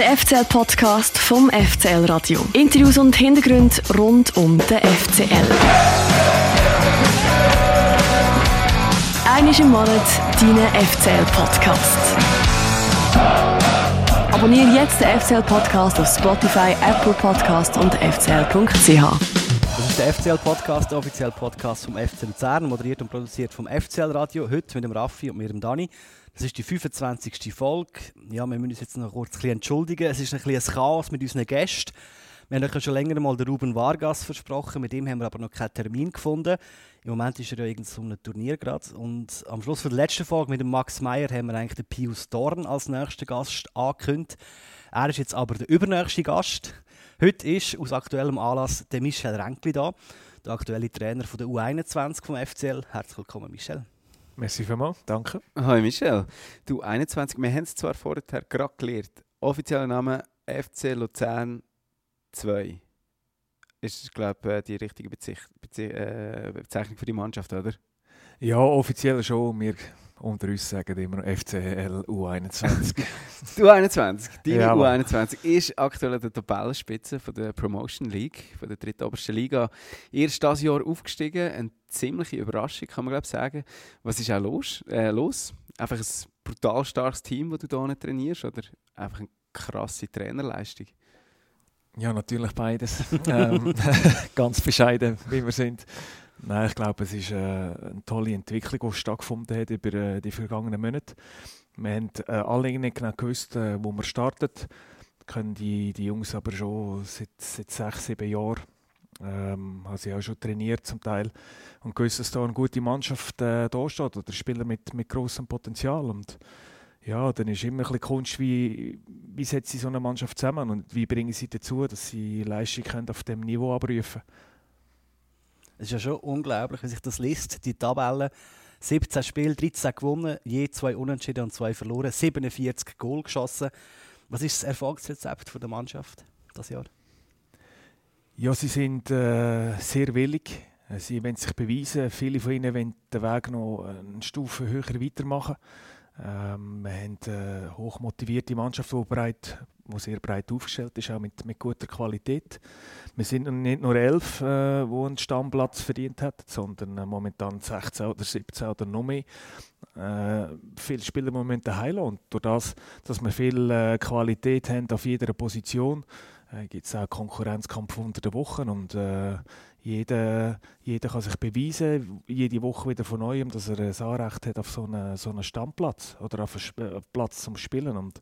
Der FCL-Podcast vom FCL Radio. Interviews und Hintergründe rund um den FCL. Einmal im Monat dein FCL-Podcast. Abonniere jetzt den FCL-Podcast auf Spotify, Apple Podcast und fcl.ch. Das ist der FCL-Podcast, der offizielle Podcast vom FC Luzern, moderiert und produziert vom FCL-Radio. Heute mit dem Raffi und mir, dem Dani. Das ist die 25. Folge. Ja, wir müssen uns jetzt noch kurz ein entschuldigen. Es ist ein bisschen Chaos mit unseren Gästen. Wir haben euch schon länger mal den Ruben Vargas versprochen, mit dem haben wir aber noch keinen Termin gefunden. Im Moment ist er ja irgend so einem Turnier gerade. Und am Schluss der letzten Folge mit dem Max Meyer haben wir eigentlich den Pius Dorn als nächsten Gast angekündigt. Er ist jetzt aber der übernächste Gast. Heute ist aus aktuellem Anlass der Michel Renkli da, der aktuelle Trainer von der U21 vom FCL. Herzlich willkommen, Michel. Merci vielmals, danke. Hi Michel, du 21, wir haben es zwar vorher gerade gelernt. Offizieller Name FC Luzern 2. Ist, glaube ich, äh, die richtige Bezich Bezich äh, Bezeichnung für die Mannschaft, oder? Ja, offiziell schon. Wir unter uns sagen immer FCL U21. die U21, deine Ja, Mann. U21 ist aktuell an der Tabellenspitze von der Promotion League, von der drittobersten Liga. Erst dieses Jahr aufgestiegen, eine ziemliche Überraschung, kann man glaube ich sagen. Was ist auch los? Äh, los? Einfach ein brutal starkes Team, das du hier trainierst, oder einfach eine krasse Trainerleistung? ja, natürlich beides. ähm, ganz bescheiden, wie wir sind. Nein, ich glaube, es ist äh, eine tolle Entwicklung, die stattgefunden hat über äh, die vergangenen Monate. Wir haben äh, alle nicht genau gewusst, äh, wo wir starten. Können die, die Jungs aber schon seit, seit sechs, sieben Jahren. Ähm, haben sie auch schon trainiert zum Teil und gewusst, dass da eine gute Mannschaft äh, da steht oder Spieler mit, mit großem Potenzial und ja, dann ist immer ein bisschen Kunst, wie, wie setzt sie so eine Mannschaft zusammen und wie bringen sie dazu, dass sie Leistung können auf dem Niveau abrufen Es ist ja schon unglaublich, wie sich das liest, die Tabelle. 17 Spiele, 13 gewonnen, je zwei Unentschieden und zwei verloren, 47 Goal geschossen. Was ist das Erfolgsrezept von der Mannschaft das Jahr? Ja, sie sind äh, sehr willig. Äh, Sie wollen sich beweisen. Viele von ihnen wollen den Weg noch eine Stufe höher weitermachen. Ähm, wir haben eine hochmotivierte Mannschaft, die, breit, die sehr breit aufgestellt ist, auch mit, mit guter Qualität. Wir sind nicht nur elf, äh, die einen Stammplatz verdient haben, sondern äh, momentan 16 oder 17 oder noch mehr. Äh, viele Spieler im Moment. Und durch das, dass wir viel äh, Qualität haben auf jeder Position, äh, gibt es auch Konkurrenzkampf unter den Wochen und äh, jeder, jeder kann sich beweisen, jede Woche wieder von neuem, dass er ein Anrecht hat auf so einen, so einen Stammplatz oder auf einen Sp äh, Platz zum Spielen und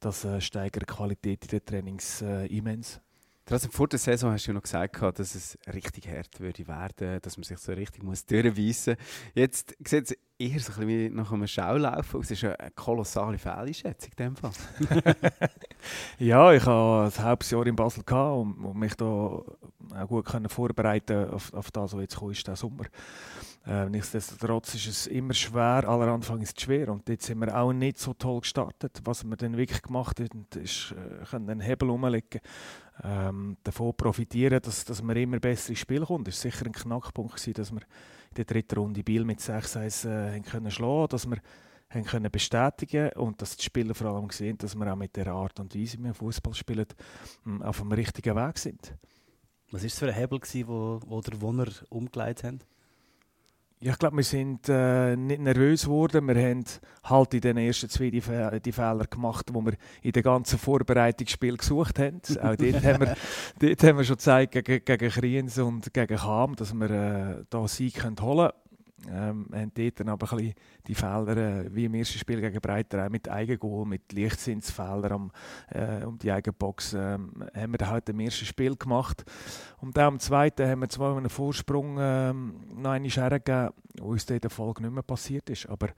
das äh, steigert die Qualität in den Trainings äh, immens. Trotzdem, vor der Saison hast du ja noch gesagt, dass es richtig hart würde werden, dass man sich so richtig muss durchbeissen muss. Jetzt sieht es eher so ein bisschen nach einem Schaulaufen aus. Es ist eine kolossale Fehleinschätzung in dem Fall. Ja, ich habe ein halbes Jahr in Basel und, und mich da auch gut können vorbereiten auf, auf das, was jetzt kommt, der Sommer. Äh, nichtsdestotrotz ist es immer schwer, aller Anfang ist es schwer und jetzt sind wir auch nicht so toll gestartet. Was wir dann wirklich gemacht haben, ist, äh, können einen Hebel umlegen, ähm, davon profitieren, dass, dass man immer besser ins Spiel kommt. Das war sicher ein Knackpunkt, gewesen, dass wir in der dritten Runde Biel mit 6-1 äh, können dass wir haben können bestätigen und dass die Spieler vor allem gesehen dass wir auch mit der Art und Weise, wie wir Fußball spielen, mh, auf dem richtigen Weg sind. Was war es für ein Hebel, gewesen, wo, wo der Wohner umgelegt haben? Ja, ich glaube, wir sind äh, nicht nervös geworden. Wir haben halt in den ersten zwei die, Fe die Fehler gemacht, die wir in den ganzen Vorbereitungsspiel gesucht haben. Auch dort, haben wir, dort haben wir schon gezeigt gegen, gegen Kriens und gegen Cham, dass wir äh, da Sieg können holen können. Ähm, haben dort aber die Fehler, äh, wie im ersten Spiel gegen Breiter, auch mit Eigengoal, mit Lichtsinnsfehlern am, äh, um die eigene Box, ähm, haben wir dann halt im ersten Spiel gemacht. Und dann am zweiten haben wir zwar einen Vorsprung ähm, noch eine Schere gegeben, wo uns der Folge nicht mehr passiert ist. Aber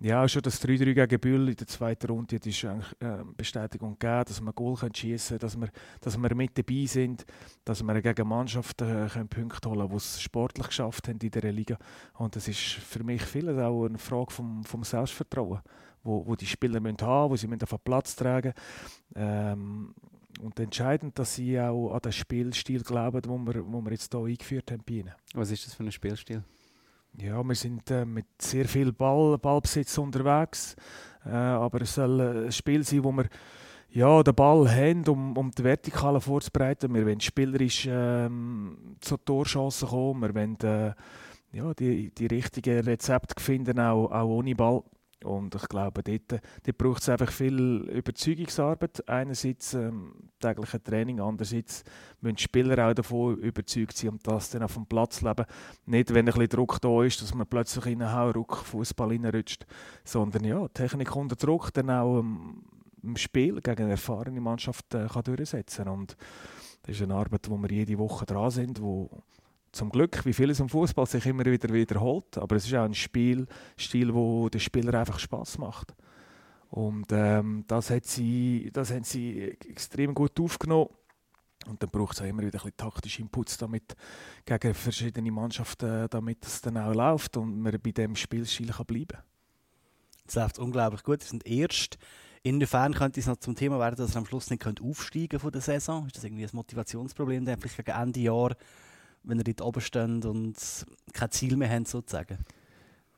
ja, schon das 3-3 gegen Bühl in der zweiten Runde hat uns eigentlich äh, Bestätigung gegeben, dass wir Goal schießen können, dass wir, dass wir mit dabei sind, dass wir gegen Mannschaften äh, Punkte holen können, die es sportlich geschafft haben in dieser Liga. Und das ist für mich vieles auch eine Frage vom, vom Selbstvertrauen, wo, wo die Spieler müssen haben wo sie müssen auf den Platz tragen ähm, Und entscheidend, dass sie auch an den Spielstil glauben, den wir, wo wir jetzt hier eingeführt haben. Was ist das für ein Spielstil? Ja, wir sind äh, mit sehr viel Ball, Ballbesitz unterwegs, äh, aber es soll äh, ein Spiel sein, wo wir ja, den Ball haben, um, um die Vertikale vorzubereiten. Wir wollen spielerisch ähm, zur Torchancen kommen. Wir wollen äh, ja, die, die richtigen Rezepte finden, auch, auch ohne Ball. Und ich glaube, dort, dort braucht es einfach viel Überzeugungsarbeit. Einerseits ähm, tägliche Training, andererseits müssen die Spieler auch davon überzeugt sein und das dann auf dem Platz leben. Nicht, wenn ein bisschen Druck da ist, dass man plötzlich in einen Hauruck Fußball reinrutscht, sondern ja, Technik unter Druck dann auch ähm, im Spiel gegen eine erfahrene Mannschaft äh, kann durchsetzen Und das ist eine Arbeit, wo wir jede Woche dran sind, wo zum Glück, wie vieles im Fußball sich immer wieder wiederholt, aber es ist auch ein Spielstil, wo den Spieler einfach Spaß macht. Und ähm, das, hat sie, das haben sie extrem gut aufgenommen. Und dann braucht es auch immer wieder ein bisschen taktische Inputs damit, gegen verschiedene Mannschaften, damit es dann auch läuft und man bei diesem Spielstil kann bleiben kann. Es läuft unglaublich gut. Wir sind erst. Inwiefern könnte es noch zum Thema werden, dass er am Schluss nicht aufsteigen von der Saison? Ist das irgendwie ein Motivationsproblem, vielleicht gegen Ende Jahr wenn ihr dort oben steht und kein Ziel mehr habt, sozusagen?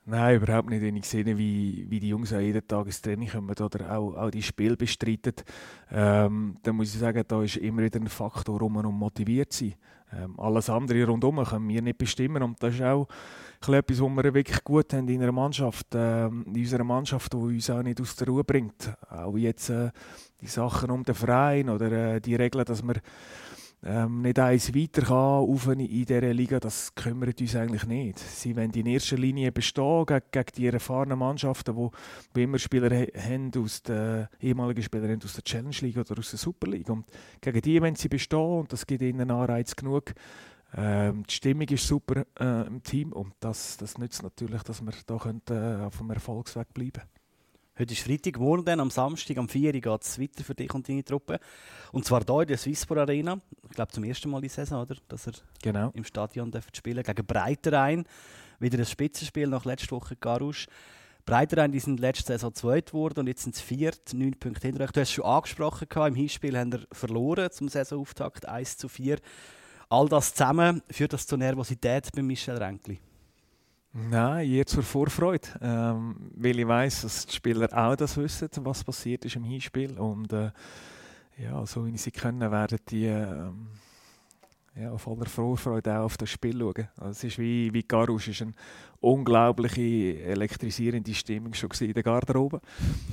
Nein, überhaupt nicht. Ich sehe, wie, wie die Jungs auch jeden Tag ins Training kommen oder auch, auch die Spiele bestreiten, ähm, dann muss ich sagen, da ist immer wieder ein Faktor, um motiviert zu sein. Ähm, alles andere rundherum können wir nicht bestimmen und das ist auch etwas, was wir wirklich gut haben in einer Mannschaft, ähm, in unserer Mannschaft, die uns auch nicht aus der Ruhe bringt. Auch jetzt äh, die Sachen um den Verein oder äh, die Regeln, dass wir ähm, nicht eins weiter kann in dieser Liga, das kümmert uns eigentlich nicht. Sie wollen in erster Linie bestehen gegen, gegen die erfahrenen Mannschaften, die, die immer Spieler haben aus der ehemaligen Spieler aus der Challenge League oder aus der Super League. Und gegen die wollen sie bestehen und das gibt ihnen Anreiz genug. Ähm, die Stimmung ist super äh, im Team und das, das nützt natürlich, dass wir da äh, auf dem Erfolgsweg bleiben können. Heute ist Freitag, morgen dann, am Samstag, am 4 Uhr geht es weiter für dich und deine Truppe. Und zwar hier in der Swisspor Arena. Ich glaube zum ersten Mal in der Saison, oder? Dass er genau. im Stadion spielen gegen Breiterein. Wieder ein Spitzenspiel nach letzter Woche Garusch. Breiterein, die sind letzte Saison zweit geworden und jetzt sind es viert, neun Punkte hinter euch. Du hast es schon angesprochen, im Hinspiel haben wir verloren zum Saisonauftakt 1 zu 4. All das zusammen führt das zur Nervosität bei Michel Renkli. Nein, eher zur Vorfreude, ähm, weil ich weiß, dass die Spieler auch das wissen, was passiert ist im Hinspiel und äh, ja, so wie sie können, werden die ähm, ja, voller Vorfreude auch auf das Spiel schauen. Also es ist wie, wie Garusch, ist eine unglaubliche elektrisierende Stimmung schon in der Garderobe.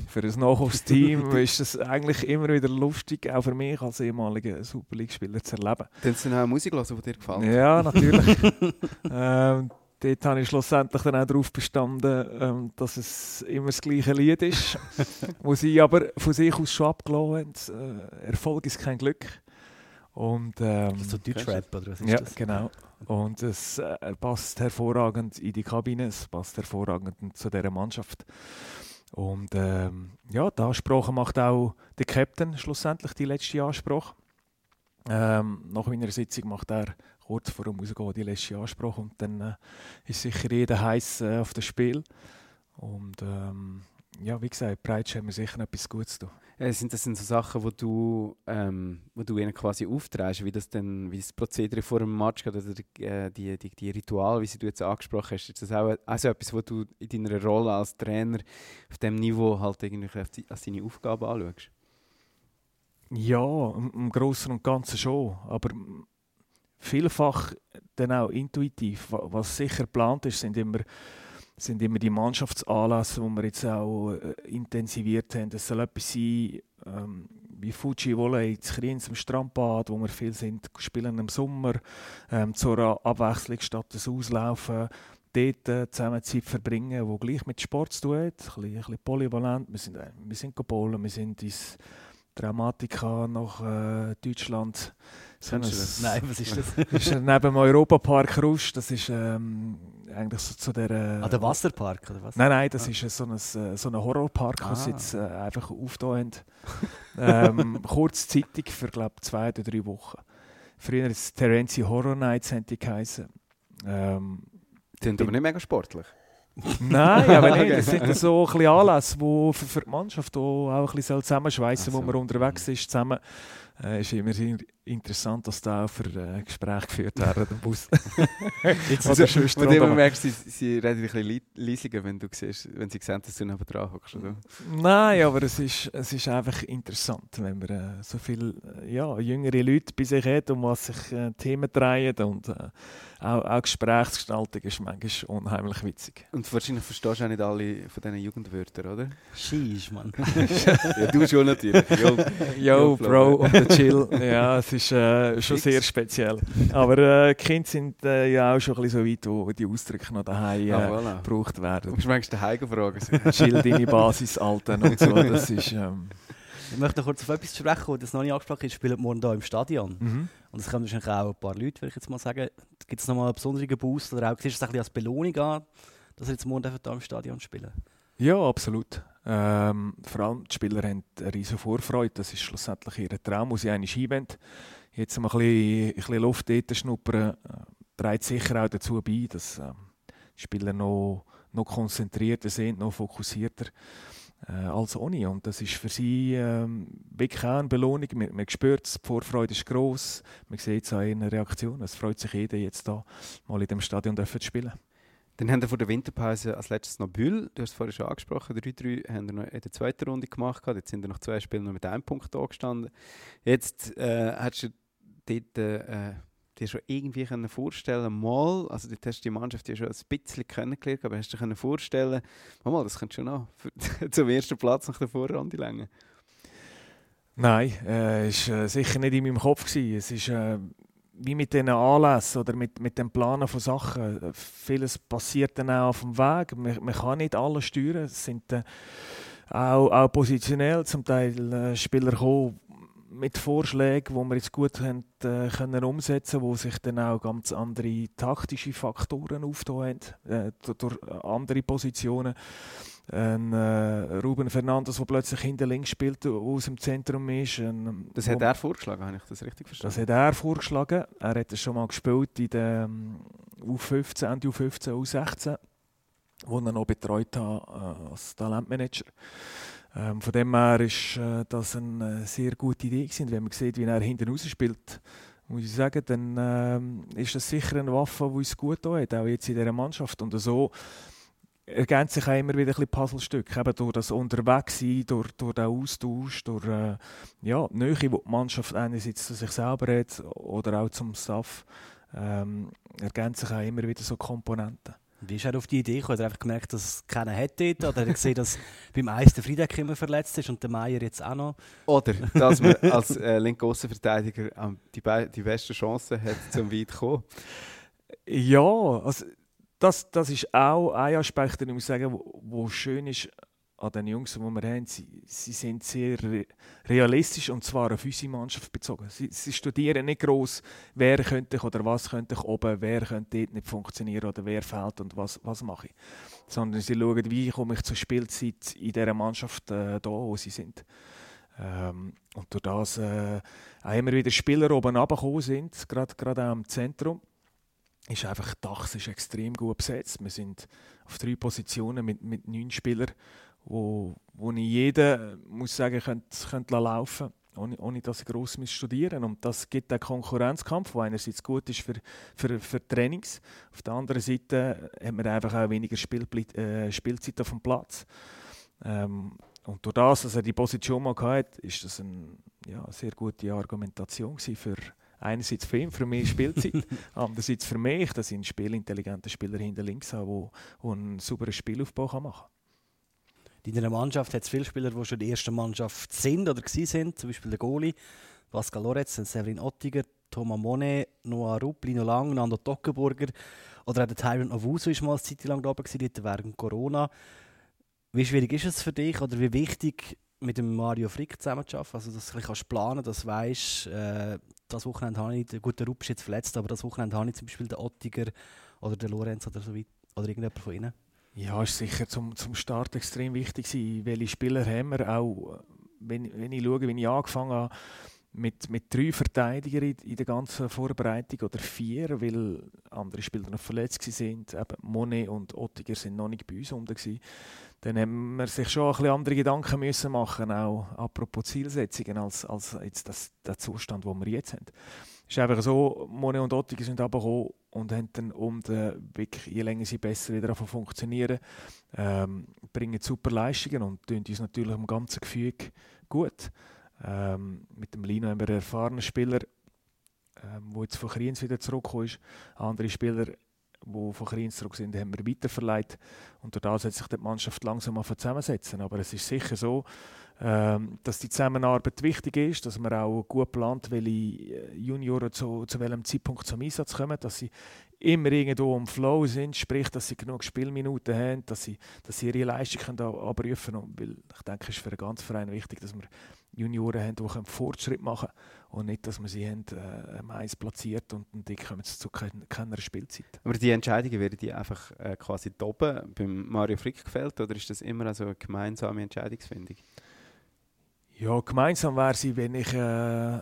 Für ein Nachwuchsteam ist es eigentlich immer wieder lustig, auch für mich als ehemaliger Super League-Spieler zu erleben. Dann sind auch Musik hören, die dir gefallen? Ja, natürlich. ähm, dort habe ich schlussendlich dann auch darauf bestanden, ähm, dass es immer das gleiche Lied ist, wo sie aber von sich aus schon abgelassen haben. Äh, Erfolg ist kein Glück. Und, ähm, so Deutschrap oder was ist ja, das? genau. Und es äh, passt hervorragend in die Kabine, es passt hervorragend zu dieser Mannschaft. Und ähm, ja, die Ansprache macht auch der Captain schlussendlich die letzte Ansprache. Ähm, nach meiner Sitzung macht er kurz vor dem Rausgehen die letzte Ansprache und dann äh, ist sicher jeder heiß äh, auf das Spiel. Und ähm, ja, wie gesagt, Breitsch haben wir sicher etwas Gutes zu tun. Ja, sind das sind so Sachen, wo du, ähm, wo du ihnen quasi aufträgst, wie das denn, wie das Prozedere vor dem Match geht oder die, äh, die, die, die Ritual, wie sie du jetzt angesprochen hast, ist das auch also etwas, wo du in deiner Rolle als Trainer auf dem Niveau halt irgendwie als deine Aufgabe anschaust? Ja, im, im Großen und Ganzen schon, aber vielfach dann auch intuitiv. Was sicher geplant ist, sind immer, sind immer die Mannschaftsanlässe, die wir jetzt auch äh, intensiviert haben. Das soll etwas sein, ähm, wie Fuji Volley in Kriens am Strandbad, wo wir viel sind, spielen im Sommer, ähm, zur Abwechslung statt des Auslaufen dort äh, zusammen Zeit verbringen, wo gleich mit Sport zu tun hat, ein bisschen, ein bisschen polyvalent. Wir sind, äh, wir sind geboren, wir sind ins Dramatika nach äh, Deutschland Nein, was ist das? das ist neben dem Europapark Rusch. Das ist ähm, eigentlich so zu der. Äh, ah, der Wasserpark oder was? Nein, nein, das ah. ist so ein, äh, so ein Horrorpark, ah. sie jetzt äh, einfach aufgetan haben. ähm, kurzzeitig für glaube zwei oder drei Wochen. Früher ist Terenzi Horror Nights haben die geheißen. Ähm, sind aber nicht mega sportlich. Nein, aber nicht. Das sind so ein bisschen Anlässe, die für, für die Mannschaft auch ein bisschen zusammenschweissen, so. wo man unterwegs ist, zusammen äh, ist immer interessant, dass da auch für äh, Gespräche geführt werden im Bus. Jetzt Oder also, Von dem merkst du, sie, sie reden ein bisschen leisiger, wenn, du siehst, wenn sie sehen, dass du neben dran hockst. Nein, aber es ist, es ist einfach interessant, wenn man äh, so viele äh, ja, jüngere Leute bei sich hat, um was sich äh, Themen drehen und äh, auch, auch Gesprächsgestaltung ist manchmal unheimlich witzig. Und wahrscheinlich verstehst du auch nicht alle von diesen Jugendwörtern, oder? Scheiß, Mann. ja, du schon natürlich. Yo, Yo, Bro und der Chill. Ja, es ist äh, schon sehr speziell. Aber äh, Kinder sind äh, ja auch schon ein bisschen so weit, wo die Ausdrücke noch daheim äh, ah, voilà. gebraucht werden. Du musst manchmal daheim fragen. Chill deine Basisalten und so. Das ist... Ähm, ich möchte noch kurz auf etwas sprechen, das noch nicht angesprochen ist. spielt morgen hier im Stadion. Mhm. Und es kommen wahrscheinlich auch ein paar Leute, würde ich jetzt mal sagen. Gibt es nochmal einen besonderen Boost oder auch, siehst du es ein bisschen als Belohnung an, dass sie jetzt morgen hier im Stadion spielen Ja, absolut. Ähm, vor allem die Spieler haben eine riesige Vorfreude. Das ist schlussendlich ihr Traum, wo sie eine Scheibe Jetzt mal ein bisschen, Luft dort schnuppern, äh, trägt sicher auch dazu bei, dass äh, die Spieler noch, noch konzentrierter sind, noch fokussierter äh, als ohne. Und das ist für sie ähm, wirklich auch eine Belohnung. Man, man spürt es, die Vorfreude ist gross. Man sieht es an ihren Reaktionen. Es freut sich jeder, jetzt da mal in dem Stadion zu spielen. Dann haben wir vor der Winterpause als letztes noch Bühl. Du hast es vorhin schon angesprochen. 3-3 haben wir noch in der zweiten Runde gemacht. Jetzt sind noch zwei Spiele noch mit einem Punkt da gestanden. Jetzt äh, hast du dort äh, dir schon irgendwie können vorstellen mal, also du hast die Mannschaft ja schon ein bisschen kennengelernt, aber hast du dir vorstellen mal, das könnte schon für, zum ersten Platz nach der Vorrunde länger? Nein, äh, ist äh, sicher nicht in meinem Kopf gewesen. Es ist äh, wie mit diesen Anlässen oder mit, mit dem Planen von Sachen. Vieles passiert dann auch auf dem Weg. Man, man kann nicht alles steuern. Es sind äh, auch, auch positionell zum Teil äh, Spieler gekommen, mit Vorschlägen, die wir jetzt gut haben, äh, können umsetzen wo sich dann auch ganz andere taktische Faktoren aufgetan haben, äh, durch andere Positionen. Ein äh, Ruben Fernandes, der plötzlich hinter links spielt, aus dem Zentrum ist. Ein, das hat er vorgeschlagen, habe ich das richtig verstanden? Das hat er vorgeschlagen. Er hat es schon mal gespielt in der U15, Ende U15, U16, wo er noch betreut hat äh, als Talentmanager. Ähm, von dem her ist äh, das eine sehr gute Idee gewesen. Wenn man sieht, wie er hinten raus spielt, muss ich sagen, dann ähm, ist das sicher eine Waffe, die uns gut tut, auch jetzt in dieser Mannschaft. Und so ergänzt sich auch immer wieder ein bisschen Puzzlestücke, eben durch das Unterwegssein, durch, durch den Austausch, durch äh, ja, die Nähe, die die Mannschaft einerseits zu sich selber hat oder auch zum Staff, ähm, ergänzen sich auch immer wieder so Komponenten. Wie ist er auf die Idee gekommen? Hat er einfach gemerkt, dass es keinen hat dort? Oder hat er gesehen, dass beim Eis der Friedeck immer verletzt ist und der Meier jetzt auch noch? Oder dass man als äh, linker Außenverteidiger ähm, die, die beste Chance hat, zum weit zu kommen? Ja, also das, das ist auch ein Aspekt, den ich muss sagen, wo, wo schön ist an den Jungs, die wir haben, sie, sie sind sehr realistisch und zwar auf unsere Mannschaft bezogen. Sie, sie studieren nicht groß, wer könnte ich oder was könnte ich oben, wer könnte dort nicht funktionieren oder wer fehlt und was, was mache ich. Sondern sie schauen, wie komme ich zur Spielzeit in dieser Mannschaft äh, da, wo sie sind. Ähm, und durch das äh, auch immer wieder Spieler oben runtergekommen sind, gerade, gerade auch im Zentrum ist einfach, die ist extrem gut besetzt. Wir sind auf drei Positionen mit, mit neun Spielern wo, wo ich jeden muss sagen, könnte, könnte laufen ohne, ohne dass ich gross studieren Und das gibt einen Konkurrenzkampf, der einerseits gut ist für, für, für Trainings. Auf der anderen Seite hat man einfach auch weniger Spiel, äh, Spielzeit auf dem Platz. Ähm, und durch das, dass er die Position mal hatte, ist das eine ja, sehr gute Argumentation für einerseits für ihn, für mehr Spielzeit, andererseits für mich, dass ich einen spielintelligenten Spieler hinter links habe, der einen sauberen Spielaufbau machen kann. In deiner Mannschaft hat es viele Spieler, die schon die erste Mannschaft sind oder sind, zum Beispiel der Goalie, Pascal Loretz, Severin Ottiger, Thomas Monet, Noah Rupp, Lino Lang, Nando Tockenburger oder auch der Tyron Owusu war mal eine Zeit lang da oben, während Corona. Wie schwierig ist es für dich oder wie wichtig, mit dem Mario Frick zusammenzuarbeiten? Also, dass du kannst planen dass du weißt, äh, das Wochenende habe ich, gut, der Rupp ist jetzt verletzt, aber das Wochenende habe ich zum Beispiel den Ottiger oder den Lorenz oder so weit, oder irgendjemand von ihnen. Ja, ist sicher zum, zum Start extrem wichtig gewesen. Welche Spieler haben wir? Auch wenn, wenn ich schaue, wie ich angefangen habe, mit, mit drei Verteidigern in, in der ganzen Vorbereitung oder vier, weil andere Spieler noch verletzt waren. Monet und Ottiger sind noch nicht bei uns unten. Dann haben wir sich schon ein bisschen andere Gedanken müssen machen, auch apropos Zielsetzungen, als, als jetzt das, der Zustand, den wir jetzt haben. Es ist einfach so, Mone und Ottigen sind runtergekommen und haben dann um den, wirklich, je länger sie besser wieder davon funktionieren, ähm, bringen super Leistungen und tun uns natürlich im ganzen Gefüge gut. Ähm, mit dem Lino haben wir einen erfahrenen Spieler, ähm, jetzt von Kriens wieder zurückgekommen ist. Andere Spieler die von Kriens zurück sind, haben wir weiterverleiht. Und dadurch hat sich die Mannschaft langsam auf zusammensetzen. Aber es ist sicher so, ähm, dass die Zusammenarbeit wichtig ist, dass man auch gut plant, welche äh, Junioren zu, zu welchem Zeitpunkt zum Einsatz kommen, dass sie immer irgendwo im Flow sind, sprich, dass sie genug Spielminuten haben, dass sie, dass sie ihre Leistung abrufen können. Ich denke, es ist für den ganzen Verein wichtig, dass wir Junioren haben, die einen Fortschritt machen können und nicht, dass wir sie haben, äh, am Eis platziert und dann kommen sie zu keiner Spielzeit. Aber die Entscheidungen werden die einfach äh, quasi oben beim Mario Frick gefällt oder ist das immer also eine gemeinsame Entscheidungsfindung? Ja, gemeinsam wäre sie, wenn ich äh,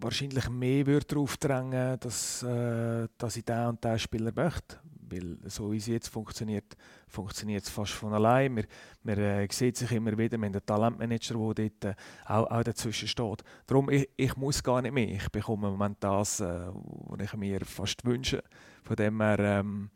wahrscheinlich mehr würde darauf drängen dass, äh, dass ich diesen und diesen Spieler möchte. Weil so wie es jetzt funktioniert, funktioniert es fast von allein. Man, man äh, sieht sich immer wieder, wir haben einen Talentmanager, der dort äh, auch, auch dazwischen steht. Darum, ich, ich muss gar nicht mehr. Ich bekomme im Moment das, äh, was ich mir fast wünsche. Von dem her ähm,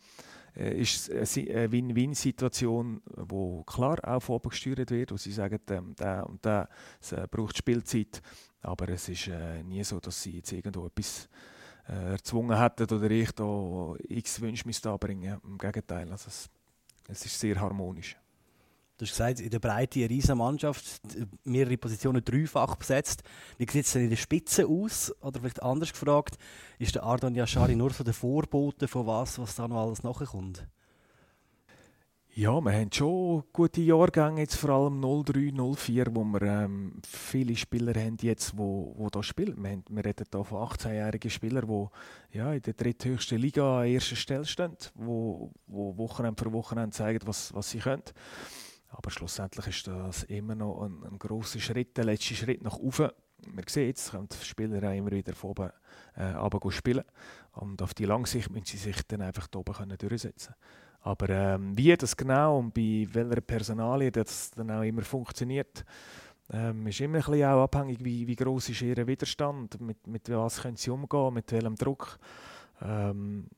äh, ist es eine Win-Win-Situation, die klar auch von oben gesteuert wird, wo sie sagen, ähm, der und der äh, braucht Spielzeit. Aber es ist äh, nie so, dass sie jetzt irgendwo etwas äh, erzwungen hätten oder ich da x Wünsche müsste anbringen. Im Gegenteil, also es, es ist sehr harmonisch. Du hast gesagt, in der Breite eine riesige Mannschaft, mehrere Positionen dreifach besetzt. Wie sieht es denn in der Spitze aus? Oder vielleicht anders gefragt, ist der Ardon Yashari nur so der Vorbote von was, was da noch alles nachkommt? Ja, wir haben schon gute Jahrgänge, jetzt vor allem 03, 04, wo wir ähm, viele Spieler haben jetzt, wo, wo da spielen. Wir, haben, wir reden hier von 18-jährigen Spielern, die ja, in der dritthöchsten Liga an erster Stelle stehen, wo, wo Wochenende für Wochenende zeigen, was, was sie können. Aber schlussendlich ist das immer noch ein, ein grosser Schritt, der letzte Schritt nach oben. Wir sehen jetzt, können die Spieler auch immer wieder von oben äh, spielen. Und auf die lange Sicht müssen sie sich dann einfach da oben können durchsetzen können. Aber ähm, wie das genau und bei welcher Personalie das dann auch immer funktioniert, ähm, ist immer ein bisschen auch abhängig, wie, wie groß ist ihr Widerstand, mit, mit was können sie umgehen, mit welchem Druck. Ähm,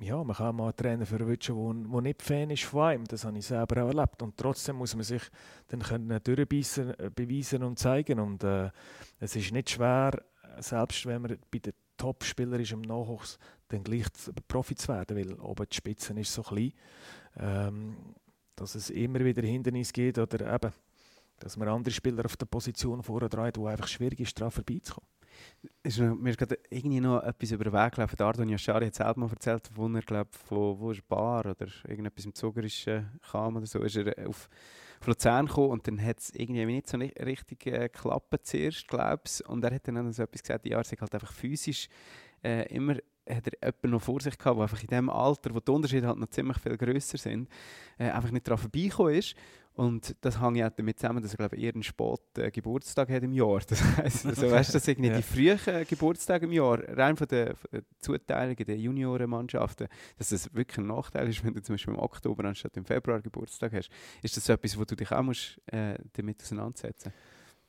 ja, man kann mal einen Trainer verwünschen, der nicht Fan ist von einem. Das habe ich selber auch erlebt. Und trotzdem muss man sich dann können durchbeissen, äh, beweisen und zeigen. Und äh, es ist nicht schwer, selbst wenn man bei den Top-Spieler ist im Nachwuchs, dann gleich Profi zu werden, weil oben die Spitze ist so klein, ähm, dass es immer wieder Hindernisse gibt oder eben, dass man andere Spieler auf der Position vordreht, wo einfach schwierig ist, daran vorbeizukommen. Ist noch, mir ist gerade irgendwie noch etwas über den Weg gelaufen. Ardon Yashari hat selber mal erzählt, wo er, glaube von wo ist Bar oder irgendetwas im Zugerischen kam oder so, ist er auf auf Luzern gekommen und dann hat es irgendwie nicht so richtig äh, geklappt zuerst, glaube ich. Und er hat dann so etwas gesagt, ja, er sei halt einfach physisch äh, immer hat er jemanden noch vor sich gehabt, der einfach in dem Alter, wo die Unterschiede halt noch ziemlich viel grösser sind, äh, einfach nicht daran vorbeigekommen ist. Und das hängt ja damit zusammen, dass er glaube ich, eher einen späten äh, Geburtstag hat im Jahr. Das heisst, also, weißt, dass irgendwie ja. die frühen äh, Geburtstage im Jahr, rein von der, von der Zuteilung der Juniorenmannschaften, dass das wirklich ein Nachteil ist, wenn du zum Beispiel im Oktober anstatt im Februar Geburtstag hast. Ist das so etwas, wo du dich auch musst, äh, damit auseinandersetzen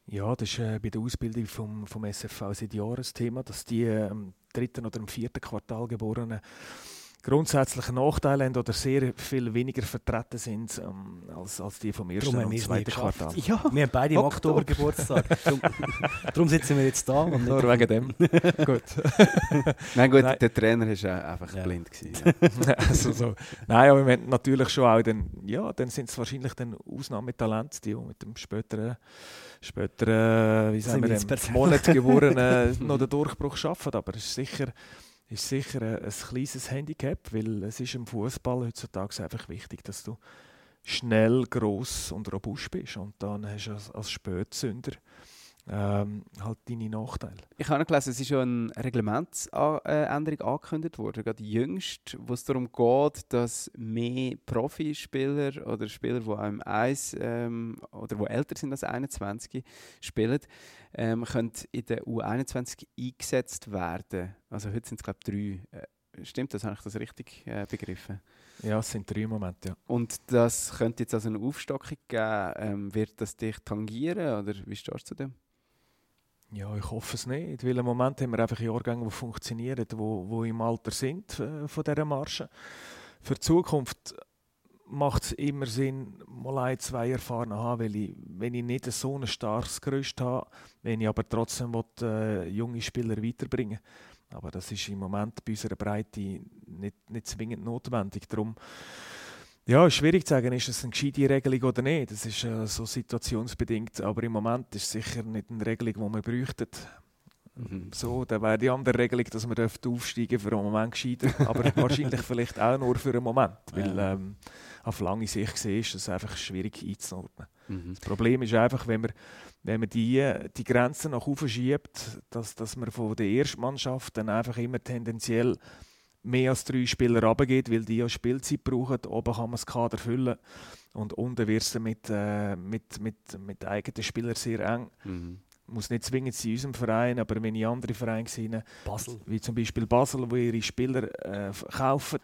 Ja, das ist äh, bei der Ausbildung vom, vom SFV seit Jahren das Thema, dass die äh, im dritten oder im vierten Quartal geborenen grundsätzliche Nachteile haben oder sehr viel weniger vertreten sind ähm, als, als die vom ersten und zweiten Quartal. Ja, wir haben beide im Oktober, Geburtstag. darum, darum, sitzen wir jetzt da. Und Nur wegen dem. gut. Nein, gut, Nein. der Trainer war einfach ja. blind. Gewesen, ja. also so. Nein, aber wir haben natürlich schon auch dann, ja, dann sind es wahrscheinlich dann Ausnahmetalente, die mit dem späteren, späteren wie sagen wir, Monat geborenen noch den Durchbruch schaffen. Aber es ist sicher ist sicher ein, ein kleines Handicap, weil es ist im Fußball heutzutage einfach wichtig, dass du schnell, groß und robust bist. Und dann hast du als, als Spätsünder ähm, halt deine Nachteile. Ich habe gelesen, es ist schon eine Reglementsänderung angekündigt worden, gerade jüngst, wo es darum geht, dass mehr Profispieler oder Spieler, die einem Eis ähm, oder die älter sind als 21 spielen, ähm, können in der U21 eingesetzt werden. Also heute sind es glaube ich drei äh, Stimmt das? Habe ich das richtig äh, begriffen? Ja, es sind drei Momente, ja. Und das könnte jetzt also eine Aufstockung geben. Ähm, wird das dich tangieren oder wie stehst du zu dem? Ja, ich hoffe es nicht, weil im Moment haben wir einfach Jahrgänge, die funktionieren, die wo, wo im Alter sind äh, von dieser Marge. Für die Zukunft macht es immer Sinn, mal ein, zwei Erfahrene zu haben, weil ich, wenn ich nicht so ein starkes Gerüst habe, wenn ich aber trotzdem will, äh, junge Spieler weiterbringen Aber das ist im Moment bei unserer Breite nicht, nicht zwingend notwendig. Darum ja, ist schwierig zu sagen, ist es eine gescheite Regelung oder nicht. Das ist äh, so situationsbedingt. Aber im Moment ist es sicher nicht eine Regelung, die wir bräuchten. Mhm. So, dann wäre die andere Regelung, dass wir aufsteigen für einen Moment gescheiter. Aber wahrscheinlich vielleicht auch nur für einen Moment. Weil ähm, auf lange Sicht gesehen ist es einfach schwierig einzuordnen. Mhm. Das Problem ist einfach, wenn man, wenn man die, die Grenzen nach oben schiebt, dass, dass man von der ersten Mannschaft dann einfach immer tendenziell mehr als drei Spieler runtergeht, weil die ja Spielzeit brauchen. Oben kann man das Kader füllen und unten wird es mit, äh, mit, mit, mit eigenen Spielern sehr eng. Mhm. Muss nicht zwingend sein in unserem Verein, aber wenn ich andere Vereine sehe, Basel. wie zum Beispiel Basel, wo ihre Spieler äh, kaufen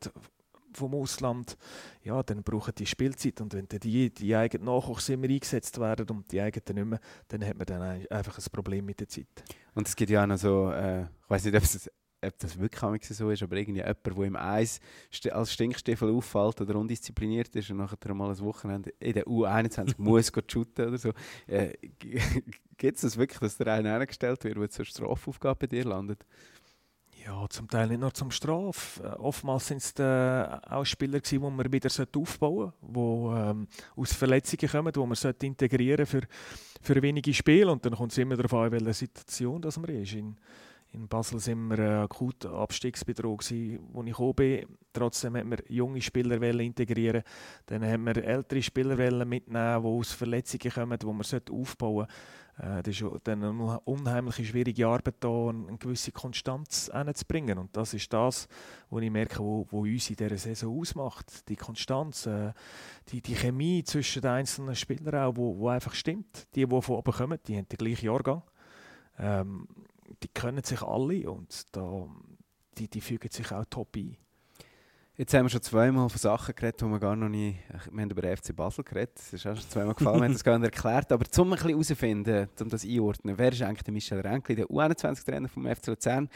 vom Ausland, ja, dann brauchen die Spielzeit und wenn die, die eigenen Nachwuchs immer eingesetzt werden und die eigenen nicht mehr, dann hat man dann einfach ein Problem mit der Zeit. Und es gibt ja auch noch so, äh, ich weiß nicht, ob es ob das wirklich so ist, aber irgendwie jemand, der im Eis als Stinkstiefel auffällt oder undiszipliniert ist und nachher mal ein Wochenende in der U21 muss shooten oder so. Äh, Gibt es das wirklich, dass der eine hergestellt wird, der zur Strafaufgabe bei dir landet? Ja, zum Teil nicht nur zum Straf. Äh, oftmals sind es äh, auch Spieler, die man wieder aufbauen sollte, die ähm, aus Verletzungen kommen, die man integrieren für, für wenige Spiele. Und dann kommt es immer darauf an, welche Situation das man ist. In, in Basel sind wir äh, akut Abstiegsbedrohung, als ich gekommen bin. Trotzdem wollten wir junge Spieler integrieren. Dann haben wir ältere Spieler mitnehmen, die aus Verletzungen kommen, die wir aufbauen sollten. Äh, das ist dann eine unheimlich schwierige Arbeit, da eine gewisse Konstanz hinzubringen. Und das ist das, was ich merke, wo, wo uns in dieser Saison ausmacht. Die Konstanz, äh, die, die Chemie zwischen den einzelnen Spielern, wo, wo einfach stimmt. Die, die von oben kommen, die haben den gleichen Jahrgang. Ähm, die können sich alle und da, die, die fügen sich auch top ein. Jetzt haben wir schon zweimal von Sachen geredet, die wir gar noch nie. Wir haben über FC Basel geredet, das ist auch schon zweimal gefallen, wir haben das gar nicht erklärt. Aber um ein bisschen herauszufinden, um das einzuordnen, wer ist eigentlich der Michel Renkli, der U21-Trainer vom FC Luzern?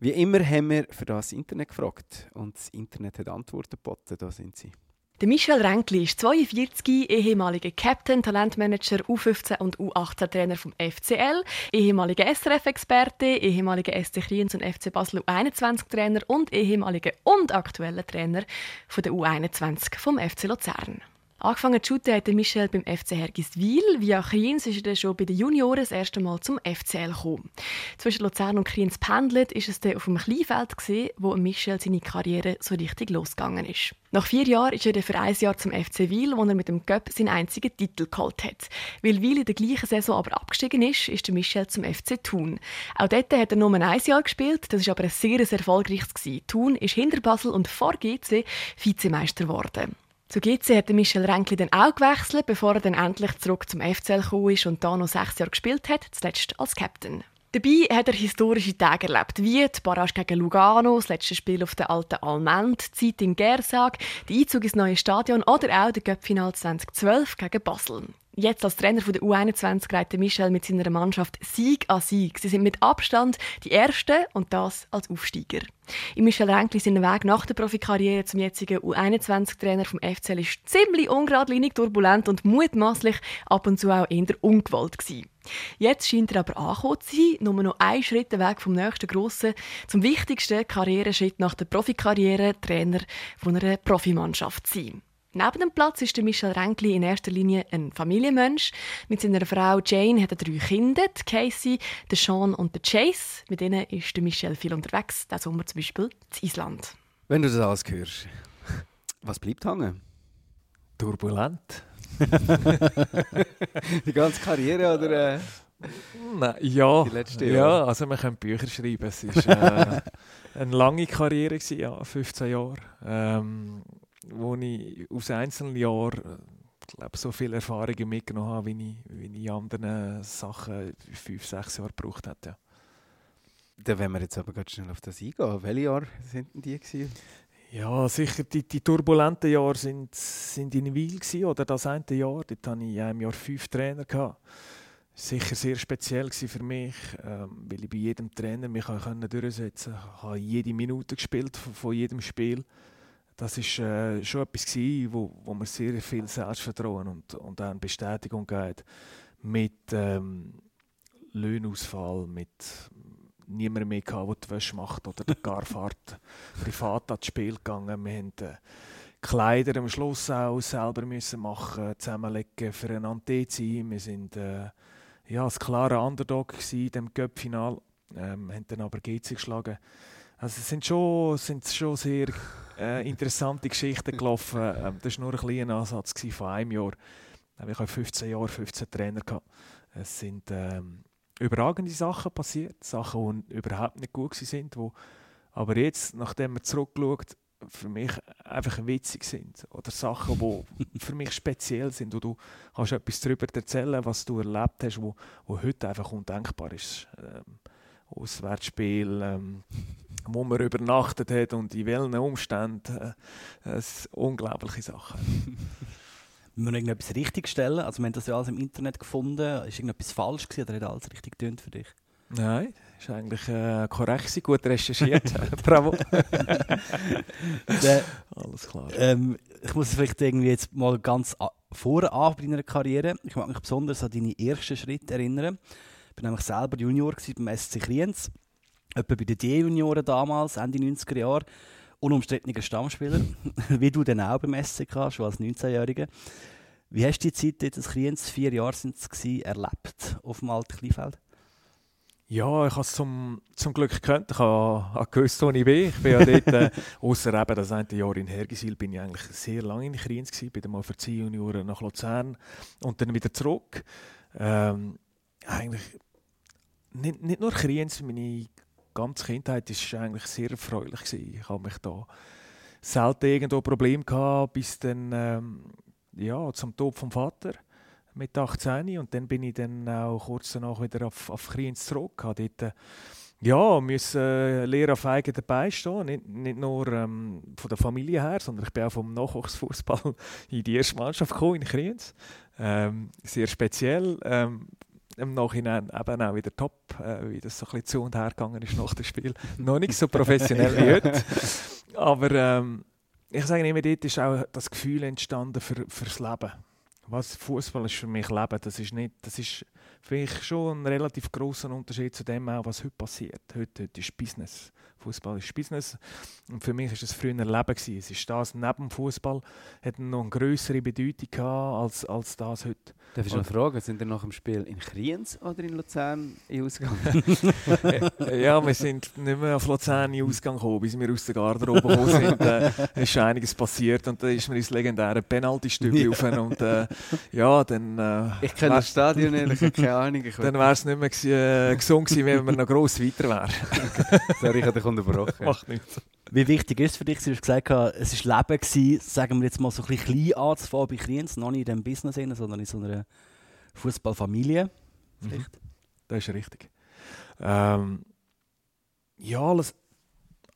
Wie immer haben wir für das Internet gefragt und das Internet hat Antworten geboten, da sind sie. Der Michel Renkli ist 42, ehemaliger Captain, Talentmanager, U15 und U18-Trainer vom FCL, ehemaliger SRF-Experte, ehemaliger SC Kriens und FC Basel U21-Trainer und ehemaliger und aktueller Trainer von der U21 vom FC Luzern. Angefangen zu shooten hat Michel beim FC Hergiswil. Via Kriens ist er schon bei den Junioren das erste Mal zum FCL gekommen. Zwischen Luzern und Kriens pendelt ist es dann auf dem Kleinfeld gesehen, wo Michel seine Karriere so richtig losgegangen ist. Nach vier Jahren ist er dann für ein Jahr zum FC Wil, wo er mit dem Göpp seinen einzigen Titel geholt hat. Weil Wil in der gleichen Saison aber abgestiegen ist, ist der Michel zum FC Thun. Auch dort hat er nur ein Jahr gespielt, das ist aber ein sehr erfolgreiches Thun ist hinter Basel und vor GC Vizemeister geworden. Zu GC hat Michel Renkli dann auch gewechselt, bevor er dann endlich zurück zum FCL gekommen ist und da noch sechs Jahre gespielt hat, zuletzt als Captain. Dabei hat er historische Tage erlebt, wie die Barrage gegen Lugano, das letzte Spiel auf der alten Almend, die Zeit in Gersag, der Einzug ins neue Stadion oder auch der Göppfinal 2012 gegen Basel. Jetzt als Trainer der U21 reitet Michel mit seiner Mannschaft Sieg an Sieg. Sie sind mit Abstand die Ersten und das als Aufsteiger. In Michel Renkli sein Weg nach der Profikarriere zum jetzigen U21-Trainer vom FCL ist ziemlich ungeradlinig, turbulent und mutmaßlich ab und zu auch eher ungewollt gewesen. Jetzt scheint er aber angekommen zu sein, nur noch ein Schritt weg vom nächsten grossen, zum wichtigsten Karriereschritt nach der Profikarriere, Trainer von einer Profimannschaft zu sein. Neben dem Platz ist der Michel Renkli in erster Linie ein Familienmensch. Mit seiner Frau Jane hat er drei Kinder, Casey, Sean und der Chase. Mit ihnen ist der Michel viel unterwegs, diesen Sommer zum Beispiel in Island. Wenn du das alles hörst, was bleibt hängen? Turbulent. Die ganze Karriere oder? Äh, Nein, ja, ja, also wir können Bücher schreiben. Es war äh, eine lange Karriere, gewesen, ja, 15 Jahre. Ähm, wo ich aus einzelnen Jahren glaube, so viele Erfahrungen mitgenommen habe, wie ich, wie ich in anderen Sachen fünf, sechs Jahre gebraucht hätte. Dann, wenn wir jetzt aber ganz schnell auf das eingehen, welche Jahre sind denn die gewesen? Ja, sicher, die, die turbulenten Jahre sind, sind in Wil oder das eine Jahr. Dort hatte ich im Jahr fünf Trainer. Gehabt. Sicher sehr speziell für mich, ähm, weil ich bei jedem Trainer mich durchsetzen konnte. Ich habe jede Minute gespielt von, von jedem Spiel. Das war äh, schon etwas, gewesen, wo, wo mir sehr viel Selbstvertrauen und, und auch eine Bestätigung gibt. Mit ähm, Löhnausfall, mit niemand mehr gehabt, der die Wäsche macht oder der Garfahrt privat ans Spiel gegangen. Wir haben äh, Kleider am Schluss auch selber müssen machen, zusammenlegen für ein Ante-Team. Wir sind äh, ja, das klare Underdog in dem Cup-Final, ähm, haben dann aber GC geschlagen. Also es sind schon, sind schon sehr äh, interessante Geschichten gelaufen. Ähm, das war nur ein kleiner Ansatz von einem Jahr. Ich habe 15 Jahre, 15 Trainer gehabt. Es sind ähm, überragende Sachen passiert, Sachen, die überhaupt nicht gut sind, wo aber jetzt, nachdem man zurückschaut, für mich einfach witzig sind oder Sachen, die für mich speziell sind, wo du kannst etwas darüber erzählen, was du erlebt hast, wo, wo heute einfach undenkbar ist. Ähm, Auswärtsspiel, ähm, wo man übernachtet hat und in welchen Umständen, äh, unglaubliche Sachen. Müssen wir irgendetwas richtig stellen? Also wir haben das ja alles im Internet gefunden. Ist irgendetwas falsch gewesen oder hat alles richtig getönt für dich? Nein, ist eigentlich äh, korrekt, gut recherchiert. Bravo. De, Alles klar. Ähm, ich muss vielleicht irgendwie jetzt mal ganz vorne an bei deiner Karriere. Ich mag mich besonders an deine ersten Schritte erinnern. Ich war nämlich selber Junior beim SC Kriens. Etwa bei den D-Junioren damals, Ende 90er Jahre. Unumstrittener Stammspieler, wie du dann auch beim SC schon als 19-Jähriger. Wie hast du die Zeit als Kriens, vier Jahre sind es erlebt auf dem alten Kleinfeld? Ja, ich habe es zum, zum Glück gekannt. Ich habe, gewusst, wo ich bin. Ich bin ja dort, äh, ausser eben das eine Jahr in Hergisil, bin ich eigentlich sehr lange in Kriens gewesen. Bin dann mal für zehn Junioren nach Luzern und dann wieder zurück. Ähm, eigentlich nicht, nicht nur Kriens, meine ganze Kindheit war eigentlich sehr erfreulich. Gewesen. Ich habe mich da selten irgendwo Probleme gehabt, bis dann ähm, ja, zum Tod vom Vater mit 18 und dann bin ich dann auch kurz danach wieder auf, auf Kriens zurück. Habe dort, äh, ja, müssen äh, lernen auf eigenen Beinen stehen, nicht, nicht nur ähm, von der Familie her, sondern ich bin auch vom Nachwuchsfußball in die erste Mannschaft gekommen, in Kriens. Ähm, sehr speziell. Ähm, im Nachhinein eben auch wieder top, äh, wie das so ein bisschen zu und her gegangen ist nach dem Spiel. Noch nicht so professionell wie heute. Aber ähm, ich sage immer, dort ist auch das Gefühl entstanden für, fürs Leben was Fußball ist für mich Leben, das ist nicht, das ist für mich schon ein relativ großer Unterschied zu dem, auch, was heute passiert. Heute, heute ist Business. Fußball ist Business. Und für mich war es früher ein Leben. Gewesen. Es ist das neben dem Fußball hat noch eine größere Bedeutung gehabt als, als das heute. Darf ich noch fragen, sind wir nach dem Spiel in Kriens oder in Luzern in Ausgang? ja, wir sind nicht mehr auf Luzern in Ausgang gekommen, bis wir aus der Garderobe gekommen sind. Äh, ist einiges passiert und da ist mir das legendäre Penalty-Stück ja. und äh, ja, dann... Äh, ich kenne das Stadion ehrlich, keine Ahnung. Dann wäre es nicht mehr äh, gesund gewesen, wenn wir noch gross weiter wären. Sorry, ich habe unterbrochen. Macht nichts. Wie wichtig ist es für dich? Du hast gesagt, es war Leben, gewesen, sagen wir jetzt mal so ein bisschen klein anzufangen bei Klienten, noch nicht in diesem Business, sondern in so einer Fußballfamilie. Mhm. Das ist richtig. Ähm, ja, alles,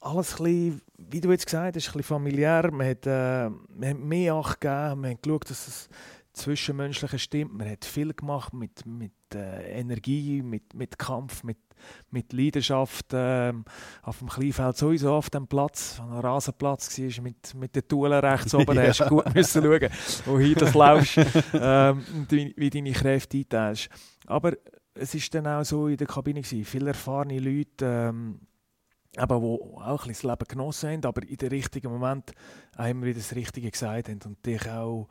alles ein bisschen, wie du jetzt gesagt hast, ein bisschen familiär. Man hat, äh, man hat mehr Acht gegeben, man hat geschaut, dass es Zwischenmenschliche stimmt. Man hat viel gemacht mit, mit äh, Energie, mit, mit Kampf, mit, mit Leidenschaft. Ähm, auf dem Kleinfeld sowieso auf dem Platz, an einem Rasenplatz war, mit, mit den Tulen rechts oben. ja. Da hast du gut müssen schauen, wohin du laufst ähm, und wie, wie deine Kräfte einteilst. Aber es war dann auch so in der Kabine. Gewesen. Viele erfahrene Leute, ähm, aber wo auch ein bisschen das Leben genossen haben, aber in den richtigen Moment immer wieder das Richtige gesagt haben und dich auch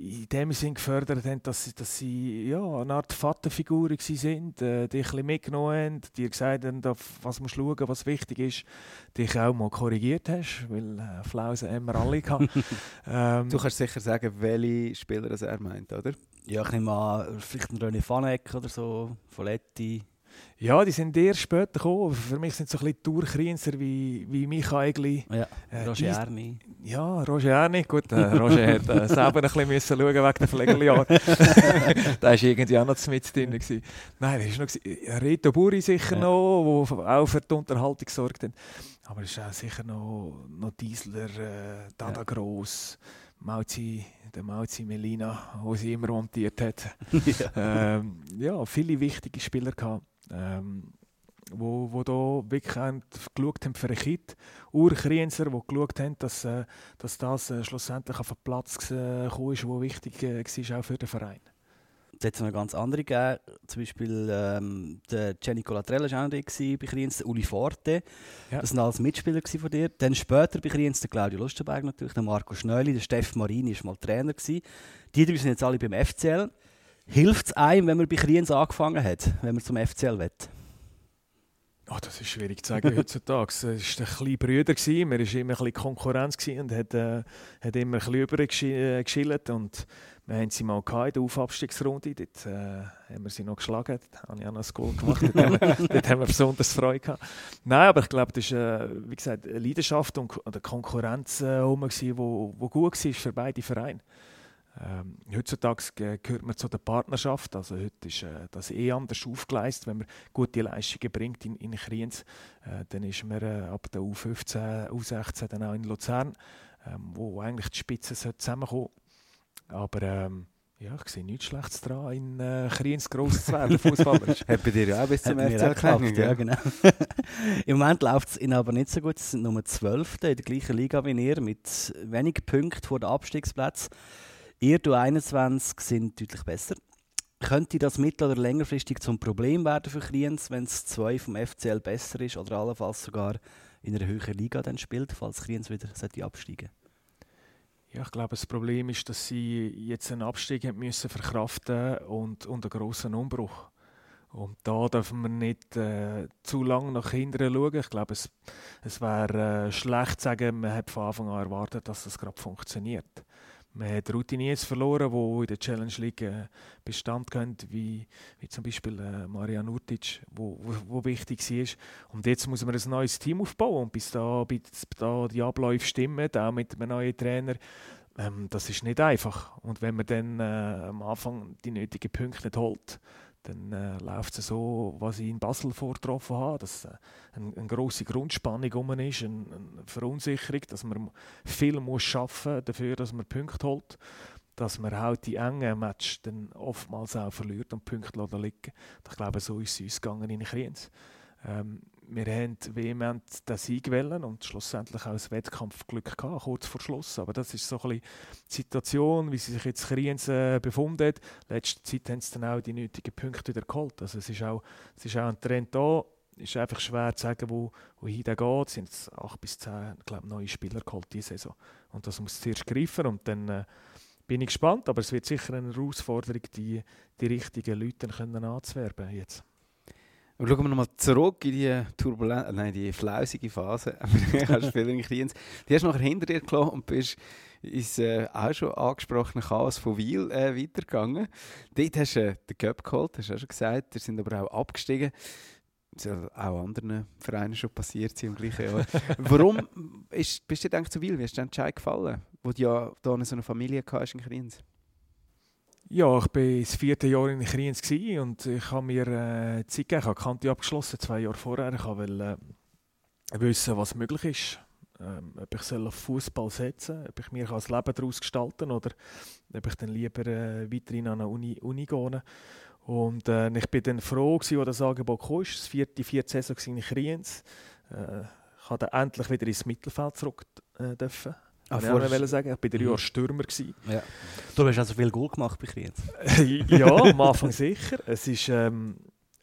in dem Sinn gefördert haben, dass sie, dass sie ja, eine Art Vaterfigur waren, äh, dich ein mitgenommen haben, dir gesagt haben, auf was du schauen was wichtig ist, dich auch mal korrigiert hast, weil äh, Flausen haben wir alle gehabt. ähm, du kannst sicher sagen, welche Spieler das er meint, oder? Ja, ich nehme an, vielleicht ein René Fanek oder so, Folletti. Ja, die sind eher später gekommen. Für mich sind so ein bisschen Tourkrienzer wie, wie Micha Egli. Ja, Äh, Roger Erni. Ja, Roger Erni. Gut, äh, Roger hat äh, selber ein bisschen müssen schauen wegen der Pflegejahr. da war irgendwie auch noch mit drin. gewesen. Nein, wer war noch? gewesen? Reto Buri sicher Ja. noch, der auch für die Unterhaltung gesorgt hat. Aber es ist auch sicher noch, noch Diesler, äh, Dada Ja. Gross, Mauzi, der Mauzi Melina, wo sie immer montiert hat. ja. ähm, ja, viele wichtige Spieler gehabt, ähm, wo, wo da wirklich haben geschaut haben für ein Kit. Urkrienzer, die geschaut haben, dass, äh, dass das äh, schlussendlich auf den Platz äh, gekommen ist, wo wichtig äh, war, auch für den Verein. Es hat noch ganz andere gegeben. Zum Beispiel ähm, der Jenny Colatrella war auch noch bei Kriens, der Uli Forte. Ja. Das waren alles Mitspieler von dir. Dann später bei Kriens der Claudio Lustenberg natürlich, der Marco Schnöli, der Steff Marini war mal Trainer. Gewesen. Die drei sind jetzt alle beim FCL. Hilft es einem, wenn man bei Kriens angefangen hat, wenn man zum FCL will? Oh, das ist schwierig zu sagen heutzutage. Es war ein kleiner Brüder, gewesen. man war immer ein bisschen Konkurrenz gewesen und hat, äh, hat immer ein bisschen übergeschillt. Und wir haben sie mal in der Aufabstiegsrunde. Dort äh, haben wir sie noch geschlagen. Dort habe ich auch noch ein Goal gemacht. dort, haben wir, dort haben wir besonders Freude gehabt. Nein, aber ich glaube, das war, äh, wie gesagt, eine Leidenschaft und eine Konkurrenz, äh, die äh, wo gut war für beide Vereine. Ähm, heutzutage ge- gehört man zu der Partnerschaft. Also heute ist äh, das eh anders aufgeleistet. Wenn man gute Leistungen bringt in, in Kriens, äh, dann ist man äh, ab der U15, U16 dann auch in Luzern, ähm, wo eigentlich die Spitze zusammenkommen Aber ähm, ja, ich sehe nichts Schlechtes daran, in äh, Kriens gross zu werden, fußballerisch. Hat bei dir ja auch bis zum FCL geklappt, ja, genau. Im Moment läuft es ihnen aber nicht so gut. Sie sind Nummer 12. in der gleichen Liga wie ihr, mit wenigen Punkten vor dem Abstiegsplatz. Ihr, du 21, sind deutlich besser. Könnte das mittel- oder längerfristig zum Problem werden für Kriens, wenn es zwei vom FCL besser ist oder allenfalls sogar in einer höheren Liga dann spielt, falls Kriens wieder sollte absteigen Ja, ich glaube, das Problem ist, dass sie jetzt einen Abstieg haben müssen verkraften und, und einen grossen Umbruch. Und da dürfen wir nicht äh, zu lange nach hinten schauen. Ich glaube, es, es wäre äh, schlecht zu sagen, man hat von Anfang an erwartet, dass das gerade funktioniert. Man hat Routiniers verloren, die in der Challenge League äh, Bestand können, wie, wie zum Beispiel äh, Marian Urtic, wo, wo, wo wichtig war. Und jetzt muss man ein neues Team aufbauen. Und bis da, bis da die Abläufe stimmen, auch mit einem neuen Trainer, ähm, das ist nicht einfach. Und wenn man dann äh, am Anfang die nötigen Punkte nicht holt, dann äh, läuft es so, was ich in Basel vorgetroffen habe, dass äh, eine, eine grosse Grundspannung rum ist, eine, eine Verunsicherung, dass man viel muss schaffen dafür, dass man Punkte holt, dass man halt die engen Matches dann oftmals auch verliert und Punkte liegen. Ich glaube, so ist es uns gegangen in Kriens. Ähm, wir haben vehement den Sieg wollen und schlussendlich auch das Wettkampfglück gehabt, kurz vor Schluss. Aber das ist so ein bisschen die Situation, wie sie sich jetzt Kriens äh, befunden hat. Letzte Zeit haben sie dann auch die nötigen Punkte wieder geholt. Also es ist auch, es ist auch ein Trend da. Es ist einfach schwer zu sagen, wo, wohin der geht. Es sind jetzt acht bis zehn glaube, neue Spieler geholt diese Saison. Und das muss zuerst greifen und dann äh, bin ich gespannt. Aber es wird sicher eine Herausforderung, die, die richtigen Leute können anzuwerben jetzt. Aber schauen wir nochmal zurück in die turbulente, nein, die flausige Phase Kriens. Die hast du nachher hinter dir gelassen und bist ins äh, auch schon angesprochene Chaos von Wiel äh, weitergegangen. Dort hast du äh, den Cup geholt, hast du auch schon gesagt. Wir sind aber auch abgestiegen. Das soll auch anderen Vereinen schon passiert sein im gleichen Jahr. Warum ist, bist du denn zu Wiel? Wie du dir der Entscheid gefallen? Wo du ja da so eine Familie hast in Kriens. Ja, ich war das vierte Jahr in Kriens und ich habe mir äh, Zeit gegeben. Ich habe die Kante abgeschlossen, zwei Jahre vorher. Ich wollte äh, wissen, was möglich ist. Ähm, ob ich soll auf Fußball setzen soll, ob ich mir das Leben daraus gestalten oder ob ich dann lieber äh, weiterhin an eine Uni, Uni gehe. Und äh, ich bin dann froh, gewesen, als das Angebot kam. Das vierte, vierte Saison in Kriens. Äh, ich durfte endlich wieder ins Mittelfeld zurück äh, dürfen. Ah, ich wollte auch sagen, ich war drei Mhm. Jahre Stürmer. Gewesen. Ja. Du hast also viel Goal gemacht bei Kriens. ja, am Anfang sicher. Es war ähm,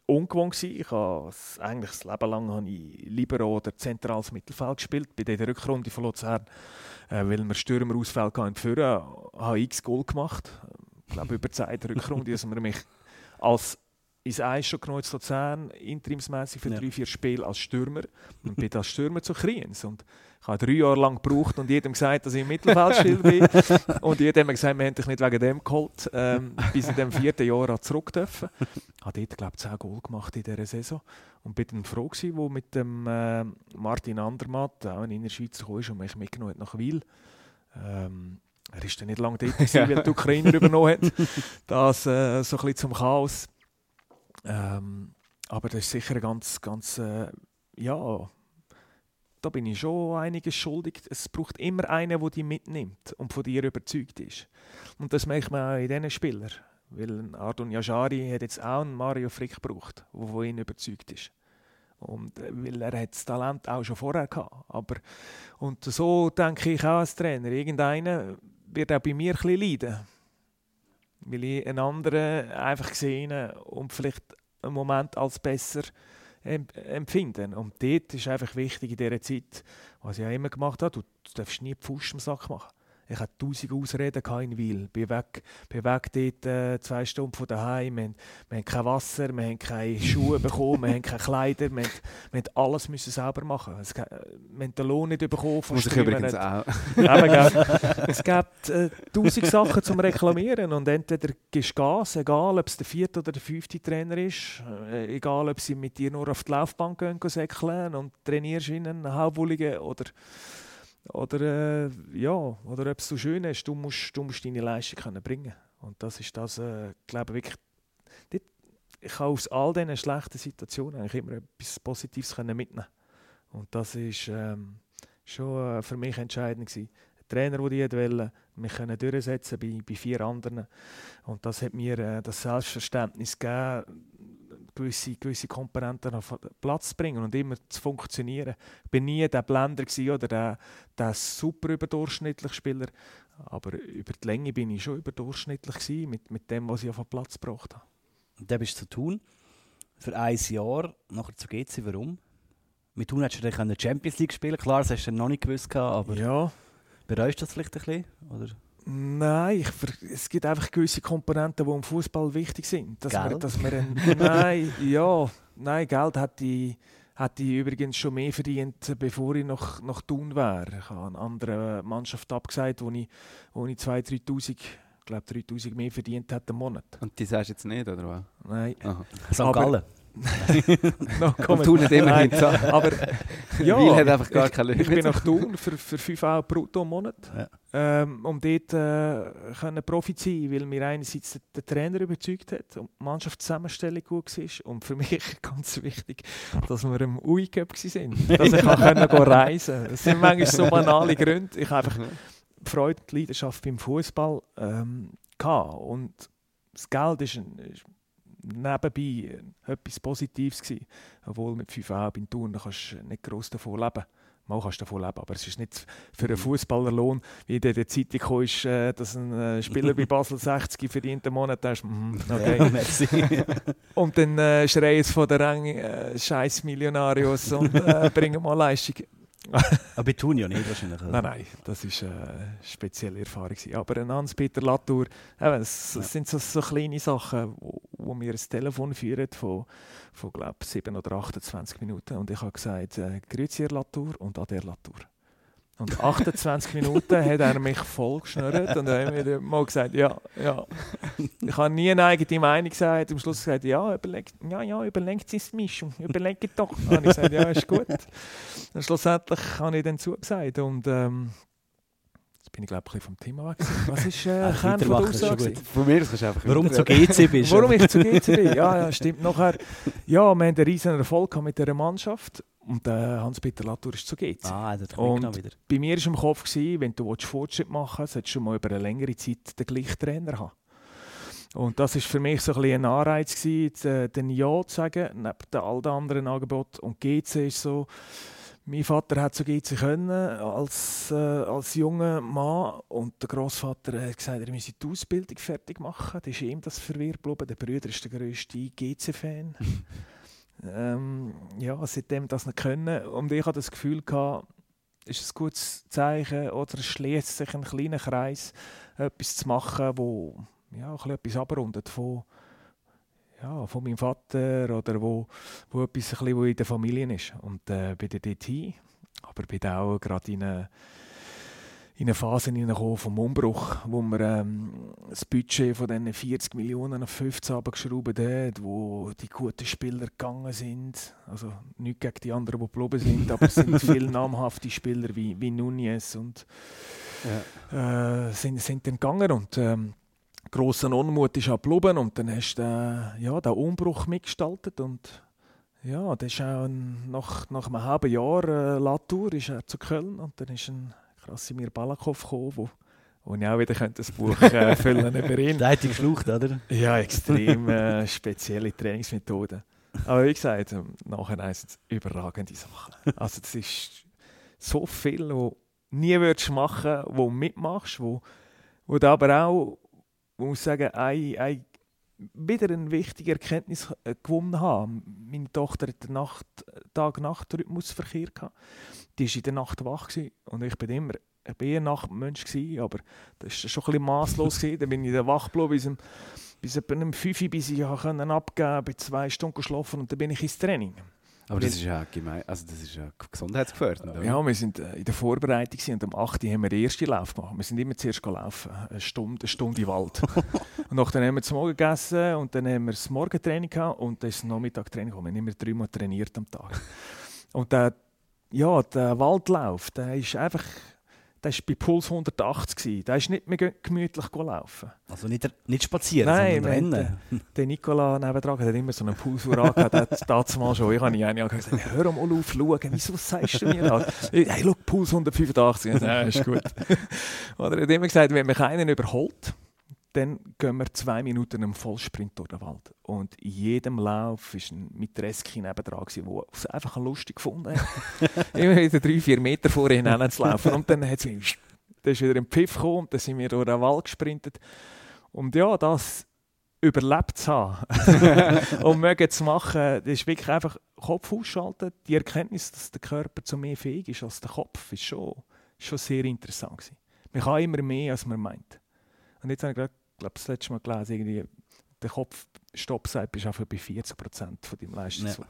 ungewohnt. Gewesen. Ich habe eigentlich das Leben lang habe ich Libero oder zentrales Mittelfeld gespielt. Bei dieser Rückrunde von Luzern, äh, weil wir Stürmer Ausfall hatten, führen, habe ich x Goal gemacht. Ich glaube, über die Zeit der Rückrunde, dass wir mich als ins Eis schon genommen zu Luzern, interimsmäßig für ja. drei, vier Spiele als Stürmer und bin als Stürmer zu Kriens. Und ich habe drei Jahre lang gebraucht und jedem gesagt, dass ich im Mittelfeld bin. und jedem gesagt, wir haben dich nicht wegen dem geholt, ähm, bis in dem vierten Jahr zurück dürfen. Ich habe dort, glaube ich, 10 Goal gemacht in dieser Saison. Und bin dann froh gewesen, wo mit dem äh, Martin Andermatt, auch ein Innerschweizer, kam und mich mitgenommen hat nach Wil. Ähm, er ist dann nicht lange dort, gewesen, weil die Ukrainer übernommen hat. Das äh, so ein bisschen zum Chaos. Ähm, aber das ist sicher ganz, ganz, äh, ja, da bin ich schon einiges schuldig. Es braucht immer einen, der dich mitnimmt und von dir überzeugt ist. Und das merkt man auch in diesen Spielern. Weil Ardon Yajari hat jetzt auch einen Mario Frick gebraucht, der von ihm überzeugt ist. Und, äh, weil er hat das Talent auch schon vorher gehabt. Aber, und so denke ich auch als Trainer. Irgendeiner wird auch bei mir ein bisschen leiden. Weil ich einen anderen einfach gesehen und vielleicht einen Moment als besser empfinden. Und dort ist einfach wichtig in dieser Zeit, was ich auch immer gemacht habe, du darfst nie Fuß im Sack machen. Ich hatte tausend Ausreden in Wil. Ich weg, bin weg dort äh, zwei Stunden von daheim. Wir, wir haben kein Wasser, wir haben keine Schuhe bekommen, wir haben keine Kleider. Wir, wir haben alles müssen selber machen. Es, wir haben den Lohn nicht bekommen. Muss ich übrigens auch. es gibt äh, tausend Sachen zum Reklamieren und entweder gibst du Gas, egal ob es der vierte oder der fünfte Trainer ist, äh, egal ob sie mit dir nur auf die Laufbahn gehen, gehen und trainierst in einen Hauptwulligen oder oder, äh, ja, oder ob es so schön ist, du musst, du musst deine Leistung können bringen Und das ist das, äh, glaube wirklich, dort, ich kann aus all diesen schlechten Situationen eigentlich immer etwas Positives können mitnehmen Und das ist ähm, schon äh, für mich entscheidend gewesen. Ein Trainer, der die wollte, mich können durchsetzen bei, bei vier anderen. Und das hat mir äh, das Selbstverständnis gegeben, gewisse, gewisse Komponenten auf Platz zu bringen und immer zu funktionieren. Ich war nie der Blender oder der, der super überdurchschnittliche Spieler, aber über die Länge bin ich schon überdurchschnittlich gewesen, mit, mit dem, was ich auf den Platz gebracht habe. Und dann bist du zu tun für ein Jahr, nachher zu GC. Warum? Mit Thun hättest du dann Champions League spielen klar, das hast du noch nicht gewusst, aber ja. bereust du das vielleicht ein bisschen? Oder? Nein, ich, es gibt einfach gewisse Komponenten, die im Fußball wichtig sind. Dass Geld? Wir, dass wir ein, nein, ja, nein, Geld hätte ich, hätte ich übrigens schon mehr verdient, bevor ich noch, noch tun wäre. Ich habe eine andere Mannschaft abgesagt, wo ich, wo ich 2'000, 3'000 ich glaube 3000 mehr verdient hätte im Monat. Und die sagst du jetzt nicht, oder was? Nein. St. Gallen? no, und tun nicht immer Nein, aber ja, Weil hat einfach gar keine Ich, ich bin nach Thun für, für 5 Euro brutto im Monat, ja. ähm, um dort äh, können Profi zu sein, weil mir einerseits der, Trainer überzeugt hat und die Mannschaftszusammenstellung gut war und für mich ganz wichtig, dass wir im UI-Cup waren, dass ich können reisen konnte. Das sind manchmal so banale Gründe. Ich habe einfach die Freude und Leidenschaft beim Fußball ähm, und das Geld ist, ein, ist nebenbei etwas Positives gewesen. Obwohl mit 5 Euro in Turn kannst du nicht gross davon leben. Mal kannst du davon leben, aber es ist nicht für einen mhm. Fußballerlohn, wie in der Zeitung kam, ist, äh, dass ein äh, Spieler bei Basel 60 verdient im Monat. Da ist, mm, okay. Und dann äh, schreien es von der Rang äh, Scheiß Millionarios und äh, bringen mal Leistung. Aber bei Thun ja nicht wahrscheinlich. Nein, nein, das war eine spezielle Erfahrung. Aber ein Hans-Peter Latour, es ja. sind so, so, kleine Sachen, wo, wo mir ein Telefon führen von, von glaube 7 oder 28 Minuten. Und ich habe gesagt, äh, Grüezi, Herr Latour und Ade, Latour. Und 28 Minuten hat er mich voll geschnurrt und dann haben wir mal gesagt, ja, ja. Ich habe nie eine eigene Meinung gesagt. Am Schluss gesagt, ja, überlegt, ja, ja, überlegt es Mischung, überlegt doch. Dann habe ich gesagt, ja, ist gut. Und schlussendlich habe ich dann zugesagt und ähm, Jetzt bin ich glaube ich vom Thema weg. Was ist äh, Kern von der Aussage? Von mir ist einfach Warum zu GC bist. Warum ich zu GC bin? Ja, ja, stimmt. Nachher, ja, wir haben einen riesen Erfolg mit dieser Mannschaft und äh, Hans-Peter Latour ist zu GC. Ah, das und wieder. Bei mir war im Kopf, gewesen, wenn du Fortschritt machen willst, solltest du schon mal über eine längere Zeit den gleichen Trainer haben. Und das war für mich so ein, ein Anreiz, gewesen, den Ja zu sagen, neben all den anderen Angeboten. Und GC ist so mein Vater hat so GC können als, äh, als junger Mann und der Großvater hat gesagt, er müsse die Ausbildung fertig machen. Das ist ihm das verwirrt Der Bruder ist der grösste GC-Fan. ähm, ja, seitdem das nicht können. Und ich hatte das Gefühl gehabt, ist ein gutes Zeichen oder es schließt sich ein kleiner Kreis, etwas zu machen, wo ja, etwas abrundet von ja, von meinem Vater oder wo, wo etwas ein bisschen, wo in der Familie ist. Und äh, bin dann dort hin, aber bin auch gerade in eine, in eine Phase vom Umbruch, wo wir ähm, das Budget von diesen 40 Millionen auf 15 abgeschraubt haben, wo die guten Spieler gegangen sind. Also nicht gegen die anderen, die geblieben sind, aber es sind viele namhafte Spieler wie, wie Nunez und ja. äh, sind, sind dann gegangen und ähm, grosser Unmut ist auch geblieben und dann hast du äh, ja, den Umbruch mitgestaltet und ja, das ist auch ein, nach, nach einem halben Jahr äh, Latour ist er zu Köln und dann ist ein Krasimir Balakow gekommen, wo, wo ich auch wieder könnte das Buch äh, füllen über ihn. Der hat dich geschlucht, oder? Ja, extrem äh, spezielle Trainingsmethoden. Aber wie gesagt, ähm, nachher sind es überragende Sachen. Also das ist so viel, wo nie würdest machen, wo mitmachst, wo, wo du aber auch muss sagen, eine, eine, wieder eine wichtige Erkenntnis äh, gewonnen habe. Meine Tochter hatte Nacht, Tag-Nacht-Rhythmusverkehr. Die war in der Nacht wach und ich bin immer ein Bärnachtmensch aber das war schon ein masslos. dann bin ich dann wach geblieben bis etwa um 5 Uhr, bis ich abgeben konnte, bin zwei Stunden geschlafen und dann bin ich ins Training. Aber das ist ja gemein, also das ist ja gesundheitsgefährdend. Oder? Ja, wir sind äh, in der Vorbereitung und am 8. Uhr haben wir den ersten Lauf gemacht. Wir sind immer zuerst gelaufen, eine Stunde, eine Stunde im Wald. und nachher haben wir zum Morgen gegessen und dann haben wir das Morgentraining gehabt und das Nachmittagtraining. Wir haben immer dreimal trainiert am Tag. Und der, ja, der Waldlauf, der ist einfach der war bei Puls 180. Der ist nicht mehr gemütlich gelaufen. Also nicht, nicht spazieren, Nein, sondern rennen. Der, der Nikola nebendran hat immer so einen Pulsuhr hat das mal schon. Ich habe ihn gesagt, hör mal auf, schauen. Wieso sagst du mir das? Hey, schau, Puls 185. Ja, ist gut. Oder er hat immer gesagt, wenn mich einen überholt, dann gehen wir zwei Minuten im Vollsprint durch den Wald. Und in jedem Lauf war ein Mitreski nebendran, der es einfach lustig gefunden hat. Immer wieder drei, vier Meter vor ihnen zu laufen. Und dann hat es dann ist wieder ein Pfiff gekommen und dann sind wir durch den Wald gesprintet. Und ja, das überlebt zu haben und mögen zu machen, das ist wirklich einfach Kopf ausschalten. Die Erkenntnis, dass der Körper zu mehr fähig ist als der Kopf, ist schon, schon sehr interessant gewesen. Man kann immer mehr, als man meint. Und jetzt habe ich gerade, glaube das letzte Mal gelesen, irgendwie, der Kopf Stopp sagt, bist du bei 40 Prozent von deinem Leistungs. Ja.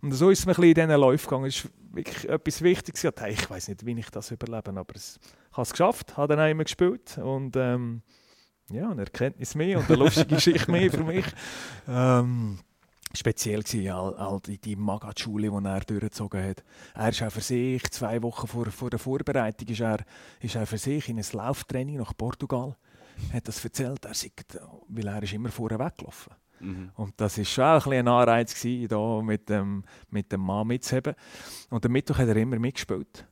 Und so ist es mir ein bisschen in diesen Läufen gegangen. Es ist wirklich etwas Wichtiges. Hey, ich weiß nicht, wie ich das überlebe, aber es, ich habe es geschafft, habe dann auch immer gespielt und ähm, ja, eine Erkenntnis mehr und eine lustige Geschichte mehr für mich. Ähm, speziell war all, all die, die Magat-Schule, die er durchgezogen hat. Er ist auch für sich, zwei Wochen vor, vor der Vorbereitung, ist er, ist er für sich in ein Lauftraining nach Portugal hat das erzählt, er sei, weil er ist immer vorher weggelaufen. Mhm. Und das war schon auch ein, ein Anreiz, gewesen, da mit dem, mit dem Mann mitzuheben. Und am Mittwoch hat er immer mitgespielt.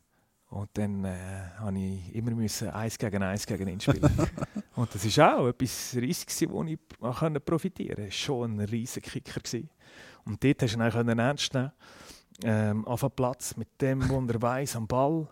Und dann äh, musste ich immer müssen eins gegen eins gegen ihn spielen. und das war auch etwas Riesiges, wo ich profitieren konnte. Es war schon ein riesiger Kicker. Gewesen. Und dort hast du ihn ernst nehmen ähm, auf dem Platz mit dem, was er weiss, am Ball.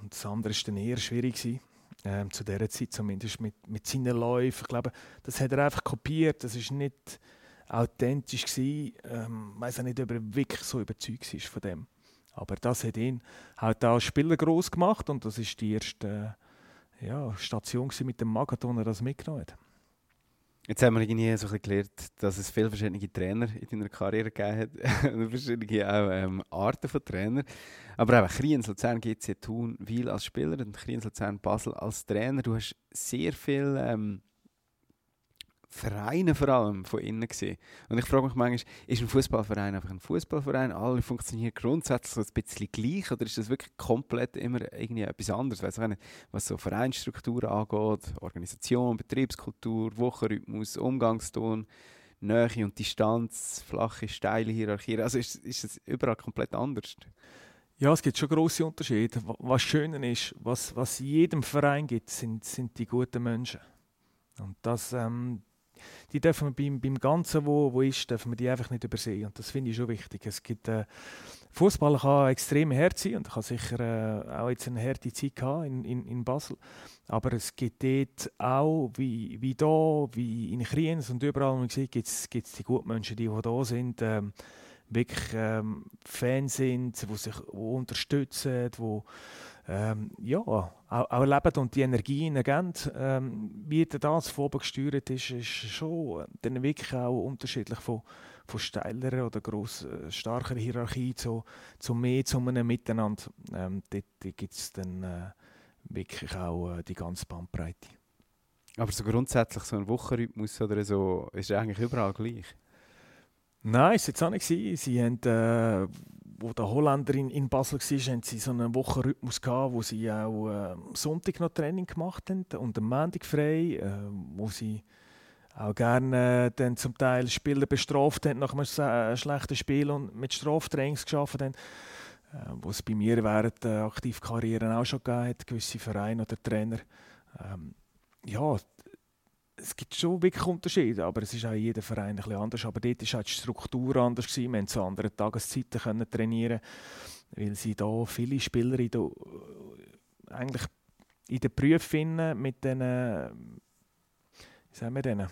Und das andere war dann eher schwierig. Gewesen ähm, zu dieser Zeit zumindest mit, mit seinen Läufen. Ich glaube, das hat er einfach kopiert. Das ist nicht authentisch gewesen. Ähm, ich weiß auch nicht, ob er wirklich so überzeugt ist von dem. Aber das hat ihn halt als Spieler groß gemacht und das ist die erste ja, Station mit dem Marathon, er das mitgenommen hat. Jetzt haben wir irgendwie so ein bisschen gelernt, dass es viele verschiedene Trainer in deiner Karriere gegeben hat. und verschiedene auch, ähm, Arten von Trainer. Aber eben Kriens Luzern, GC Thun, Wiel als Spieler und Kriens Luzern, Basel als Trainer. Du hast sehr viel ähm, Vereine vor allem von innen gesehen. Und ich frage mich manchmal, ist ein Fußballverein einfach ein Fußballverein? Alle funktionieren grundsätzlich so ein bisschen gleich oder ist das wirklich komplett immer irgendwie etwas anderes? Weiss ich nicht, was so Vereinsstrukturen angeht, Organisation, Betriebskultur, Wochenrhythmus, Umgangston, Nähe und Distanz, flache, steile Hierarchie. Also ist, ist es überall komplett anders? Ja, es gibt schon große Unterschiede. Was schön ist, was, was jedem Verein gibt, sind, sind die guten Menschen. Und das, ähm, die dürfen wir beim, beim Ganzen, wo, wo ist, dürfen wir die einfach nicht übersehen. Und das finde ich schon wichtig. Es gibt, äh, Fußball kann extrem hart sein und kann sicher äh, auch jetzt eine harte Zeit haben in, in, in Basel. Aber es gibt dort auch, wie, wie da, wie in Kriens und überall, wo man sieht, gibt es die guten Menschen, die, die da sind. Ähm, wirklich ähm, Fans sind, die sich wo unterstützen, wo ähm, ja, auch, auch leben und die Energie geben. Ähm, wie das von oben gesteuert ist, ist schon dann wirklich auch unterschiedlich von, von steilerer oder gross, äh, starker Hierarchie zu, zu mehr zu einem Miteinander. Ähm, dort, gibt es dann äh, wirklich auch äh, die ganze Bandbreite. Aber so grundsätzlich so ein Wochenrhythmus oder so ist eigentlich überall gleich? Nein, ist jetzt auch nicht. Sie haben, äh, wo der Holländer in, in Basel war, haben sie so einen Wochenrhythmus gehabt, wo sie auch äh, Sonntag noch Training gemacht haben und am Montag frei, äh, wo sie auch gerne äh, dann zum Teil Spieler bestraft haben nach einem äh, schlechten Spiel und mit Straftrainings geschafft haben. Äh, wo es bei mir während der Aktivkarriere auch schon gegeben hat, gewisse Vereine oder Trainer. Ähm, ja, es gibt schon wirklich Unterschiede, aber es ist auch in jedem Verein ein bisschen anders. Aber dort war die Struktur anders. Gewesen. Wir haben zu anderen Tageszeiten können trainieren weil sie da viele Spieler in der, eigentlich in den Berufen mit diesen, wie sagen wir denen,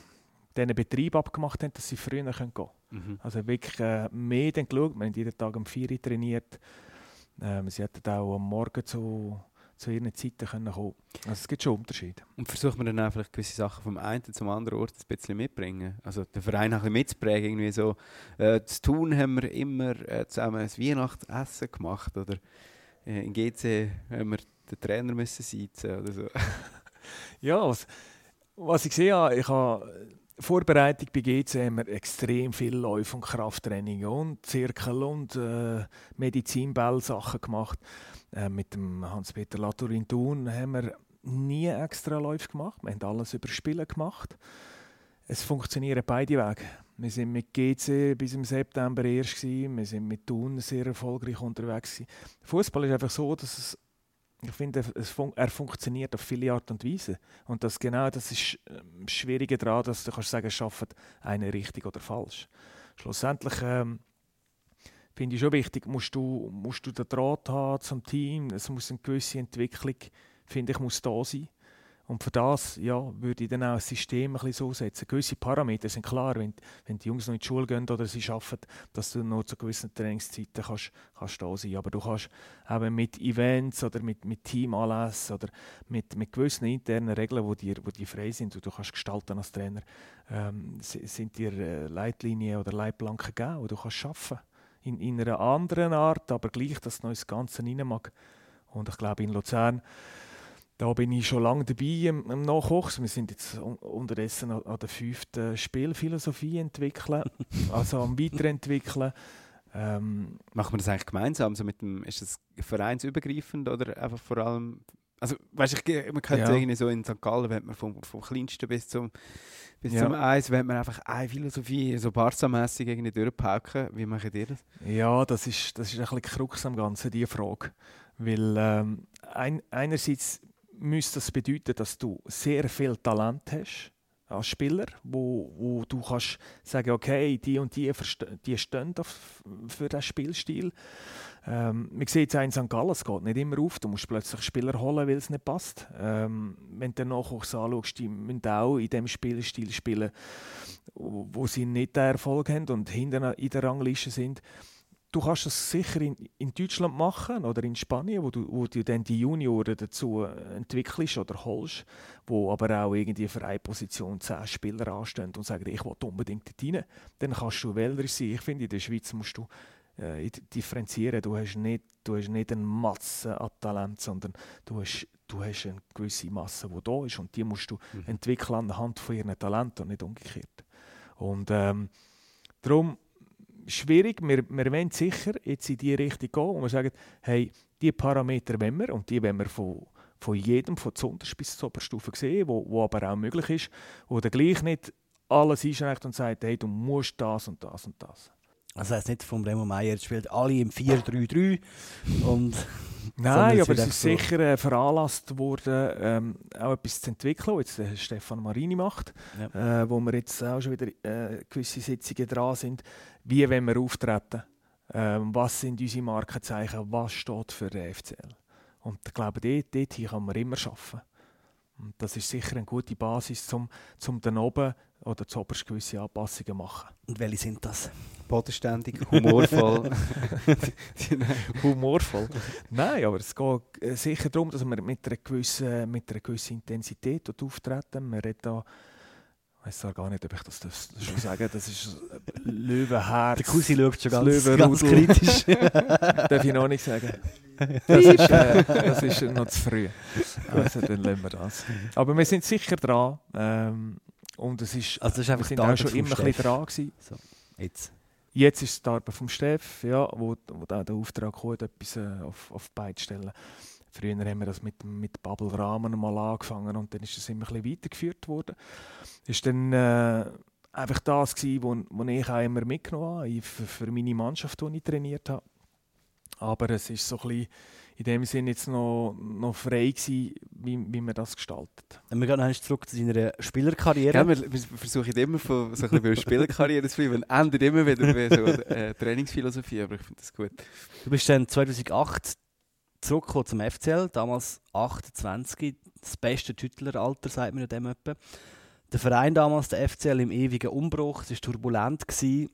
diesen Betrieb abgemacht haben, dass sie früher gehen können. Mhm. Also wirklich äh, mehr dann geschaut. Wir haben jeden Tag um 4 Uhr trainiert. Ähm, sie hätten auch am Morgen zu zu ihren Zeiten können kommen Also es gibt schon Unterschiede. Und versucht man dann auch vielleicht gewisse Sachen vom einen zum anderen Ort ein bisschen mitzubringen? Also den Verein ein bisschen mitzuprägen, irgendwie so, äh, zu tun haben wir immer äh, zusammen ein Weihnachtsessen gemacht oder äh, in GC haben wir den Trainer müssen sitzen oder so. ja, was, was ich sehe, ich habe Vorbereitung bei GC haben wir extrem viel Läufe und Krafttraining und Zirkel und äh, Medizinball-Sachen gemacht. Äh, mit dem Hans-Peter Latour in Thun haben wir nie extra Läufe gemacht. Wir haben alles über Spielen gemacht. Es funktionieren beide Wege. Wir sind mit GC bis im September erst gewesen. Wir sind mit Thun sehr erfolgreich unterwegs Fußball ist einfach so, dass es ich finde, fun er funktioniert auf viele Art und Weise. Und das genau das ist ähm, Schwierige daran, dass du kannst sagen, schafft eine richtig oder falsch. Schlussendlich ähm, finde ich schon wichtig, musst du, musst du den Draht haben zum Team. Es muss eine gewisse Entwicklung, finde ich, muss da sein. Und für das ja, würde ich dann auch ein System ein bisschen so setzen. Gewisse Parameter sind klar, wenn, wenn die Jungs noch in die Schule gehen oder sie arbeiten, dass du noch zu gewissen Trainingszeiten kannst, kannst da sein. Aber du kannst eben mit Events oder mit, mit Teamanlässen oder mit, mit gewissen internen Regeln, die dir, wo dir frei sind, und du kannst gestalten als Trainer, ähm, sind dir äh, Leitlinien oder Leitplanken gegeben, und du kannst arbeiten. In, in einer anderen Art, aber gleich, dass noch ins Ganze rein mag. Und ich glaube, in Luzern da bin ich schon lange dabei im, im Nachwuchs. Wir sind jetzt unterdessen an, der fünften Spielphilosophie entwickeln, also am Weiterentwickeln. Ähm, Machen wir das eigentlich gemeinsam? Also mit dem, ist das vereinsübergreifend oder einfach vor allem also, weißt du, man könnte ja. irgendwie so in St. Gallen, wenn man vom, vom kleinsten bis zum, bis ja. zum Eis, wenn man einfach eine Philosophie so Barca-mässig irgendwie durchpauken. Wie machen ihr das? Ja, das ist, das ist ein bisschen Krux am Ganzen, diese Frage. Weil ähm, ein, einerseits müsste das bedeuten, dass du sehr viel Talent hast als Spieler, wo, wo du kannst sagen, okay, die und die, die stehen für diesen Spielstil. Ähm, man sieht es in St. Gallen, es geht nicht immer auf. Du musst plötzlich Spieler holen, weil es nicht passt. Ähm, wenn du Nachwuchs anschaust, die müssen auch in dem Spielstil spielen, wo sie nicht den Erfolg haben und hinten in der Rangliste sind du kannst das sicher in, in Deutschland machen oder in Spanien, wo du, wo du dann die Junioren dazu entwickelst oder holst, wo aber auch irgendwie für eine Position zehn Spieler anstehen und sagen, ich will unbedingt dort rein. Dann kannst du Wähler sein. Ich finde, in der Schweiz musst du äh, differenzieren. Du hast, nicht, du hast nicht eine Masse an Talent, sondern du hast, du hast eine gewisse Masse, die da ist und die musst du mhm. entwickeln anhand von ihren Talenten und nicht umgekehrt. Und ähm, darum schwierig. Wir, wir wollen sicher jetzt in die Richtung gehen und wir sagen, hey, die Parameter wollen wir und die wollen wir von, von jedem, von der Unterstufe bis zur Oberstufe sehen, wo, wo aber auch möglich ist, wo der gleich nicht alles einschränkt und sagt, hey, du musst das und das und das. Also heißt nicht vom Remo Meier, spielt alle im 4-3-3 und Nein, aber es ist sicher äh, veranlasst worden, ähm, auch etwas zu entwickeln, was jetzt äh, Stefan Marini macht, ja. äh, wo wir jetzt auch schon wieder äh, gewisse Sitzungen dran sind. Wie wollen wir auftreten? Ähm, was sind unsere Markenzeichen? Was steht für den FCL? Und ich glaube, dort, dort hier kann man immer arbeiten. Und das ist sicher eine gute Basis, um, um dann oben oder zuoberst gewisse Anpassungen machen. Und welche sind das? Bodenständig, humorvoll. humorvoll? Nein, aber es geht äh, sicher darum, dass wir mit einer gewissen, mit einer gewissen Intensität auftreten. Man redet da ich weiß gar nicht, ob ich das, das, schon sagen Das ist Löwenherz. Der Cousin schaut schon ganz, ganz kritisch. Darf ich noch nicht sagen. Das ist, äh, das ist noch zu früh. Also dann lassen wir das. Aber wir sind sicher dran. Ähm, und es ist, also das ist einfach wir sind auch schon immer ein bisschen dran gewesen. So, jetzt. Jetzt ist es die Arbeit vom Steff, ja, wo, wo da der Auftrag kommt, etwas äh, auf, auf die Beine zu stellen. Früher haben wir das mit, mit Bubble Rahmen mal angefangen und dann ist es immer ein bisschen weitergeführt worden. Ist dann äh, einfach das gewesen, was ich auch immer mitgenommen habe für, für meine Mannschaft, die ich trainiert habe. Aber es ist so ein bisschen in dem Sinne jetzt noch, noch frei gewesen, wie, wie man das gestaltet. Wir gehen noch zurück zu deiner Spielerkarriere. Ja, wir, wir versuchen immer von so ein bisschen Spielerkarriere zu bleiben. endet immer wieder bei so äh, Trainingsphilosophie, aber ich finde das gut. Du bist dann 2008 zurückgekommen zum FCL, damals 28, das beste Tütleralter, sagt man in dem etwa. Der Verein damals, der FCL, im ewigen Umbruch, es war turbulent. Gewesen.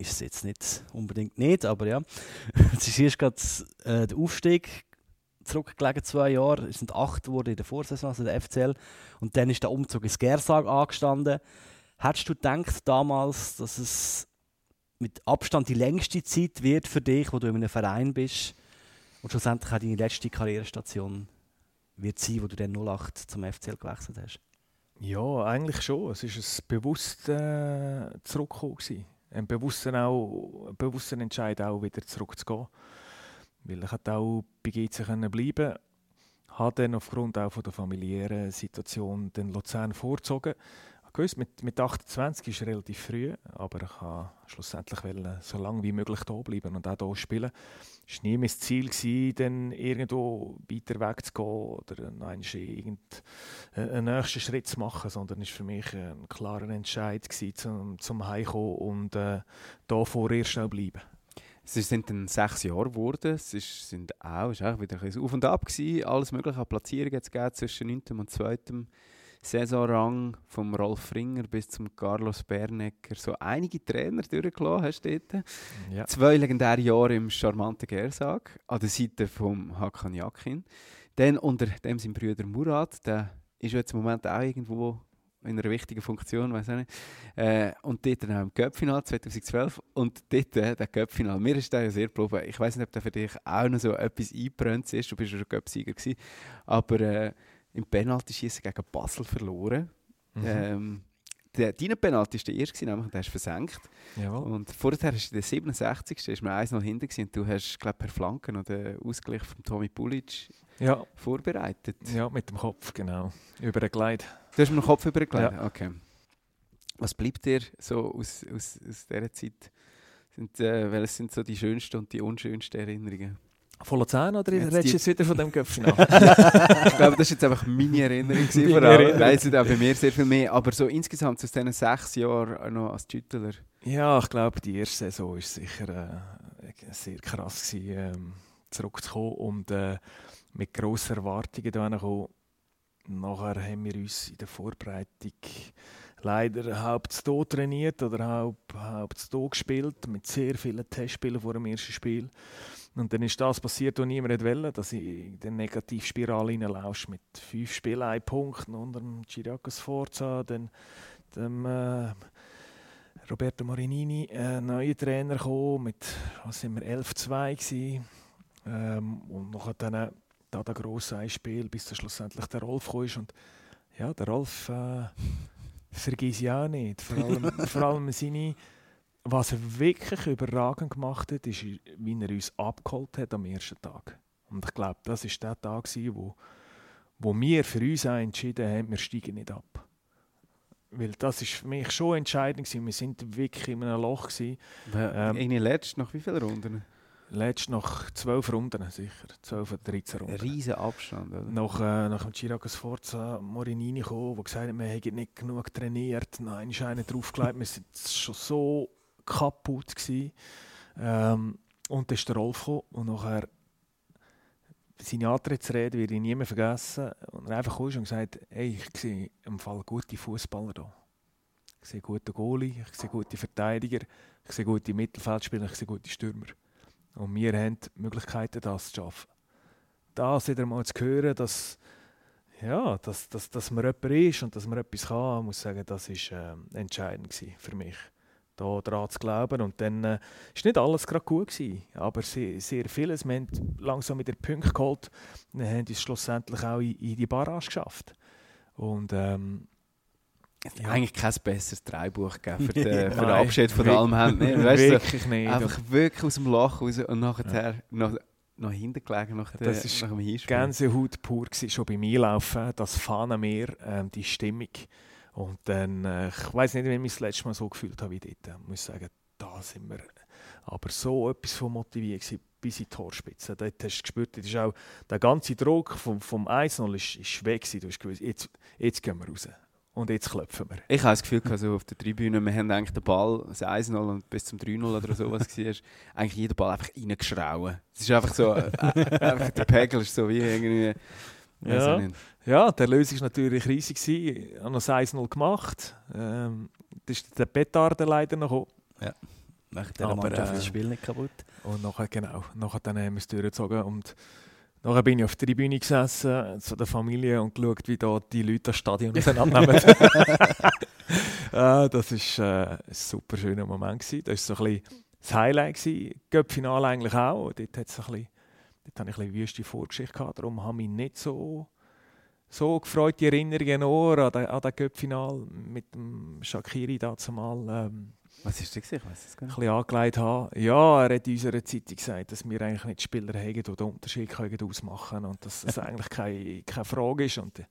Ist es jetzt nicht unbedingt nicht, aber ja. es ist erst gerade äh, der Aufstieg zurückgelegen, zwei Jahre. Es sind acht geworden in der Vorsaison, also der FCL. Und dann ist der Umzug ins Gersag angestanden. Hättest du gedacht damals, dass es mit Abstand die längste Zeit wird für dich, wo du in einem Verein bist, und schlussendlich auch deine letzte Karrierestation wird sein, wo du dann 08 zum FCL gewechselt hast? Ja, eigentlich schon. Es war ein bewusstes äh, Zurückkommen. Ein bewusster, auch, ein bewusster Entscheid, auch wieder zurückzugehen. Weil ich auch bei GC bleiben habe dann aufgrund auch von der familiären Situation den Luzern vorgezogen gewusst, mit, mit 28 ist relativ früh, aber ich wollte schlussendlich so lange wie möglich hier bleiben und auch hier spielen. War nie mein Ziel, gewesen, dann irgendwo weiter wegzugehen oder irgendeinen nächsten Schritt zu machen, sondern es war für mich ein klarer Entscheid, gewesen, zum, zum Heimkommen und äh, hier vorerst auch bleiben. Es sind dann sechs Jahre geworden. Es ist, sind auch, ist auch wieder ein Auf und Ab gewesen. Alles mögliche an Platzierungen zwischen 9. und 2. Saisonrang vom Rolf Ringer bis zum Carlos Bernecker so einige Trainer durchgelassen hast dort. Ja. Zwei legendäre Jahre im charmanten Gersag an der Seite von Hakan Yakin. Dann unter dem sein Bruder Murat, der ist jetzt im Moment auch irgendwo in einer wichtigen Funktion, weiß nicht. Äh, und dort dann auch im Cup-Final 2012 und dort äh, der Cup-Final. Mir ist der ja sehr geblieben. Ich weiß nicht, ob der für dich auch noch so etwas eingebrannt ist. Du bist ja schon Cup-Sieger gewesen. Aber äh, im Penalty-Schießen gegen Basel verloren. Mhm. Ähm, der, deine Penalty war der erste, nämlich, den hast du versenkt. Jawohl. Und vorher hast du den 67. ist mir 1-0 hinten gewesen, und du hast, glaube per Flanken noch den Ausgleich von Tommy Pulic ja. vorbereitet. Ja, mit dem Kopf, genau. Über den Gleit. Du hast mit dem Kopf über den Gleit? Ja. Okay. Was bleibt dir so aus, aus, aus dieser Zeit? Sind, äh, welches sind so die schönsten und die unschönsten Erinnerungen? Von Luzern oder jetzt redest du jetzt wieder von dem Köpfchen Ich glaube, das war jetzt einfach meine Erinnerung. Vor allem. Nein, es auch bei mir sehr viel mehr. Aber so insgesamt aus diesen sechs Jahren noch als Tütler. Ja, ich glaube, die erste Saison war sicher äh, sehr krass, gewesen, ähm, zurückzukommen und äh, mit grossen Erwartungen kommen. Nachher haben wir uns in der Vorbereitung leider halb hier trainiert oder halb, halb hier gespielt, mit sehr vielen Testspielen vor dem ersten Spiel. Und dann ist das passiert, was niemand wollte, dass ich in die Negativspirale hineinlausche mit fünf Spielen, ein Punkt unter dem Chiriakos Forza, dann dem äh, Roberto Marinini, äh, neuer Trainer gekommen, mit, was sind wir, 11-2 ähm, und noch dann da der grosse Spiel, bis dann schlussendlich der Rolf kam. Und ja, der Rolf äh, vergiss ich auch nicht. Vor allem, vor allem seine was er wirklich überragend gemacht hat, ist, wie er uns abgeholt hat am ersten Tag. Und ich glaube, das war der Tag, wo, wo wir für uns entschieden haben, wir steigen nicht ab. Weil das ist für mich schon entscheidend gewesen. Wir sind wirklich in einem Loch gewesen. Ähm, Eine letzte nach wie vielen Runden? Letzt nach zwölf Runden, sicher. Zwölf oder 13 Runden. Ein riesen Abstand, oder? Nach, äh, nach dem Chirac Sforza Morinini gekommen, der gesagt hat, wir hätten nicht genug trainiert. Nein, ist einer draufgelegt. wir sind schon so kaputt. Gewesen. Ähm, und dann ist der Rolf gekommen und nachher seine Antrittsrede werde ich nie mehr vergessen. Und er einfach kam und gesagt, hey, ich sehe im Fall gute Fußballer hier. Ich sehe gute Goalie, ich sehe gute Verteidiger, ich sehe gute Mittelfeldspieler, ich sehe gute Stürmer. Und wir haben Möglichkeiten, das zu schaffen. Das wieder mal zu hören, dass, ja, dass, dass, dass man jemand ist und dass man etwas kann, muss sagen, das war äh, entscheidend für mich daran zu glauben. Und dann war äh, nicht alles gerade gut gewesen, aber sehr, sehr vieles. Wir haben langsam mit den Punkten geholt und haben es schlussendlich auch in, in die Barrage geschafft. Und ähm, ja. Eigentlich kein besseres Dreibuch gegeben für, den, für den Abschied von allem haben. wirklich nicht. Einfach wirklich aus dem Loch raus und nachher ja. noch, noch hinten gelegen nach, der, das ist nach dem Hinspiel. Gänsehaut pur gewesen, schon beim Einlaufen, das Fahnenmeer, ähm, die Stimmung. Und dann, äh, ich weiß nicht, wie ich mich das letzte Mal so gefühlt habe wie dort. Ich muss sagen, da sind wir aber so etwas von motiviert gewesen, bis in die Torspitze. Dort hast du gespürt, das ist auch, der ganze Druck vom, vom 1-0 ist, ist weg gewesen. Du hast gewusst, jetzt, jetzt gehen wir raus. Und jetzt klopfen wir. Ich habe das Gefühl, also auf der Tribüne, wir haben eigentlich den Ball, das 1-0 und bis zum 3-0 oder so, was war, eigentlich jeden Ball einfach reingeschrauen. Es ist einfach so, äh, einfach der Pegel ist so wie irgendwie... Ja, ja, der Lösung war natürlich riesig. Ich habe noch 1-0 gemacht. Ähm, das ist der Petarde leider noch gekommen. Ja, nach der Mannschaft äh, das Spiel nicht kaputt. Und nachher, genau, nachher dann haben wir es durchgezogen. Und nachher bin ich auf der Tribüne gesessen, zu der Familie und geschaut, wie da die Leute das Stadion auseinandernehmen. äh, das war äh, ein super schöner Moment. Gewesen. Das war so ein bisschen das Highlight. Göppfinale eigentlich auch. Dort hat es ein bisschen Dort hatte ich ein bisschen wüste Vorgeschichte. Gehabt. Darum habe ich mich nicht so, so gefreut, die Erinnerungen auch an das an Cup-Final mit dem Shakiri dazu mal. Ähm, was ist das? Ich weiß es gar nicht. Ein bisschen angelegt haben. Ja, er hat in unserer Zeitung gesagt, dass wir eigentlich nicht Spieler haben, die den Unterschied können ausmachen können und dass es eigentlich keine, keine Frage ist. Und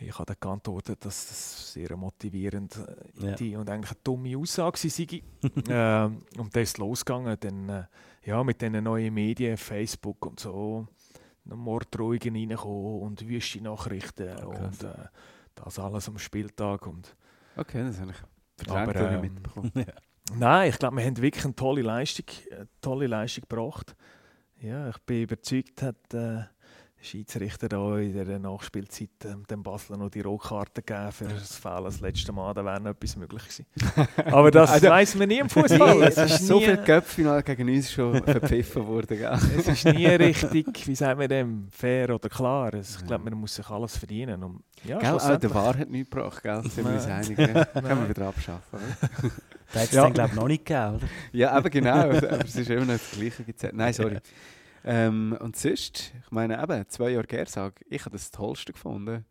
ich habe dann geantwortet, dass das sehr motivierend äh, ja. und eigentlich eine dumme Aussage sei. ähm, und dann ist es losgegangen. Dann, äh, ja, mit diesen neuen Medien, Facebook und so, Morddrohungen reinkommen und wüste Nachrichten okay. und äh, das alles am Spieltag. Und, okay, das habe ich verdrängt aber, ähm, mitbekommen. ja. Nein, ich glaube, wir haben wirklich eine tolle Leistung, eine tolle Leistung gebracht. Ja, ich bin überzeugt, hat äh, Schiedsrichter da in der Nachspielzeit ähm, dem Basler noch die Rotkarte gegeben für das Foul das letzte Mal, da wäre noch etwas möglich gewesen. Aber das also, weiss man nie im Fußball. es ist so viel Köpfinal gegen uns schon verpfiffen worden. Gell? es ist nie richtig, wie sagen wir dem, fair oder klar. Also, ich glaube, man muss sich alles verdienen. Und, ja, gell, auch der Wahr hat nichts gebracht, gell? sind wir uns einig. Können wir wieder abschaffen. Da hat es ja. dann, glaube ich, noch nicht gegeben, oder? Ja, aber genau. Aber es ist immer noch das Gleiche. Nein, sorry. Ähm, und sonst, ich meine eben, zwei Jahre Gersag, ich habe das, das Tollste gefunden.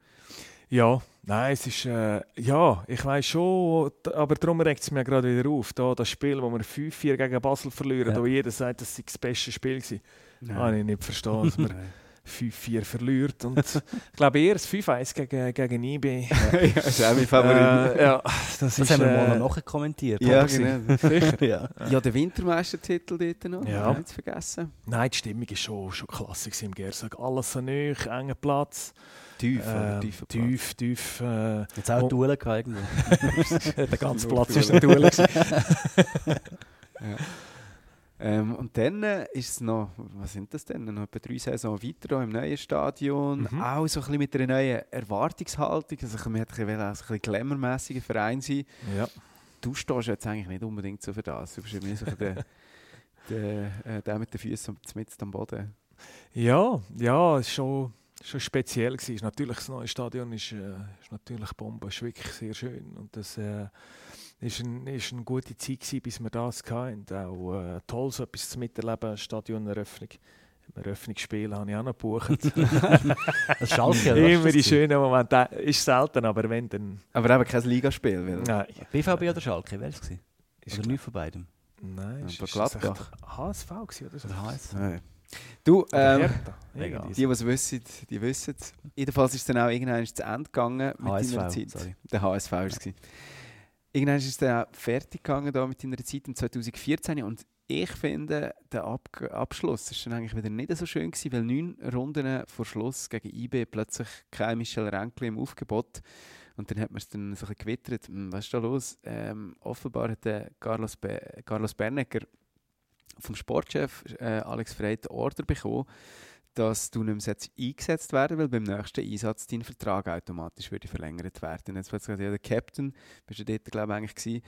Ja, nein, es ist, äh, ja, ich weiß schon, aber darum regt es mir gerade wieder auf, da, das Spiel, wo wir 5-4 gegen Basel verlieren, ja. wo jeder sagt, das sei das beste Spiel war. Habe ich nicht verstanden, 5-4 verliert und ich glaube eher das 5-1 gegen, gegen IB. Ja, das ist auch mein Favorit. Äh, ja, das, das ist, haben wir mal noch kommentiert. Ja, genau. Sicher. ja. ja, der Wintermeistertitel dort noch, ja. nicht vergessen. Nein, die Stimmung war schon, schon klasse im Gersag. Alles so neu, enger Platz. Tief, äh, tief, tief, tief. Äh, Jetzt auch Duellen irgendwo. der ganze Platz war ein Duell. ja. Ähm, und dann äh, ist es noch, was sind das denn, noch etwa drei Saison weiter im neuen Stadion, mhm. auch so ein bisschen mit einer neuen Erwartungshaltung, also man hätte ein bisschen glamourmäßiger Verein sein. Ja. Du stehst jetzt eigentlich nicht unbedingt so für das, du bist ja so der, der, äh, der mit den Füßen mit am Boden. Ja, ja, es ist schon, schon speziell gewesen. Natürlich, das neue Stadion ist, äh, ist natürlich Bombe, ist wirklich sehr schön und das äh, ist, ein, ist eine gute Zeit gewesen, bis wir das hatten. Auch äh, toll, so etwas zu miterleben, Stadioneröffnung. Im Eröffnungsspiel habe ich auch noch gebucht. das Schalke, Immer die schönen Momente. Ist selten, aber wenn dann... Aber eben kein Ligaspiel, weil... Nein. BVB oder Schalke, wer war es? Ist oder nicht von beidem? Nein, ist es Gladbach. HSV oder so? Oder HSV. Nein. Du, ähm, die, die es wissen, die wissen es. Jedenfalls ist es dann auch irgendwann zu Ende gegangen mit HSV, deiner Zeit. Sorry. Der HSV war es. Irgendwann ist es dann fertig gegangen da mit deiner Zeit im 2014 und ich finde, der Ab Abschluss ist dann eigentlich wieder nicht so schön gewesen, weil neun Runden vor Schluss gegen IB plötzlich kein Michel Renkli im Aufgebot und dann hat man es dann so ein gewittert, hm, was ist da los? Ähm, offenbar hat der Carlos, Be Carlos Bernecker vom Sportchef äh, Alex Frey den Order bekommen, dass du nicht mehr eingesetzt werden weil beim nächsten Einsatz dein Vertrag automatisch würde verlängert werden. Jetzt plötzlich ja, der Captain, bist du dort, glaube ich, eigentlich gewesen,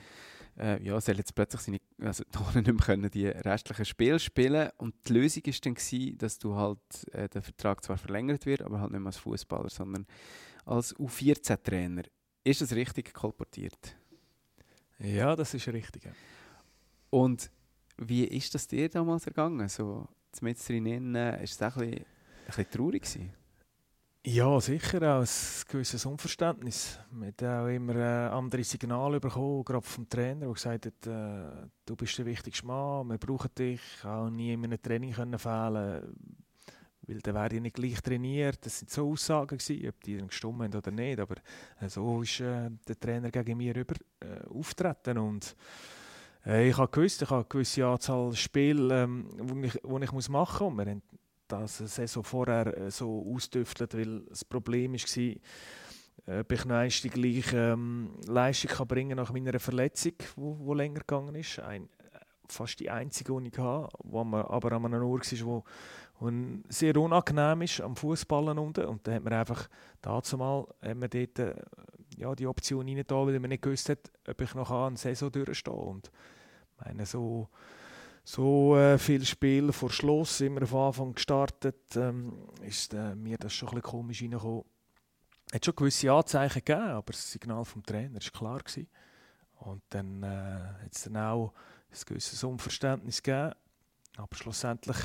äh, ja, soll jetzt plötzlich seine, also nicht mehr können die restlichen Spiele spielen und die Lösung ist dann gewesen, dass du halt äh, der Vertrag zwar verlängert wird, aber halt nicht mehr als Fußballer, sondern als U14-Trainer. Ist das richtig kolportiert? Ja, das ist richtig. Und wie ist das dir damals ergangen? So, mit drinnen, ist es auch ein bisschen, traurig gewesen? Ja, sicher, auch ein gewisses Unverständnis. Wir haben auch immer äh, andere Signale bekommen, gerade vom Trainer, der gesagt hat, äh, du bist der wichtigste Mann, wir brauchen dich. Ich auch nie in einem Training können fehlen weil dann wäre ich nicht gleich trainiert. Das sind so Aussagen gewesen, ob die dann gestimmt haben oder nicht, aber äh, so ist äh, der Trainer gegen mich über äh, auftreten und ich habe gewusst, ich habe eine gewisse Anzahl Spiele, ähm, die ich, ich machen muss. Wir haben das Saison vorher äh, so ausdüftelt, weil das Problem war, ob ich noch die gleiche ähm, Leistung kann bringen nach meiner Verletzung, die länger gegangen ist. Ein, fast die einzige, die ich hatte, wo man aber an einem Ort war, wo, wo sehr unangenehm ist am Fußballen unten. Und da hat man einfach dazu mal haben wir dort, äh, ja, die Option rein da, weil man nicht gewusst hat, ob ich noch eine Saison durchstehe. Und meine, so, so äh, viel Spiel vor Schluss, immer am Anfang gestartet, ähm, ist äh, mir das schon ein bisschen komisch reingekommen. Es hat schon gewisse Anzeichen gegeben, aber das Signal vom Trainer war klar. Gewesen. Und dann äh, hat es dann auch ein gewisses Unverständnis gegeben. Aber schlussendlich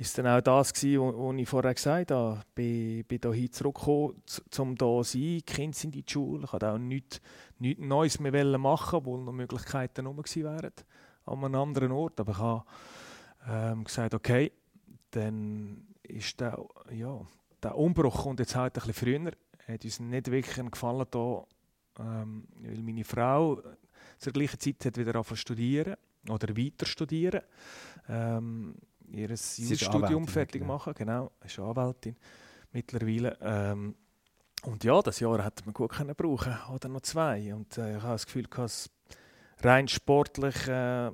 es dann auch das gewesen, was ich vorher gesagt habe. Ich bin, hier zurückgekommen, um hier zu sein. Die Kinder sind in die Schule. Ich wollte auch nichts, nichts Neues mehr machen, obwohl noch Möglichkeiten gewesen wären an einem anderen Ort. Aber ich habe ähm, gesagt, okay, dann ist der, ja, der Umbruch kommt jetzt halt ein bisschen früher. Hat uns nicht wirklich gefallen hier, ähm, weil meine Frau zur gleichen Zeit hat wieder angefangen studieren oder weiter studieren. Ähm, ihr Studium fertig genau. machen, genau, ist Anwältin mittlerweile. Ähm, und ja, das Jahr hätte man gut können brauchen oder noch zwei. Und äh, ich habe das Gefühl, dass rein sportlich äh,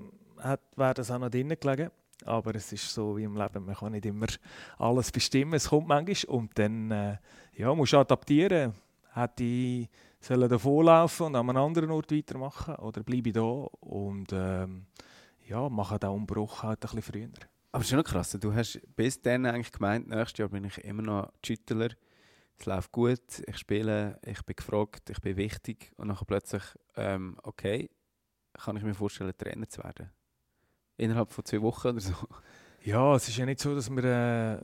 wäre das auch noch drinnen gelegen. Aber es ist so wie im Leben, man kann nicht immer alles bestimmen. Es kommt manchmal und dann äh, ja, musst du adaptieren. Hätte ich sollen davonlaufen und an einem anderen Ort weitermachen oder bleibe ich da und ähm, ja, mache den Umbruch halt ein bisschen früher. Aber es ist schon krass, du hast bis dann eigentlich gemeint, nächstes Jahr bin ich immer noch Schüttler, es läuft gut, ich spiele, ich bin gefragt, ich bin wichtig und dann plötzlich, ähm, okay, kann ich mir vorstellen, Trainer zu werden? Innerhalb von zwei Wochen oder so? Ja, es ist ja nicht so, dass wir äh,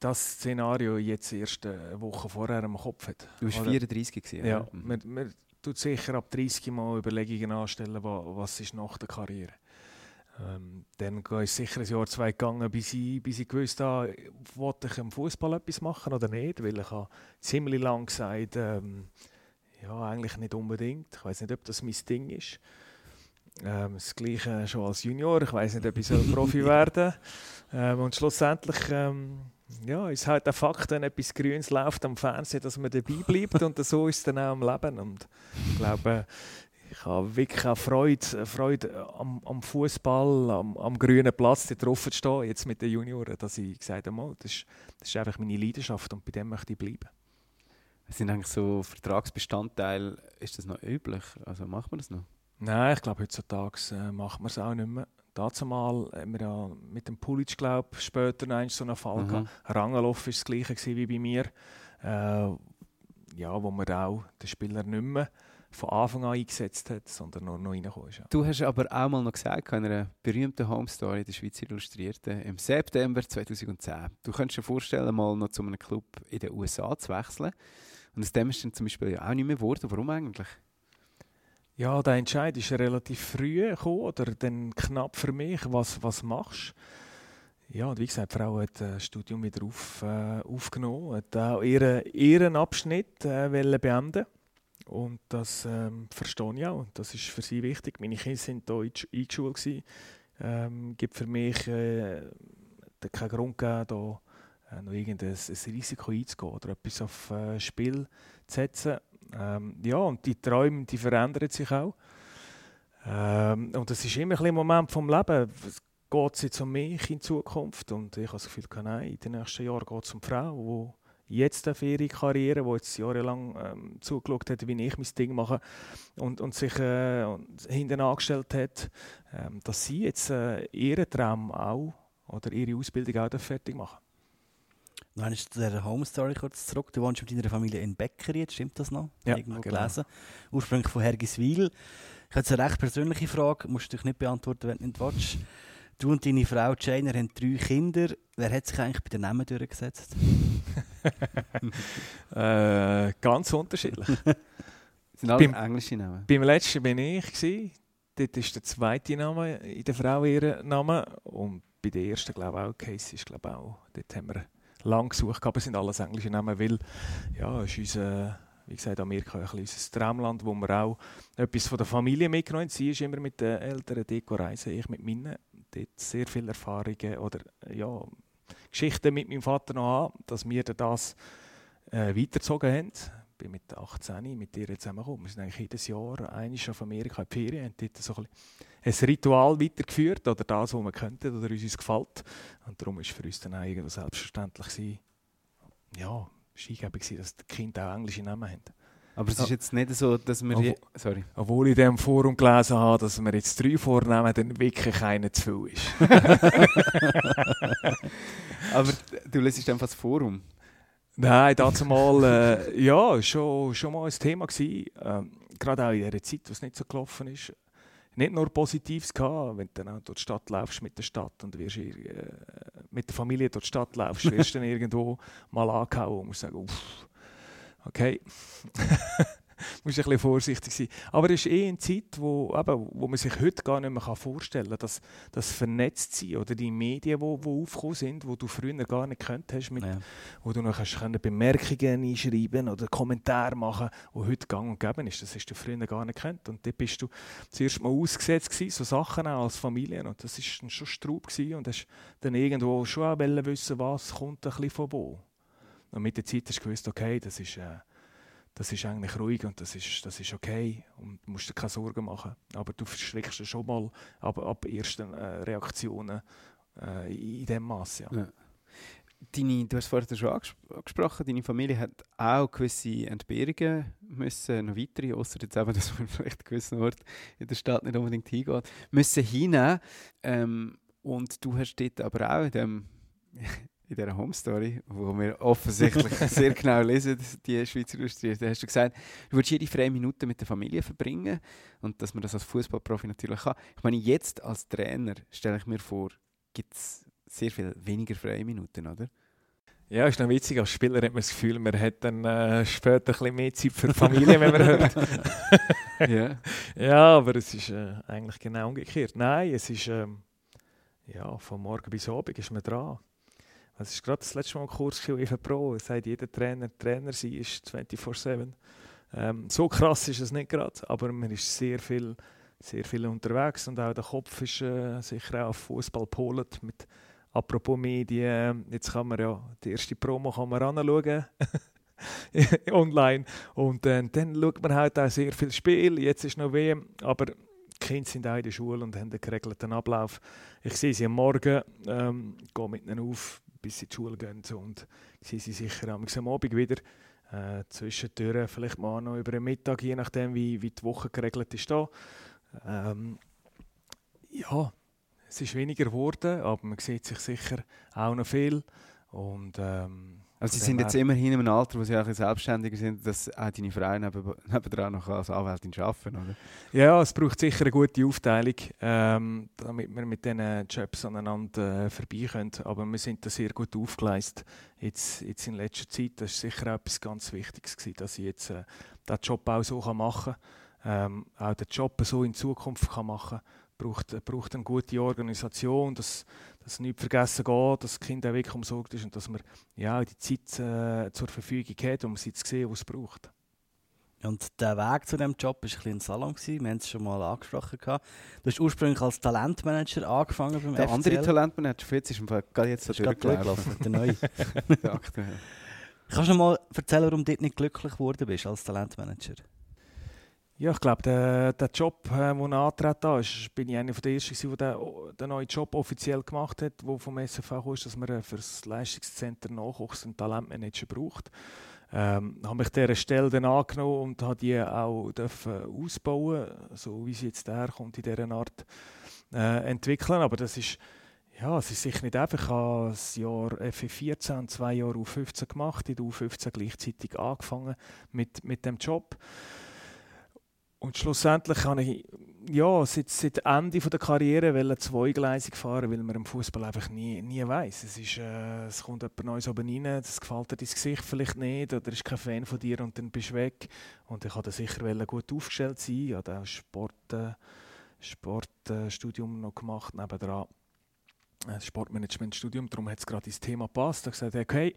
das Szenario jetzt erst eine Woche vorher im Kopf hat. Du warst 34 gewesen, Ja, mhm. man, man tut sicher ab 30 Mal Überlegungen anstellen, was ist nach der Karriere. Ähm, dann ist sicher ein Jahr, zwei gegangen, bis ich, bis ich gewusst habe, wollte ich im Fußball etwas machen oder nicht, weil ich habe ziemlich lang gesagt, ähm, ja, eigentlich nicht unbedingt. Ich weiß nicht, ob das mein Ding ist. Ähm, das Gleiche schon als Junior. Ich weiß nicht, ob ich Profi werden ähm, Und schlussendlich ähm, ja, ist halt der Fakt, wenn etwas Grünes läuft am Fernsehen, dass man dabei bleibt. und so ist es dann auch im Leben. Und ich glaube, ich habe wirklich auch Freude, Freude am, am Fußball, am, am, grünen Platz da drauf zu stehen, jetzt mit den Junioren, dass ich gesagt habe, das ist, das ist einfach meine Leidenschaft und bei dem möchte ich bleiben. Sind eigentlich so Vertragsbestandteile, ist das noch üblich? Also macht man das noch? Nein, ich glaube, heutzutage äh, macht man es auch nicht mehr. Dazu mal haben wir ja mit dem Pulic, glaube später noch so einen Fall mhm. gehabt. Rangeloff war das gleiche wie bei mir. Äh, ja, wo man auch den Spieler nicht mehr von Anfang an eingesetzt hat, sondern nur noch reingekommen ist. Du hast aber auch mal noch gesagt, in einer berühmten Home Story der Schweiz Illustrierten, im September 2010. Du könntest dir vorstellen, mal noch zu einem Club in den USA zu wechseln. Und aus dem ist dann zum Beispiel auch nicht mehr geworden. Warum eigentlich? Ja, der Entscheid ist relativ früh gekommen, oder dann knapp für mich, was, was machst ja, und wie gesagt, die Frau hat das Studium wieder auf, äh, aufgenommen, hat auch ihren, ihren Abschnitt äh, beenden und das ähm, verstehe ich auch. Und das ist für sie wichtig. Meine Kinder sind hier eingeschult. Ähm, gibt für mich äh, keinen Grund gegeben, da äh, noch irgendein ein Risiko einzugehen oder etwas auf äh, Spiel zu setzen. Ähm, ja, und die Träume, die verändern sich auch. Ähm, und das ist immer ein, Moment vom Leben. geht es jetzt um mich in Zukunft? Und ich habe das Gefühl, nein, in den nächsten Jahren geht es um die jetzt für ihre Karriere, die jetzt jahrelang ähm, zugeschaut hat, wie ich mein Ding mache und, und sich äh, hinten angestellt hat, ähm, dass sie jetzt äh, ihren Traum auch oder ihre Ausbildung auch fertig machen. Dann ist der Home Story kurz zurück. Du wohnst mit deiner Familie in Beckeri, stimmt das noch? Ja, Irgendwo genau. gelesen. Ursprünglich von Hergiswil. Ich habe jetzt eine recht persönliche Frage, musst du dich nicht beantworten, wenn du nicht willst. Du und deine Frau Jane haben drei Kinder. Wer hat sich eigentlich bei den Namen durchgesetzt? äh, ganz unterschiedlich. sind alle Beim- englische Namen. Beim letzten bin ich. Gewesen. Dort ist der zweite Name in der Frau ihr Name. Und bei der ersten, glaube ich, auch Case ist, glaube ich, auch. Dort haben wir lang gesucht, aber es sind alles englische Namen, weil ja, es ist unser, wie gesagt, Amerika ein bisschen unser Traumland, wo wir auch etwas von der Familie mitgenommen haben. Sie ist immer mit den Eltern Deko reisen, ich mit meinen. Dort sehr viele Erfahrungen oder ja, Geschichten mit meinem Vater noch haben, dass wir das äh, weitergezogen haben. Ich bin mit 18 mit ihr zusammengekommen. Wir sind eigentlich jedes Jahr einmal auf Amerika in die Ferien und dort so ein, ein Ritual weitergeführt oder das, was wir könnten oder uns gefällt. Und darum war für uns dann auch irgendwo selbstverständlich, gewesen, ja, es war dass die Kinder auch englische Namen haben. Aber es ist jetzt nicht so, dass wir... Je- Sorry. Obwohl ich in diesem Forum gelesen habe, dass wir jetzt drei vornehmen, dann wirklich einer zu viel ist. Aber du lesest einfach das Forum. Nein, dazu mal, äh, ja, schon, schon mal ein Thema gewesen. Ähm, gerade auch in der Zeit, wo es nicht so gelaufen ist. Nicht nur Positives gehabt, wenn du dann auch durch die Stadt laufst mit der Stadt und wirst, äh, mit der Familie durch die Stadt laufst, wirst du dann irgendwo mal angehauen und musst sagen, uff, okay. musst ein bisschen vorsichtig sein. Aber es ist eh eine Zeit, wo, eben, wo man sich heute gar nicht mehr vorstellen kann, dass das vernetzt sein oder die Medien, die wo, wo aufgekommen sind, wo du früher gar nicht könnt hast, mit Ja. wo du noch können Bemerkungen einschreiben oder Kommentare machen, wo heute gang und gäbe ist. Das hast du früher gar nicht gekannt. Und dort bist du zuerst mal ausgesetzt gewesen, so Sachen auch als Familie. Und das ist dann schon Straub gewesen und hast dann irgendwo schon auch wissen, was kommt ein bisschen von wo. Und mit der Zeit hast du gewusst, okay, das ist, äh, das ist eigentlich ruhig und das ist, das ist okay und du musst dir keine Sorgen machen. Aber du verschreckst schon mal ab, ab ersten äh, Reaktionen äh, in diesem Maß. Ja. Ja. Deine, du hast vorhin schon anges angesprochen, deine Familie hat auch gewisse Entbehrungen müssen, noch weitere, außer jetzt eben, dass man vielleicht an gewissen Ort in der Stadt nicht unbedingt hingeht, müssen hinnehmen. Ähm, und du hast dort aber auch in, dem, in dieser Home Story, wo wir offensichtlich sehr genau lesen, die Schweizer Illustrierte, hast du gesagt, du würdest jede freie Minute mit der Familie verbringen und dass man das als Fußballprofi natürlich kann. Ich meine, jetzt als Trainer stelle ich mir vor, gibt es sehr viel weniger freie Minuten, oder? Ja, ist noch witzig. Als Spieler hat man das Gefühl, man hat dann äh, später ein bisschen mehr Zeit für die Familie, wenn man hört. ja. Ja, aber es ist äh, eigentlich genau umgekehrt. Nein, es ist ähm, ja, von morgen bis Abend ist man dran. Es ist gerade das letzte Mal ein Kurs gewesen, EV Pro. Es sagt jeder Trainer, Trainer sein ist 24-7. Ähm, so krass ist es nicht gerade, aber man ist sehr viel, sehr viel unterwegs und auch der Kopf ist äh, sicher auch auf Fußball gepolt. Mit apropos Medien, jetzt kann man ja die erste Promo kann man anschauen. online und äh, dann schaut man halt auch sehr viel Spiel. Jetzt ist noch WM, aber die Kinder sind auch in der Schule und haben einen geregelten Ablauf. Ich sehe sie am Morgen, ähm, gehe mit ihnen auf, bis sie in die Schule gehen und sie sicher am am Abend wieder. Äh, zwischendurch vielleicht mal noch über den Mittag, je nachdem wie, wie die Woche geregelt ist da. Ähm, ja, es ist weniger geworden, aber man sieht sich sicher auch noch viel. Und, ähm, Also sie sind jetzt immerhin in einem Alter, wo sie auch ein selbstständiger sind, dass auch deine Frau neben, nebendran noch als Anwältin arbeiten oder? Ja, es braucht sicher eine gute Aufteilung, ähm, damit wir mit diesen Jobs aneinander äh, vorbei können. Aber wir sind da sehr gut aufgeleistet jetzt, jetzt in letzter Zeit. Das ist sicher etwas ganz Wichtiges gewesen, dass ich jetzt äh, diesen Job auch so kann machen kann. Ähm, auch den Job so in Zukunft kann machen braucht, äh, braucht eine gute Organisation, dass, dass nichts vergessen geht, dass das Kind auch wirklich umsorgt ist und dass man ja, die Zeit äh, zur Verfügung hat, um sie zu sehen, was es braucht. Und der Weg zu diesem Job war ein bisschen ein Salon. Gewesen. Wir haben es schon mal angesprochen. Gehabt. Du hast ursprünglich als Talentmanager angefangen beim Der FCL. andere Talentmanager Fritz ist gerade jetzt ist durchgelaufen, der neue. Der aktuelle. Kannst du noch mal erzählen, warum du dort nicht glücklich geworden bist als Talentmanager? Ja, ich glaube, der, der Job, äh, den er antreten ist, bin ich einer der Ersten, der den, neuen Job offiziell gemacht hat, der vom SFV ist, dass man für das Leistungszentrum Nachwuchs einen Talentmanager braucht. Ähm, habe mich dieser Stelle dann angenommen und habe die auch dürfen ausbauen, so wie sie jetzt herkommt, in dieser Art äh, entwickeln. Aber das ist, ja, es ist sicher nicht einfach. Ich habe das Jahr FE14, zwei Jahre U15 gemacht, in der U15 gleichzeitig angefangen mit, mit dem Job. Und schlussendlich habe ich ja, seit, seit Ende der Karriere zweigleisig fahren, weil man im Fußball einfach nie, nie weiß. Es, ist, äh, es kommt jemand Neues oben rein, das gefällt dir dein Gesicht vielleicht nicht oder ist kein Fan von dir und dann bist du weg. Und ich wollte sicher gut aufgestellt sein. Ich habe auch Sport, äh, Sportstudium äh, noch gemacht nebenan. Ein Sportmanagementstudium, darum hat es gerade ins Thema gepasst. Ich habe gesagt, okay,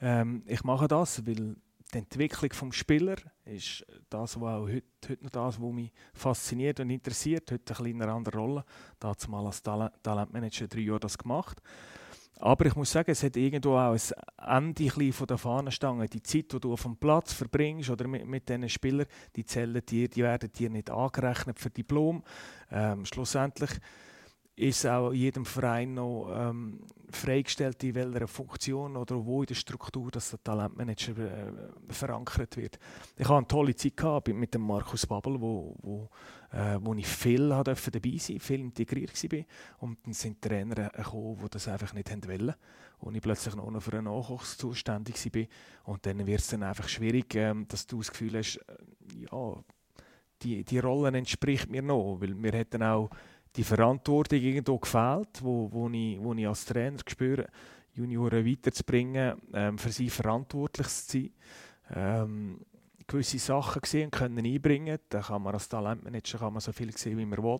ähm, ich mache das, weil die Entwicklung des Spielers ist das, was auch heute, heute noch das, was mich fasziniert und interessiert. Heute eine kleine andere Rolle. Da hat mal als Talentmanager drei Jahre das gemacht. Aber ich muss sagen, es hat irgendwo auch ein Ende von der Fahnenstange. Die Zeit, die du auf dem Platz verbringst oder mit, mit diesen Spielern, die zählen dir, die werden dir nicht angerechnet für Diplom. Ähm, schlussendlich ist auch jedem Verein noch ähm, freigestellt, in welcher Funktion oder wo in der Struktur dass der Talentmanager äh, verankert wird. Ich hatte eine tolle Zeit gehabt mit dem Markus Babbel, wo, wo, äh, wo ich viel dabei sein viel integriert war. Und dann sind Trainer gekommen, die das einfach nicht wollen. Und ich plötzlich noch für einen Nachwuchs zuständig war. Und dann wird es dann einfach schwierig, ähm, dass du das Gefühl hast, äh, ja, die, die Rolle entspricht mir noch, weil wir hätten auch die Verantwortung irgendwo gefehlt, wo, wo, ich, wo ich als Trainer spüre, Junioren weiterzubringen, ähm, für sie verantwortlich zu sein. Ähm, gewisse Sachen gesehen können einbringen. Da kann man als Talentmanager kann man so viel sehen, wie man will.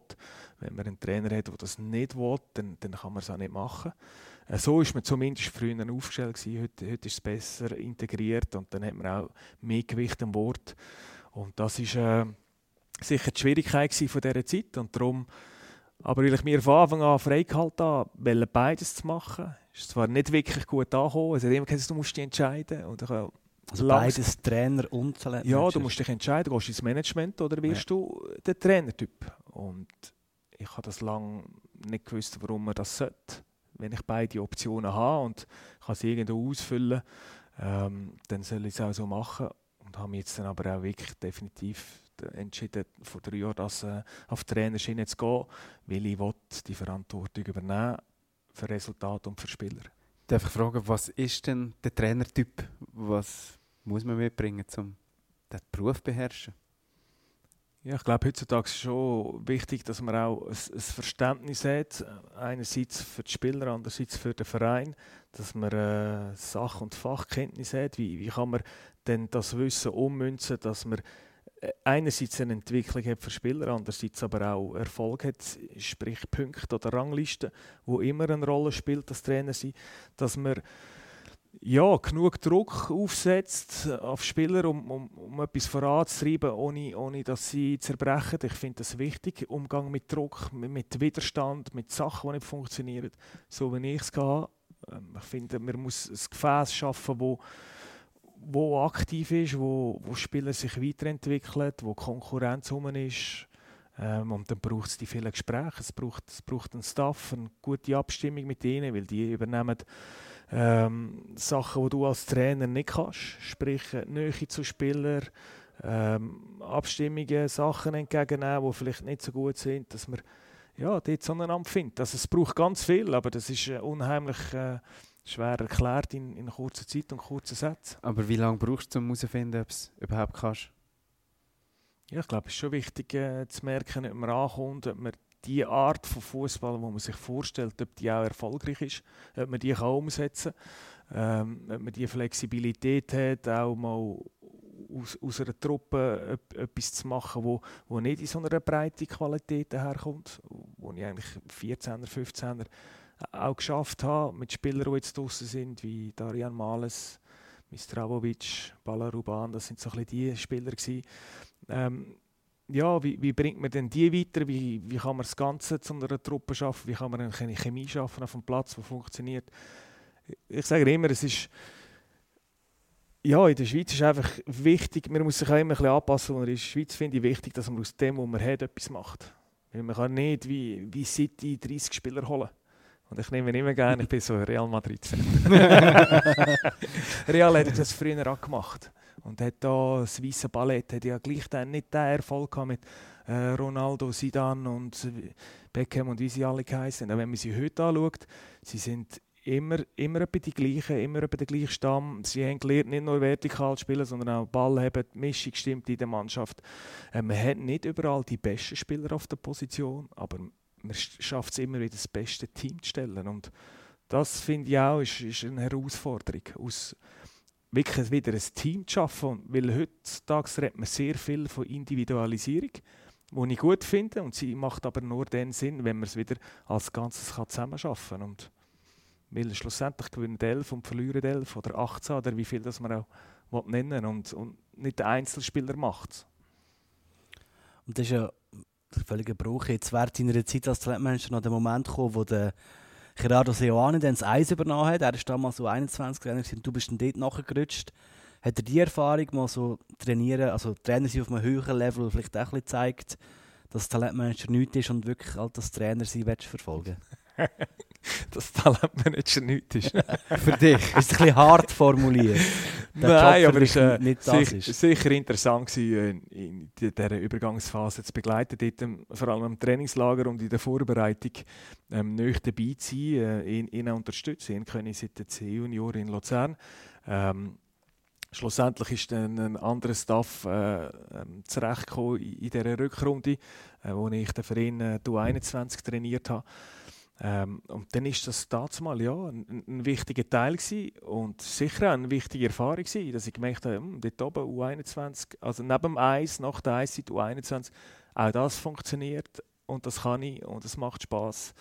Wenn man einen Trainer hat, der das nicht will, dann, dann kann man es auch nicht machen. Äh, so ist man zumindest früher aufgestellt gewesen. Heute, heute ist es besser integriert und dann hat man auch mehr Gewicht am Wort. Und das ist äh, sicher die Schwierigkeit von dieser Zeit und darum aber weil ich mir von Anfang an freigehalten habe, beides zu machen, ist zwar nicht wirklich gut angekommen. Es hat immer gesagt, du musst dich entscheiden. Und ich also beides Trainer und Talent. Ja, du musst dich entscheiden, gehst du ins Management oder wirst ja. du der Trainertyp. Und ich habe das lange nicht gewusst, warum man das sollte. Wenn ich beide Optionen habe und kann sie irgendwo ausfüllen, ähm, dann soll ich es auch so machen. Und habe mich jetzt dann aber auch wirklich definitiv entschieden, vor drei Jahren das, äh, auf die Trainerschiene zu gehen, weil ich will die Verantwortung übernehmen für Resultat und für Spieler. Darf ich fragen, was ist denn der Trainertyp? Was muss man mitbringen, um den Beruf zu beherrschen? Ja, ich glaube, heutzutage ist es schon wichtig, dass man auch ein, ein, Verständnis hat, einerseits für die Spieler, andererseits für den Verein, dass man äh, Sach- und Fachkenntnis hat. Wie, wie kann man denn das Wissen ummünzen, dass man äh, einerseits eine Entwicklung hat für Spieler, andererseits aber auch Erfolg hat, sprich Punkte oder Ranglisten, wo immer eine Rolle spielt als Trainer sein, dass man ja, genug Druck aufsetzt auf Spieler, um, um, um etwas voranzutreiben, ohne, ohne dass sie zerbrechen. Ich finde das wichtig. Umgang mit Druck, mit Widerstand, mit Sachen, die nicht funktionieren, so wie ich es habe. Ähm, ich finde, man muss ein Gefäß schaffen, wo wo aktiv ist, wo, wo Spieler sich weiterentwickeln, wo Konkurrenz herum ist. Ähm, und dann braucht es die vielen Gespräche, es braucht, es braucht einen Staff, eine gute Abstimmung mit ihnen, weil die übernehmen ähm, Sachen, die du als Trainer nicht kannst, sprich Nähe zu Spielern, ähm, Abstimmungen, Sachen entgegennehmen, die vielleicht nicht so gut sind, dass man ja, dort zueinander findet. Also es braucht ganz viel, aber das ist äh, unheimlich äh, schwer erklärt in, in kurzer Zeit und kurzen Sätzen. Aber wie lange brauchst du, um herauszufinden, ob es überhaupt kannst? Ja, ich glaube, es ist schon wichtig äh, zu merken, ob man ankommt, ob man die Art von Fußball, die man sich vorstellt, ob die auch erfolgreich ist, ob man die kann umsetzen kann, ähm, ob man die Flexibilität hat, auch mal aus, aus einer Truppe etwas zu machen, wo, wo nicht in so einer breiten Qualität herkommt, wo ich eigentlich 14er, 15er auch geschafft habe, mit Spielern, die jetzt draußen sind, wie Darian Males, Mistravovic, Balaruban, das sind so ein bisschen die Spieler gewesen. Ähm, ja, wie, wie, bringt man denn die weiter? Wie, wie kann man das Ganze zu einer Truppe schaffen? Wie kann man eine Chemie schaffen auf dem Platz, die funktioniert? Ich sage immer, es ist ja, in der Schweiz ist einfach wichtig, man muss sich auch immer ein bisschen anpassen, und in der Schweiz finde ich wichtig, dass man aus dem, was man hat, etwas macht. Man kann nicht wie, wie City 30 Spieler holen. Und ich nehme immer gerne, ich bin so Real Madrid-Fan. Real hat das früher auch gemacht. Und hat da das weiße Ballett hat ja gleich dann nicht den Erfolg gehabt mit äh, Ronaldo, Zidane und Beckham und wie sie alle heißen. Wenn man sie heute anschaut, sie sind immer, immer etwa die gleichen, immer etwa der gleiche Stamm. Sie haben gelernt, nicht nur vertikal zu spielen, sondern auch Ball haben, die Mischung stimmt in der Mannschaft. Äh, man hat nicht überall die besten Spieler auf der Position, aber man schafft es immer wieder, das beste Team zu stellen. Und das finde ich auch ist, ist eine Herausforderung, aus wirklich wieder ein Team zu schaffen. Weil heutzutage redet man sehr viel von Individualisierung, die ich gut finde. Und sie macht aber nur dann Sinn, wenn man es wieder als Ganzes zusammenarbeiten kann. Weil schlussendlich gewinnen 11 und verlieren 11 oder 18 oder wie viel das man auch nennen und, und nicht der Einzelspieler macht. Und das ist ja der völlige Bruch. Jetzt während deiner Zeit als Talentmanager noch der Moment gekommen, wo der Gerardo Seoane dann das Eis übernommen hat. Er ist damals so 21 und du bist dann dort nachgerutscht. Hat er die Erfahrung mal so trainieren, also Trainer sind auf einem höheren Level vielleicht auch ein bisschen gezeigt, dass Talentmanager nichts ist und wirklich halt das Trainer sein verfolgen das Talentmanager nichts ist. Für dich? Ist ein bisschen hart formuliert. Nein, aber es war äh, sicher, sicher, interessant, gewesen, äh, in dieser Übergangsphase zu begleiten, dort, ähm, vor allem im Trainingslager und in der Vorbereitung ähm, nicht dabei zu sein, äh, ihn, ihn unterstützen. Ihn können seit der C-Junior in Luzern. Ähm, Schlussendlich ist dann ein anderer Staff äh, ähm, zurechtgekommen in, in dieser Rückrunde, äh, wo ich den Verein äh, 21 trainiert habe. Ähm, und dann ist das damals ja, ein, ein, wichtiger Teil gewesen und sicher auch eine wichtige Erfahrung gewesen, dass ich gemerkt habe, hm, dort oben U21, also neben dem Eis, nach der Eiszeit U21, auch das funktioniert und das kann ich und es macht Spaß.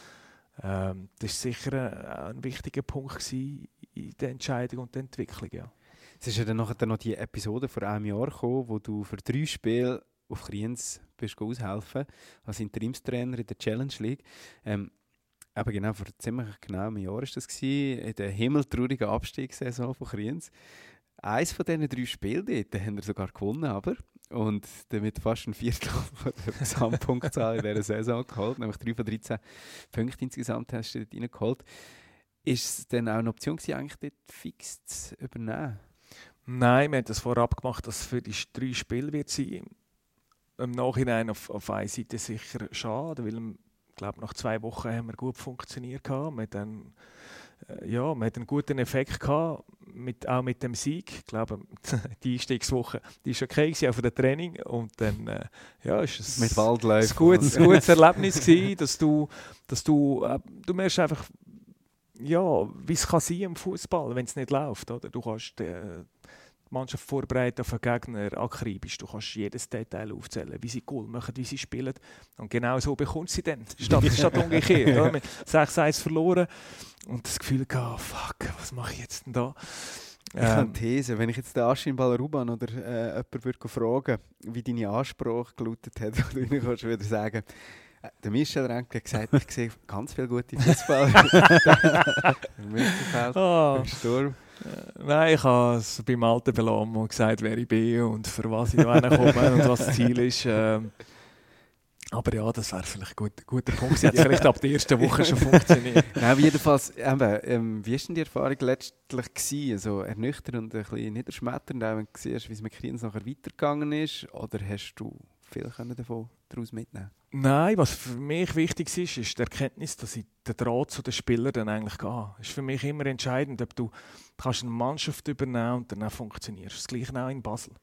Ähm, das ist sicher ein, ein wichtiger Punkt gewesen in der Entscheidung und der Entwicklung. Ja. Es ist ja dann nachher noch die Episode vor einem Jahr gekommen, wo du für drei Spiele auf Kriens bist aushelfen als Interimstrainer in der Challenge League. Ähm, eben genau, vor ziemlich genau einem Jahr war das, gewesen, in der himmeltraurigen Abstiegssaison von Kriens. Eins von diesen drei Spielen dort haben wir sogar gewonnen, aber und damit fast ein Viertel der Gesamtpunktzahl in dieser Saison geholt, nämlich 3 von 13 Punkte insgesamt hast du dort reingeholt. Ist es dann auch eine Option gewesen, eigentlich dort fix zu übernehmen? Nein, wir haben das vorab gemacht, dass es für die drei Spiele wird sein. Im Nachhinein auf, auf einer Seite sicher schade, weil glaube, nach zwei Wochen haben wir gut funktioniert. Gehabt. Wir hatten, äh, ja, wir hatten einen guten Effekt gehabt, mit, auch mit dem Sieg. Ich glaube, die Einstiegswoche die war okay gewesen, auch für das Training. Und dann äh, ja, ist es mit ein gutes, gutes Erlebnis gewesen, dass du, dass du, äh, du merkst einfach, ja, wie es kann sein im Fußball, wenn es nicht läuft. Oder? Du kannst äh, die Mannschaft vorbereitet auf einen Gegner akribisch. Du kannst jedes Detail aufzählen, wie sie Goal machen, wie sie spielen. Und genau so bekommst du sie dann. Statt, statt umgekehrt. Mit 6-1 verloren und das Gefühl gehabt, fuck, was mache ich jetzt denn da? Ich ähm, habe These, wenn ich jetzt den Aschin Ballaruban oder äh, jemanden würde fragen wie deine Ansprache gelautet hat, dann kannst du wieder sagen, äh, der Michel Renke hat gesagt, ich sehe ganz viele gute Fußballer im Mittelfeld, oh. im Sturm. Nein, ich habe es beim alten Belamo gesagt, wer ich bin und für was ich komme und was das Ziel ist. Ähm, aber ja, das wäre vielleicht ein gut, guter Punkt. Sie hat vielleicht ab der ersten Woche schon funktioniert. Nein, jedenfalls, eben, ähm, wie war denn die Erfahrung letztlich? Gewesen? Also ernüchternd und ein bisschen niederschmetternd, wenn du siehst, wie es mit Kriens nachher weitergegangen ist? Oder hast du viel davon daraus mitnehmen Nein, was für mich wichtig ist, ist die Erkenntnis, dass ich den Draht zu den Spielern dann eigentlich gehe. Das ist für mich immer entscheidend, ob du kannst eine Mannschaft übernehmen und dann funktioniert. Das gleiche auch in Basel.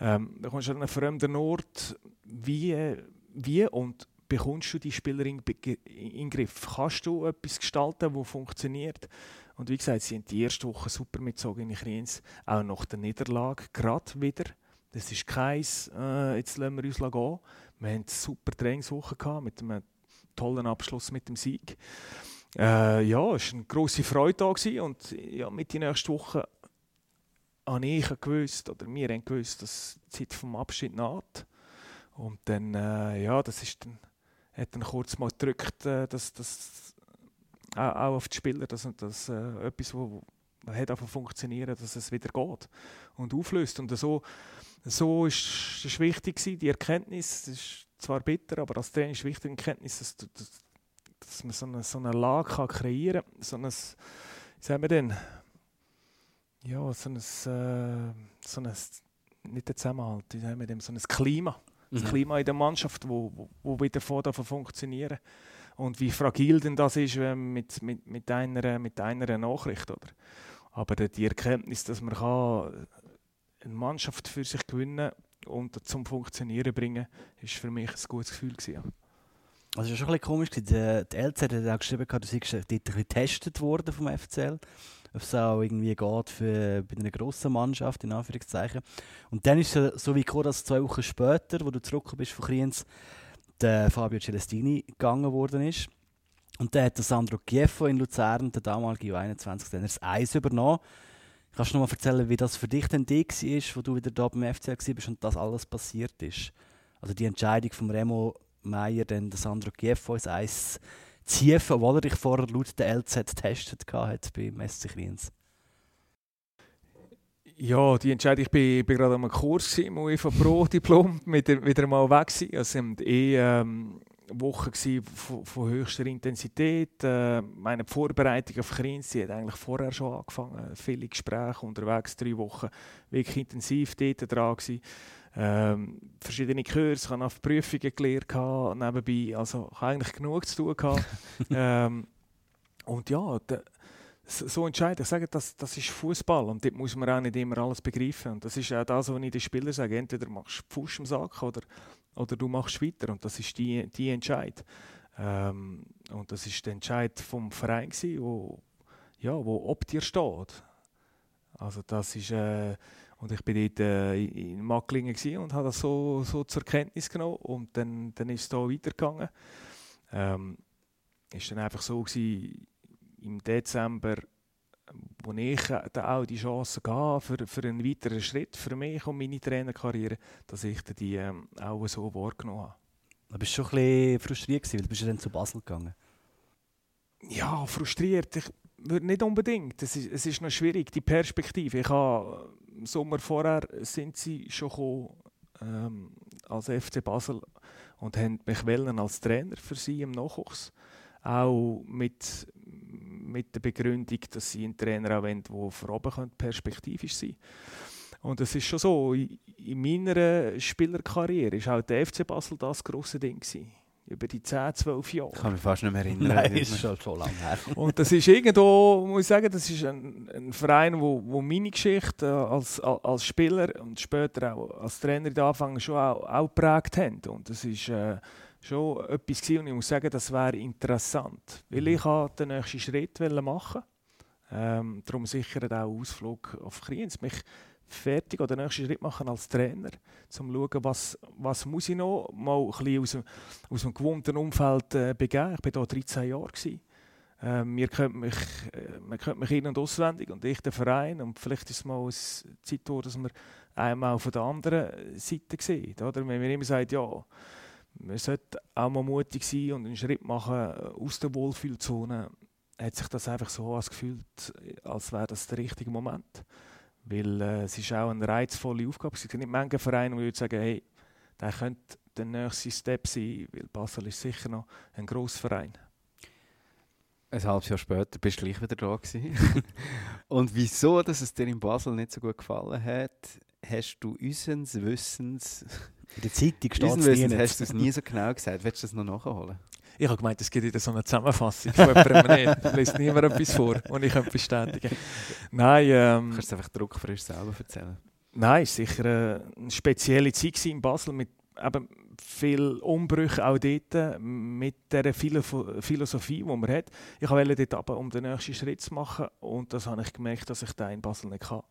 Ähm, da kommst du an einen fremden Ort, wie, wie und bekommst du die Spieler in, in den Griff? Kannst du etwas gestalten, das funktioniert? Und wie gesagt, sie sind die erste Woche super mitgezogen in Kriens, auch nach der Niederlage, gerade wieder. Das ist keins, äh, jetzt lassen wir uns gehen. Wir hatten eine super Trainingswoche mit einem tollen Abschluss mit dem Sieg. Äh, ja, es war eine grosse Freude da und ja, mit der nächsten Woche habe ich gewusst, oder wir haben gewusst, dass die Zeit vom Abschied naht. Und dann, äh, ja, das ist dann, hat dann kurz mal gedrückt, äh, dass das auch auf die Spieler, dass das äh, etwas, wo, hat funktionieren, dass es wieder geht und auflöst. Und so, so ist es wichtig gewesen, die Erkenntnis, das ist zwar bitter, aber als Trainer ist wichtig die Erkenntnis, dass, dass, dass man so eine, so eine Lage kann kreieren kann, so ein, wie sagen wir denn, ja, so ein, äh, so ein nicht der Zusammenhalt, wie sagen wir dem, so ein Klima, mhm. das Klima in der Mannschaft, wo, wo, wo wieder vor funktionieren und wie fragil denn das ist mit, mit, mit, einer, mit einer Nachricht. Oder? Aber die Erkenntnis, dass man kann eine Mannschaft für sich gewinnen und zum Funktionieren bringen, ist für mich ein gutes Gefühl. Gewesen, Also es war schon ein bisschen komisch. Die, die LZ hat auch geschrieben, dort ein getestet worden vom FCL. Ob es auch irgendwie geht für, bei einer grossen Mannschaft, in Anführungszeichen. Und dann ist es so wie gekommen, dass zwei Wochen später, wo du zurückgekommen bist von Kriens, der Fabio Celestini gegangen worden ist. Und dann hat der Sandro Chieffo in Luzern, der damalige U21-Trainer, das Eis übernommen. Kannst du noch mal erzählen, wie das für dich denn die war, wo du wieder da beim FCL warst und das alles passiert ist? Also die Entscheidung von Remo Meier, dann der Sandro Chieffo ins Eis zu hieven, obwohl er dich vorher laut der LZ getestet hat beim SC Kriens. Ja, die Entscheidung, ich war, bin gerade am Kurs im UEFA Pro Diplom, wieder, wieder mal weg gewesen. Also, waren eh ähm, Wochen von, von, höchster Intensität. Äh, meine Vorbereitung auf Kriens, die hat eigentlich vorher schon angefangen. Viele Gespräche unterwegs, drei Wochen, wirklich intensiv dort dran gewesen. Ähm, verschiedene Kurse, ich habe auf Prüfungen gelernt nebenbei, also ich eigentlich genug zu tun gehabt. ähm, und ja, so entscheiden. Ich sage, das, das ist Fußball und dort muss man auch nicht immer alles begreifen. Und das ist auch das, was ich den Spielern sage. Entweder machst du Fuß im Sack oder, oder du machst weiter. Und das ist die, die Entscheid. Ähm, und das ist der Entscheid vom Verein, gewesen, wo, ja, wo ob dir steht. Also das ist, äh, und ich bin dort äh, in Macklingen und habe das so, so zur Kenntnis genommen und dann, dann ist es hier weitergegangen. Ähm, ist dann einfach so gewesen, im Dezember, wo ich dann auch die Chance gehe für, für einen weiteren Schritt für mich und meine Trainerkarriere, dass ich die ähm, auch so wahrgenommen habe. Du bist schon ein bisschen frustriert, gewesen, weil du bist dann zu Basel gegangen. Ja, frustriert. Ich würde nicht unbedingt. Es ist, es ist noch schwierig, die Perspektive. Ich habe, Im Sommer vorher sind sie schon gekommen, ähm, als FC Basel und haben mich als Trainer für sie im Nachwuchs. Auch mit, mit der Begründung, dass sie einen Trainer auch wollen, der von oben perspektivisch sein Und es ist schon so, in meiner Spielerkarriere war auch der FC Basel das grosse Ding. Gewesen. Über die 10, 12 Jahre. Ich kann mich fast nicht mehr erinnern. Nein, das ist schon so lange her. Und das ist irgendwo, muss ich sagen, das ist ein, ein Verein, wo, wo meine Geschichte als, als Spieler und später auch als Trainer in den Anfang schon auch, auch geprägt haben. Und das ist... Äh, schon etwas gewesen, und ich muss sagen, das wäre interessant, weil mhm. ich den nächsten Schritt machen ähm, Darum sicher auch Ausflug auf Kriens. Mich fertig oder den nächsten Schritt machen als Trainer, um zu schauen, was, was muss ich noch mal ein bisschen aus, dem, aus dem gewohnten Umfeld äh, begeben. Ich war hier 13 Jahre. Gewesen. Ähm, wir kennt mich, äh, man kennt mich in- und auswendig und ich den Verein. Und vielleicht ist es mal eine Zeit, dass man einmal von der anderen Seite sieht. Oder? Wenn man immer sagt, ja, man sollte auch mal mutig sein und einen Schritt machen aus der Wohlfühlzone, hat sich das einfach so angefühlt, als wäre das der richtige Moment. Weil äh, es ist auch eine reizvolle Aufgabe. Es gibt nicht manche Vereine, die sagen, hey, der könnte der nächste Step sein, weil Basel ist sicher noch ein grosser Verein. Ein halbes Jahr später bist du gleich wieder da. Und wieso, dass es dir in Basel nicht so gut gefallen hat, hast du unseres Wissens in der Zeitung steht es nie. Hast du es nie so genau gesagt? Willst du das noch nachholen? Ich habe gemeint, es gibt wieder so eine Zusammenfassung von jemandem. nicht. Liest niemand etwas vor, und ich könnte bestätigen Nein. Ähm, Kannst du einfach druckfrisch selber erzählen? Nein, es war sicher eine spezielle Zeit in Basel mit eben viel Umbrüche auch dort mit der Philosophie, die man hat. Ich wollte dort aber, um den nächsten Schritt zu machen und das habe ich gemerkt, dass ich da in Basel nicht kann.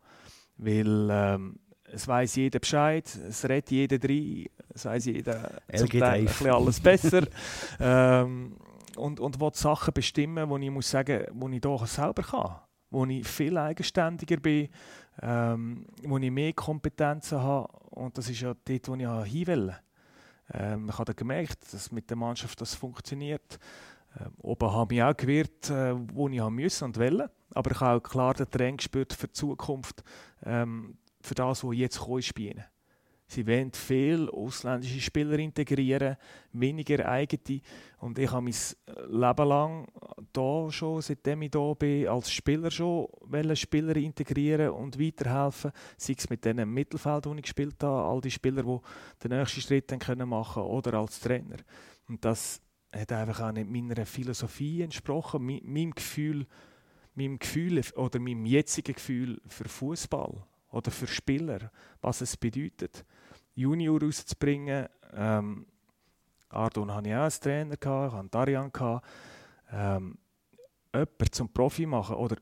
Weil ähm, es weiß jeder Bescheid, es redet jeder rein, es weiß jeder zum Teil ein bisschen alles besser. ähm, und, und will Sachen bestimmen, wo ich muss sagen, wo ich doch selber kann. Wo ich viel eigenständiger bin, ähm, wo ich mehr Kompetenzen habe. Und das ist ja dort, wo ich hin will. Ähm, ich habe gemerkt, dass mit der Mannschaft das funktioniert. Ähm, oben habe ich auch gewährt, äh, wo ich haben müssen und wollen. aber ich habe auch klar den Trend gespürt für die Zukunft, ähm, für das, was jetzt kommt, spielen. Sie wollen viel ausländische Spieler integrieren, weniger eigene. Und ich habe mein Leben lang da schon, seitdem ich hier bin, als Spieler schon Spieler integrieren und weiterhelfen. Sei es mit dem Mittelfeld, wo ich gespielt habe, all die Spieler, die den nächsten Schritt machen können, oder als Trainer. Und das hat einfach auch nicht meiner Philosophie entsprochen, meinem Gefühl, meinem Gefühl oder meinem jetzigen Gefühl für Fußball oder für Spieler, was es bedeutet, Junior rauszubringen. Ähm, Ardon hatte ich auch als Trainer, ich hatte Darian. Ähm, jemanden zum Profi machen oder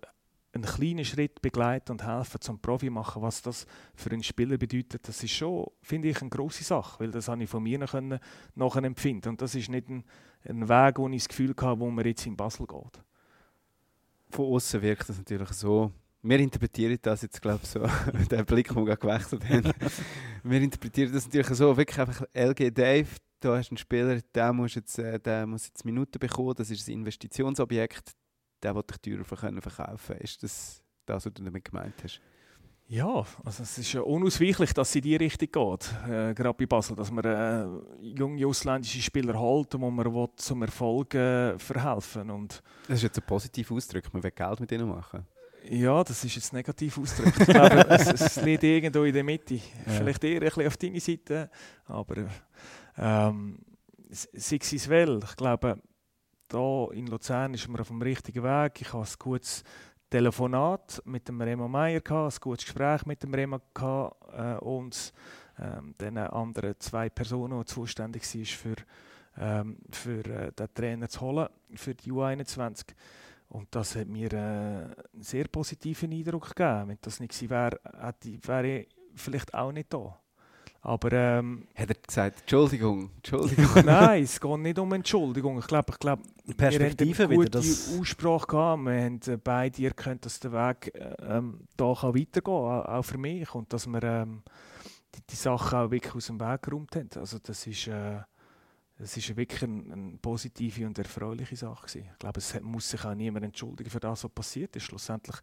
einen kleinen Schritt begleiten und helfen zum Profi machen, was das für einen Spieler bedeutet, das ist schon, finde ich, eine große Sache, weil das habe ich von mir können, nachher empfinden und das ist nicht ein, ein Weg, wo ich das Gefühl hatte, wo man jetzt in Basel geht. Von außen wirkt das natürlich so, wir interpretieren das jetzt, glaube ich, so, den Blick, den wir gerade gewechselt haben. wir interpretieren das natürlich so, wirklich einfach LG Dave, da hast du einen Spieler, der muss jetzt, äh, der muss jetzt Minuten bekommen, das ist ein Investitionsobjekt, der will dich teurer können verkaufen. Ist das das, was du damit gemeint hast? Ja, also es ist ja unausweichlich, dass es in die Richtung geht, äh, gerade bei Basel, dass man äh, junge ausländische Spieler holt, wo man will, zum Erfolg äh, verhelfen und Das ist jetzt ein positiver Ausdruck, man will Geld mit ihnen machen. Ja, das ist jetzt negativ ausgedrückt. ich glaube, es, es, liegt irgendwo in der Mitte. Ja. Vielleicht eher ein bisschen auf deine Seite, aber ähm, sei es well. Ich glaube, hier in Luzern ist man auf dem richtigen Weg. Ich habe ein gutes Telefonat mit dem Remo Meier, ein gutes Gespräch mit dem Remo gehabt, äh, und ähm, den anderen zwei Personen, die zuständig waren für, ähm, für äh, den Trainer zu holen, für die U21. Und das hat mir äh, einen sehr positiven Eindruck gegeben. Wenn das nicht gewesen wäre, wäre ich vielleicht auch nicht da. Aber, ähm, Hat er gesagt, Entschuldigung, Entschuldigung? Nein, es geht nicht um Entschuldigung. Ich glaube, ich glaub, Perspektive wir haben eine gute Aussprache gehabt. Wir haben äh, beide erkannt, dass der Weg ähm, da kann weitergehen kann, auch für mich. Und dass wir ähm, die, die Sachen auch wirklich aus dem Weg geräumt haben. Also das ist... Äh, es ist wirklich eine, eine, positive und erfreuliche Sache. Gewesen. Ich glaube, es muss sich auch niemand entschuldigen für das, was passiert ist. Schlussendlich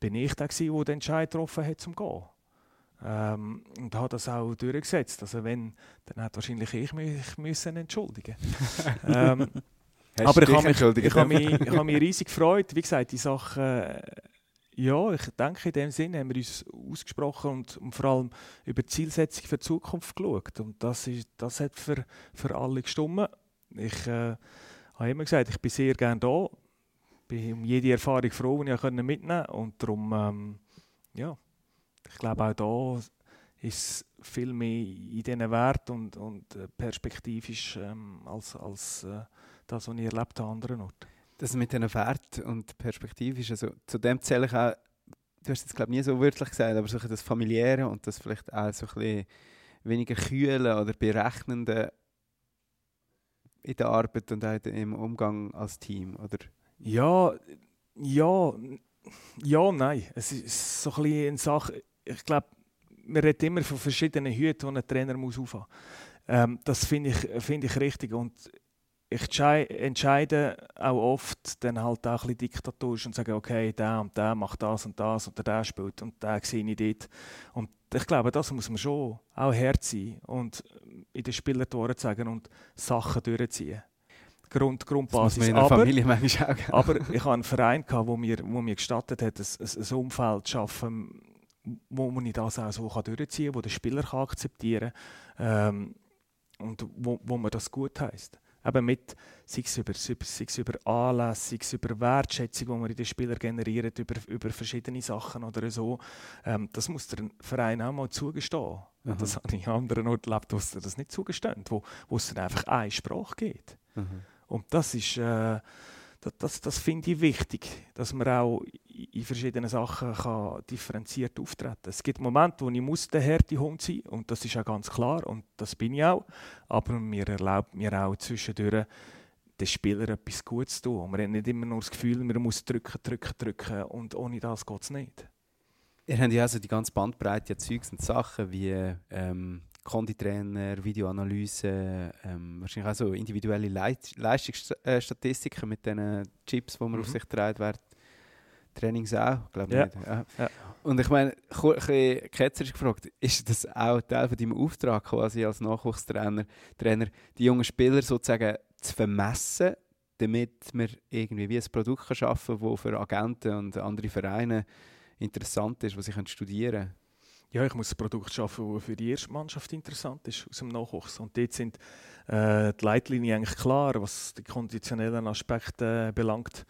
bin ich der, der den Entscheid getroffen hat, zum Gehen. Ähm, und habe das auch durchgesetzt. Also wenn, dann hat wahrscheinlich ich mich müssen entschuldigen. ähm, aber ich habe mich, ich habe mich, ich habe mich riesig gefreut. Wie gesagt, die Sachen, äh, ja, ich denke in dem Sinne haben wir uns ausgesprochen und, und vor allem über die Zielsetzung für die Zukunft geschaut. Und das, ist, das hat für, für alle gestimmt. Ich äh, habe immer gesagt, ich bin sehr gerne da. bin um jede Erfahrung froh, die ich mitnehmen konnte. Und darum, ähm, ja, ich glaube auch da ist viel mehr in diesen Wert und, und äh, perspektivisch ähm, als, als äh, das, was ich erlebt an anderen Orten. Das mit diesen Wert und perspektivisch, also zu dem zähle ich auch, du hast es glaube nie so wörtlich gesagt, aber so das familiäre und das vielleicht auch so ein bisschen weniger kühle oder berechnende in der Arbeit und auch im Umgang als Team, oder? Ja, ja, ja, nein. Es ist so ein bisschen eine Sache, ich glaube, man redet immer von verschiedenen Hüten, die ein Trainer muss aufhaben. Ähm, das finde ich, find ich richtig. Und ich entscheide auch oft dann halt auch ein bisschen diktatorisch und sage, okay, der und der macht das und das oder der spielt und der sehe ich dort. Und ich glaube, das muss man schon auch Herz sein und in den Spielertoren sagen und Sachen durchziehen. Grund, Grundbasis. aber, aber ich hatte einen Verein, der mir, wo mir gestattet hat, ein, ein Umfeld zu schaffen, wo man das auch so durchziehen kann, wo der Spieler kann akzeptieren kann ähm, und wo, wo man das gut heisst. Eben mit, sei es über, sei es über Anlässe, sei es über Wertschätzung, die man in den Spielern generiert, über, über verschiedene Sachen oder so. Ähm, das muss der Verein auch mal zugestehen. Mhm. Das habe ich an anderen Orten erlebt, wo sie das nicht zugestehen, wo, wo es dann einfach eine Sprache geht. Mhm. Und das ist... Äh, das, das, das finde ich wichtig, dass man auch in verschiedenen Sachen kann differenziert auftreten kann. Es gibt Momente, wo ich muss der harte Hund sein und das ist auch ganz klar und das bin ich auch. Aber mir erlaubt mir auch zwischendurch den Spieler etwas Gutes zu tun. Man hat nicht immer nur das Gefühl, man muss drücken, drücken, drücken und ohne das geht es nicht. Ihr habt ja also die ganze Bandbreite an Zeugs und Sachen wie ähm, Konditrainer, Videoanalyse, ähm, wahrscheinlich auch so individuelle Leit Leistungsstatistiken mit den Chips, die man mhm. auf sich trägt, während Trainings auch, glaube Ja. ich. nicht. Ja. Ja. Und ich meine, ein ketzerisch gefragt, ist das auch Teil von deinem Auftrag quasi als Nachwuchstrainer, Trainer, die jungen Spieler sozusagen zu vermessen, damit man irgendwie wie ein Produkt kann schaffen kann, das für Agenten und andere Vereine interessant ist, was sie studieren können? Ja, ich muss ein Produkt schaffen, das für die erste Mannschaft interessant ist, aus dem Nachwuchs. Und dort sind äh, die Leitlinien eigentlich klar, was die konditionellen Aspekte äh, belangt,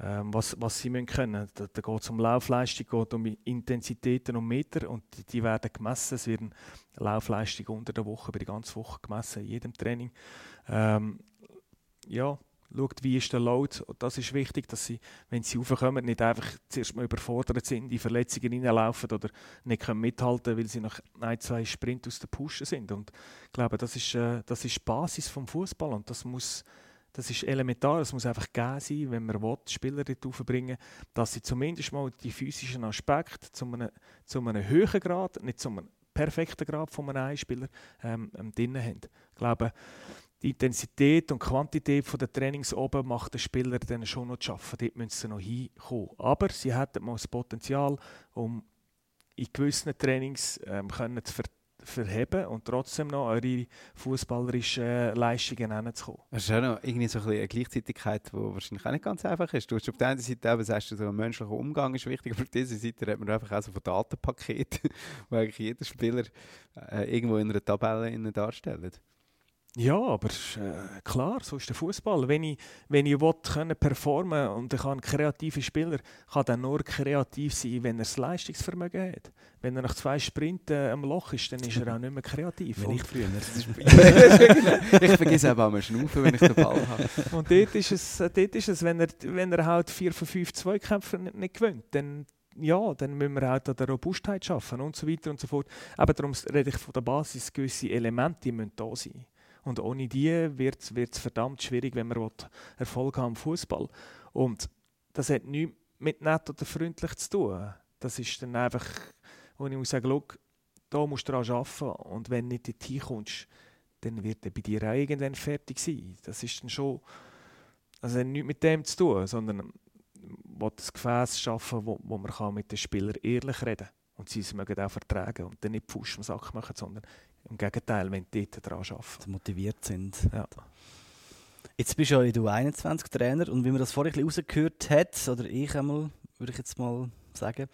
ähm, was, was sie müssen können. Da, da geht es um Laufleistung, geht um Intensitäten und Meter und die, die werden gemessen. Es werden Laufleistung unter der Woche, über die ganze Woche gemessen, in jedem Training. Ähm, ja, schaut, wie ist der Load. Und das ist wichtig, dass sie, wenn sie raufkommen, nicht einfach zuerst mal überfordert sind, in Verletzungen reinlaufen oder nicht können mithalten weil sie nach ein, zwei Sprint aus der Puschen sind. Und ich glaube, das ist, äh, das ist die Basis vom Fußball und das muss das ist elementar, es muss einfach gegeben sein, wenn man will, Spieler dort aufbringen dass sie zumindest mal die physischen Aspekte zu einem, zu einem höheren Grad, nicht zu einem perfekten Grad von einem Einspieler ähm, ähm, drin haben. Ich glaube, die Intensität und Quantität der Trainings oben macht den Spieler dann schon noch zu arbeiten. Dort müssen sie noch hinkommen. Aber sie hätten mal das Potenzial, um in gewissen Trainings ähm, können zu ver verheben und trotzdem noch eure fußballerischen äh, Leistungen hinzukommen. Das ist auch noch irgendwie so eine Gleichzeitigkeit, die wahrscheinlich auch nicht ganz einfach ist. Du hast auf der einen Seite eben, sagst du, so ein menschlicher Umgang ist wichtig, aber auf dieser Seite hat man einfach auch so von Datenpaketen, wo eigentlich jeder Spieler äh, irgendwo in einer Tabelle darstellt. Ja, aber äh, klar, so ist der Fußball. Wenn ich, wenn ich will, können performen und ich habe einen kreativen Spieler, kann er nur kreativ sein, wenn er das Leistungsvermögen hat. Wenn er nach zwei Sprinten am Loch ist, dann ist er auch nicht mehr kreativ. Wenn ich früher. ich vergesse auch mal schnaufen, wenn ich den Ball habe. und dort ist es, dort ist es wenn, er, wenn er halt vier von fünf Zweikämpfen nicht, nicht gewinnt, dann ja, dann müssen wir halt an der Robustheit schaffen und so weiter und so fort. Aber darum rede ich von der Basis, gewisse Elemente die müssen da sein. Und ohne die wird es verdammt schwierig, wenn man Erfolg haben im Fußball. Und das hat nichts mit nett oder freundlich zu tun. Das ist dann einfach, wo ich muss sagen, schau, da musst du daran arbeiten und wenn nicht dorthin kommst, dann wird er bei dir auch irgendwann fertig sein. Das ist dann schon, also nichts mit dem zu tun, sondern will das Gefäß schaffen, wo, wo man kann mit den Spielern ehrlich reden kann. Und sie es mögen auch vertragen und dann nicht Pfusch im Sack machen, sondern im Gegenteil, wenn die dort daran arbeiten. motiviert sind. Ja. Jetzt bist du ja du 21 Trainer und wie man das vorhin ein bisschen rausgehört hat, oder ich einmal, würde ich jetzt mal sagen,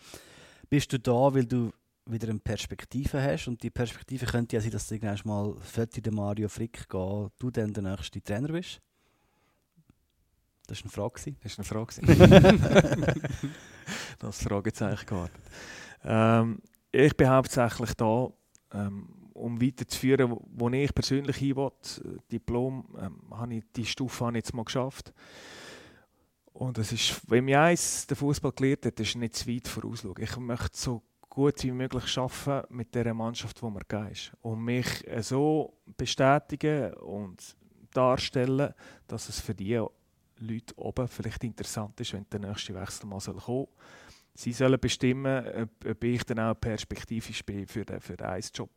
bist du da, weil du wieder eine Perspektive hast und die Perspektive könnte ja sein, dass du irgendwann mal sollte der Mario Frick gehen, du dann der nächste Trainer bist. Das war eine Frage. Das war eine Frage. das Fragezeichen gewartet. Ähm, ich bin hauptsächlich da, ähm, um weiterzuführen, wo, wo ich persönlich hin will. Diplom, ähm, habe ich, die Stufe habe ich jetzt mal geschafft. Und es ist, wenn mir eins der Fußball gelernt hat, ist nicht zu weit vorausschauen. Ich möchte so gut wie möglich arbeiten mit der Mannschaft, mir gegeben ist. Und mich äh, so bestätigen und darstellen, dass es für die Leute oben vielleicht interessant ist, wenn der nächste Wechsel mal kommen soll. Sie sollen bestimmen, ob, ich dann auch perspektivisch bin für den, für den einen Job.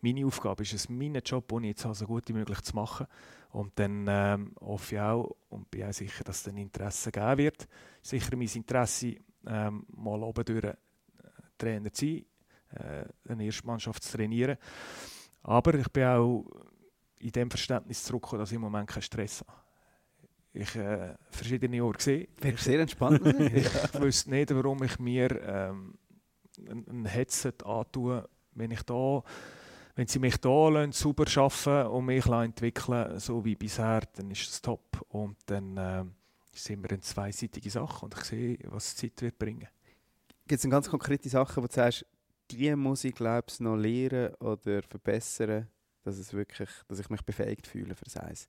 Meine Aufgabe ist es, meinen Job, den ich jetzt habe, so gut wie möglich zu machen. Und dann ähm, hoffe ich auch und bin auch sicher, dass es dann Interesse geben wird. Sicher mein Interesse, ähm, mal oben durch äh, Trainer zu sein, äh, eine erste Mannschaft zu trainieren. Aber ich bin auch in dem Verständnis zurückgekommen, dass ich im Moment keinen Stress habe. Ich äh, verschiedene Jahre gesehen. Wäre sehr entspannt. ich wüsste nicht, warum ich mir ähm, ein, ein Headset antue, wenn ich da, wenn sie mich da lassen, sauber arbeiten und mich entwickeln so wie bisher, dann ist das top. Und dann äh, sind wir eine zweiseitige Sache und ich sehe, was die Zeit wird bringen. Gibt es ganz konkrete Sachen, wo du sagst, die muss ich glaubst, noch lernen oder verbessern, dass, es wirklich, dass ich mich befähigt fühle für das Eis?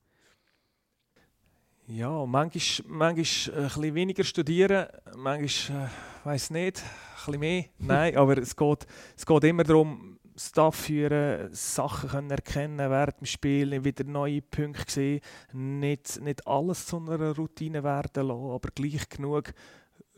Ja, manchmal, manchmal ein bisschen weniger studieren, manchmal, äh, weiß nicht, ein bisschen mehr. Nein, aber es geht, es geht immer darum, Stuff führen, Sachen können erkennen während dem Spiel, wieder neue Punkte sehen, nicht, nicht alles zu einer Routine werden lassen, aber gleich genug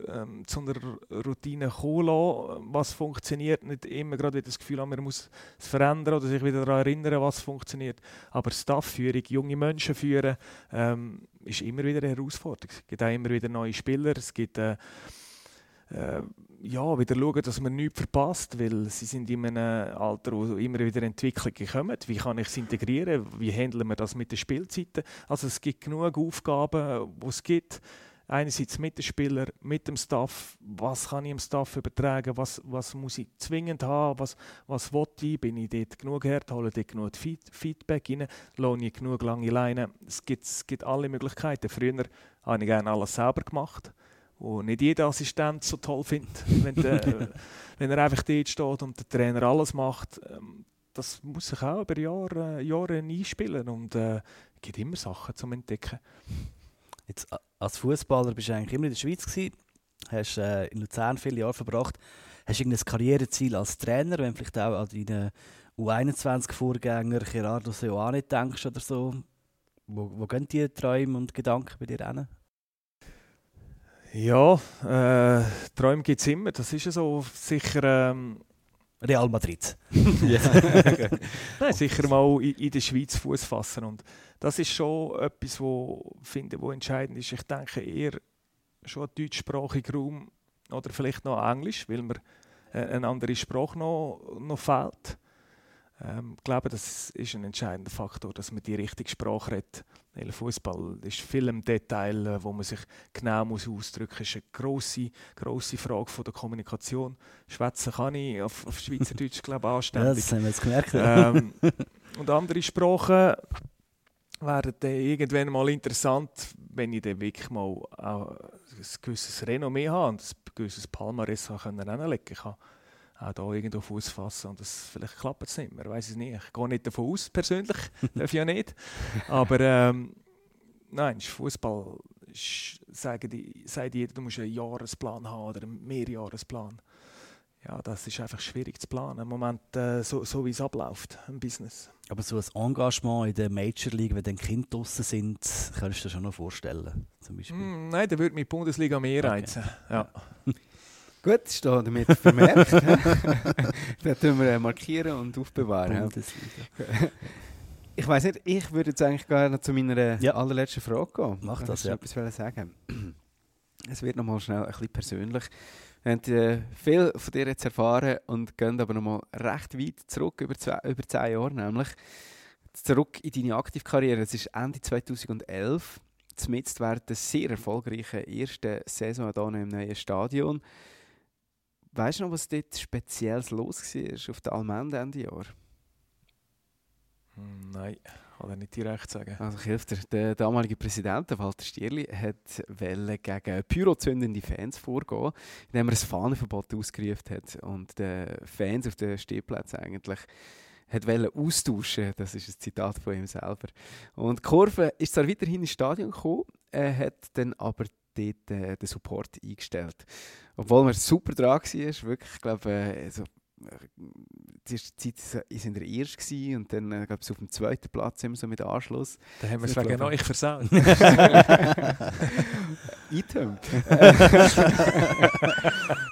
ähm, zu einer Routine kommen lassen, was funktioniert. Nicht immer gerade wieder das Gefühl haben, man muss es verändern oder sich wieder daran erinnern, was funktioniert. Aber Staffführung, junge Menschen führen, ähm, ist immer wieder eine Herausforderung. Es gibt auch immer wieder neue Spieler, es gibt äh, äh, ja, wieder schauen, dass man nichts verpasst, weil sie sind in einem Alter, wo immer wieder Entwicklungen kommen. Wie kann ich es integrieren? Wie handeln wir das mit den Spielzeiten? Also es gibt genug Aufgaben, die es gibt. Einerseits mit den Spielern, mit dem Staff. Was kann ich dem Staff übertragen? Was, was muss ich zwingend haben? Was, was will ich? Bin ich dort genug hart? Hole dort genug Feedback rein? Lohne ich genug lange Leine? Es gibt, es gibt alle Möglichkeiten. Früher habe ich gerne alles selber gemacht wo nicht jeder Assistent so toll findet, wenn, der, wenn er einfach dort steht und der Trainer alles macht. Ähm, das muss sich auch über Jahre, Jahre einspielen und äh, es gibt immer Sachen zum Entdecken. Jetzt, als Fußballer bist du eigentlich immer in der Schweiz gewesen, hast äh, in Luzern viele Jahre verbracht. Hast du ein Karriereziel als Trainer, wenn vielleicht auch an deinen U21-Vorgänger Gerardo Seoane denkst oder so? Wo, wo gehen die Träume und Gedanken bei dir hin? Ja, äh, Träume gibt es immer. Das ist ja so sicher. Ähm, Real Madrid. Nein, sicher mal in, in der Schweiz Fuß fassen. Und das ist schon etwas, wo finde, wo entscheidend ist. Ich denke eher schon ein deutschsprachiger Raum oder vielleicht noch Englisch, weil mir äh, eine andere Sprache noch, noch fehlt. Ähm, ich glaube, das ist ein entscheidender Faktor, dass man die richtige Sprache redet. Weil Fußball ist viel im Detail, äh, wo man sich genau muss ausdrücken muss. Das ist eine grosse, grosse Frage von der Kommunikation. Schwätzen kann ich auf, auf Schweizerdeutsch, glaube ich, anständig. Ja, das haben wir jetzt gemerkt. Ähm, und andere Sprachen wären dann irgendwann mal interessant, wenn ich dann wirklich mal ein gewisses Renommee habe und ein gewisses Palmares hinlegen kann auch da irgendwo Fuß fassen und das, vielleicht klappt es nicht mehr, weiß es nicht. Ich gehe nicht davon aus, persönlich, darf ja nicht. Aber ähm, nein, Fußball sagt jeder, du musst einen Jahresplan haben oder einen Mehrjahresplan. Ja, das ist einfach schwierig zu planen. Im Moment, äh, so, so wie es abläuft im Business. Aber so ein Engagement in der Major League, wenn dann Kinder draußen sind, kannst du dir schon noch vorstellen? Zum Beispiel. Mm, nein, da würde mich die Bundesliga mehr reizen. Okay. Ja. Gut, ist da damit vermerkt. das tun wir markieren und aufbewahren. Ich weiß nicht, ich würde jetzt eigentlich gerne zu meiner ja. allerletzten Frage gehen. Mach das, ja. etwas sagen. Es wird nochmal schnell ein bisschen persönlich. Wir haben äh, viel von dir jetzt erfahren und gehen aber nochmal recht weit zurück, über, zwei, über zehn Jahre nämlich. Zurück in deine Aktivkarriere. Es ist Ende 2011, zumindest während der sehr erfolgreichen ersten Saison hier im neuen Stadion. Weißt du noch, was dort Spezielles los war auf der Almende Ende Jahr? Hm, nein, kann ich nicht direkt sagen. Also ich helfe dir. Der damalige Präsident, Walter Stierli, hat gegen pyrozündende Fans vorgehen, indem er ein Fahnenverbot ausgerufen hat und den Fans auf den Stehplätzen eigentlich hat austauschen Das ist ein Zitat von ihm selber. Und die Kurve ist zwar weiterhin ins Stadion gekommen, er hat dann aber dort äh, den Support eingestellt. Obwohl man super dran war, wirklich, ich glaube, äh, so die erste Zeit war in der ersten und dann äh, ich, auf dem zweiten Platz immer so mit Anschluss. Da haben wir es wegen euch versaut. Eintömt.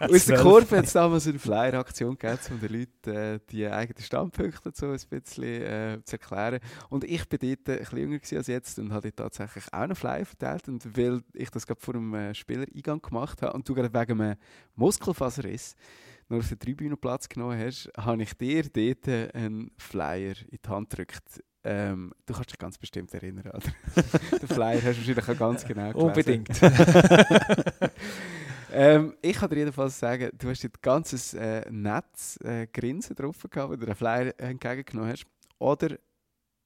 Aus der Kurve hat es damals eine Flyer-Aktion gegeben, um den Leuten äh, die eigenen Standpunkte so ein bisschen äh, zu erklären. Und ich war dort ein bisschen jünger als jetzt und habe tatsächlich auch einen Flyer verteilt. Und weil ich das gerade vor dem äh, Spielereingang gemacht habe und du gerade wegen einem Muskelfaserriss nur auf der Tribüne Platz genommen hast, habe ich dir dort einen Flyer in die Hand gedrückt. Ähm, du kannst dich ganz bestimmt erinnern, oder? Den Flyer hast du wahrscheinlich auch ganz genau gelesen. Unbedingt. ähm, ich kann dir jedenfalls sagen, du hast ein ganzes äh, Netz äh, Grinsen drauf gehabt, wenn du den Flyer entgegengenommen hast. Oder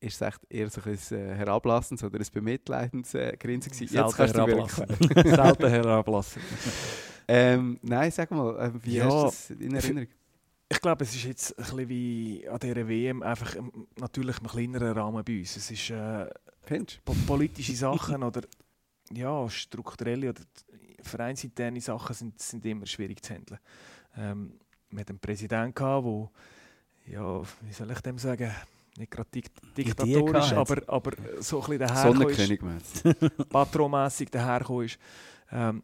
ist es echt eher so ein äh, herablassendes oder ein bemitleidendes äh, Grinsen gewesen? Jetzt kannst du Selten herablassend. Ähm, nein, sag mal, äh, wie ja, hast du das in Erinnerung? Ich glaube, es ist jetzt ein bisschen wie an dieser WM, einfach natürlich im kleineren Rahmen bei uns. Es ist äh, politische Sachen oder ja, strukturelle oder vereinsinterne Sachen sind, sind immer schwierig zu handeln. Ähm, wir hatten einen Präsidenten, der, ja, wie soll ich dem sagen, nicht gerade diktatorisch, aber, aber so ein bisschen dahergekommen ist. Patronmässig dahergekommen ist. Ähm,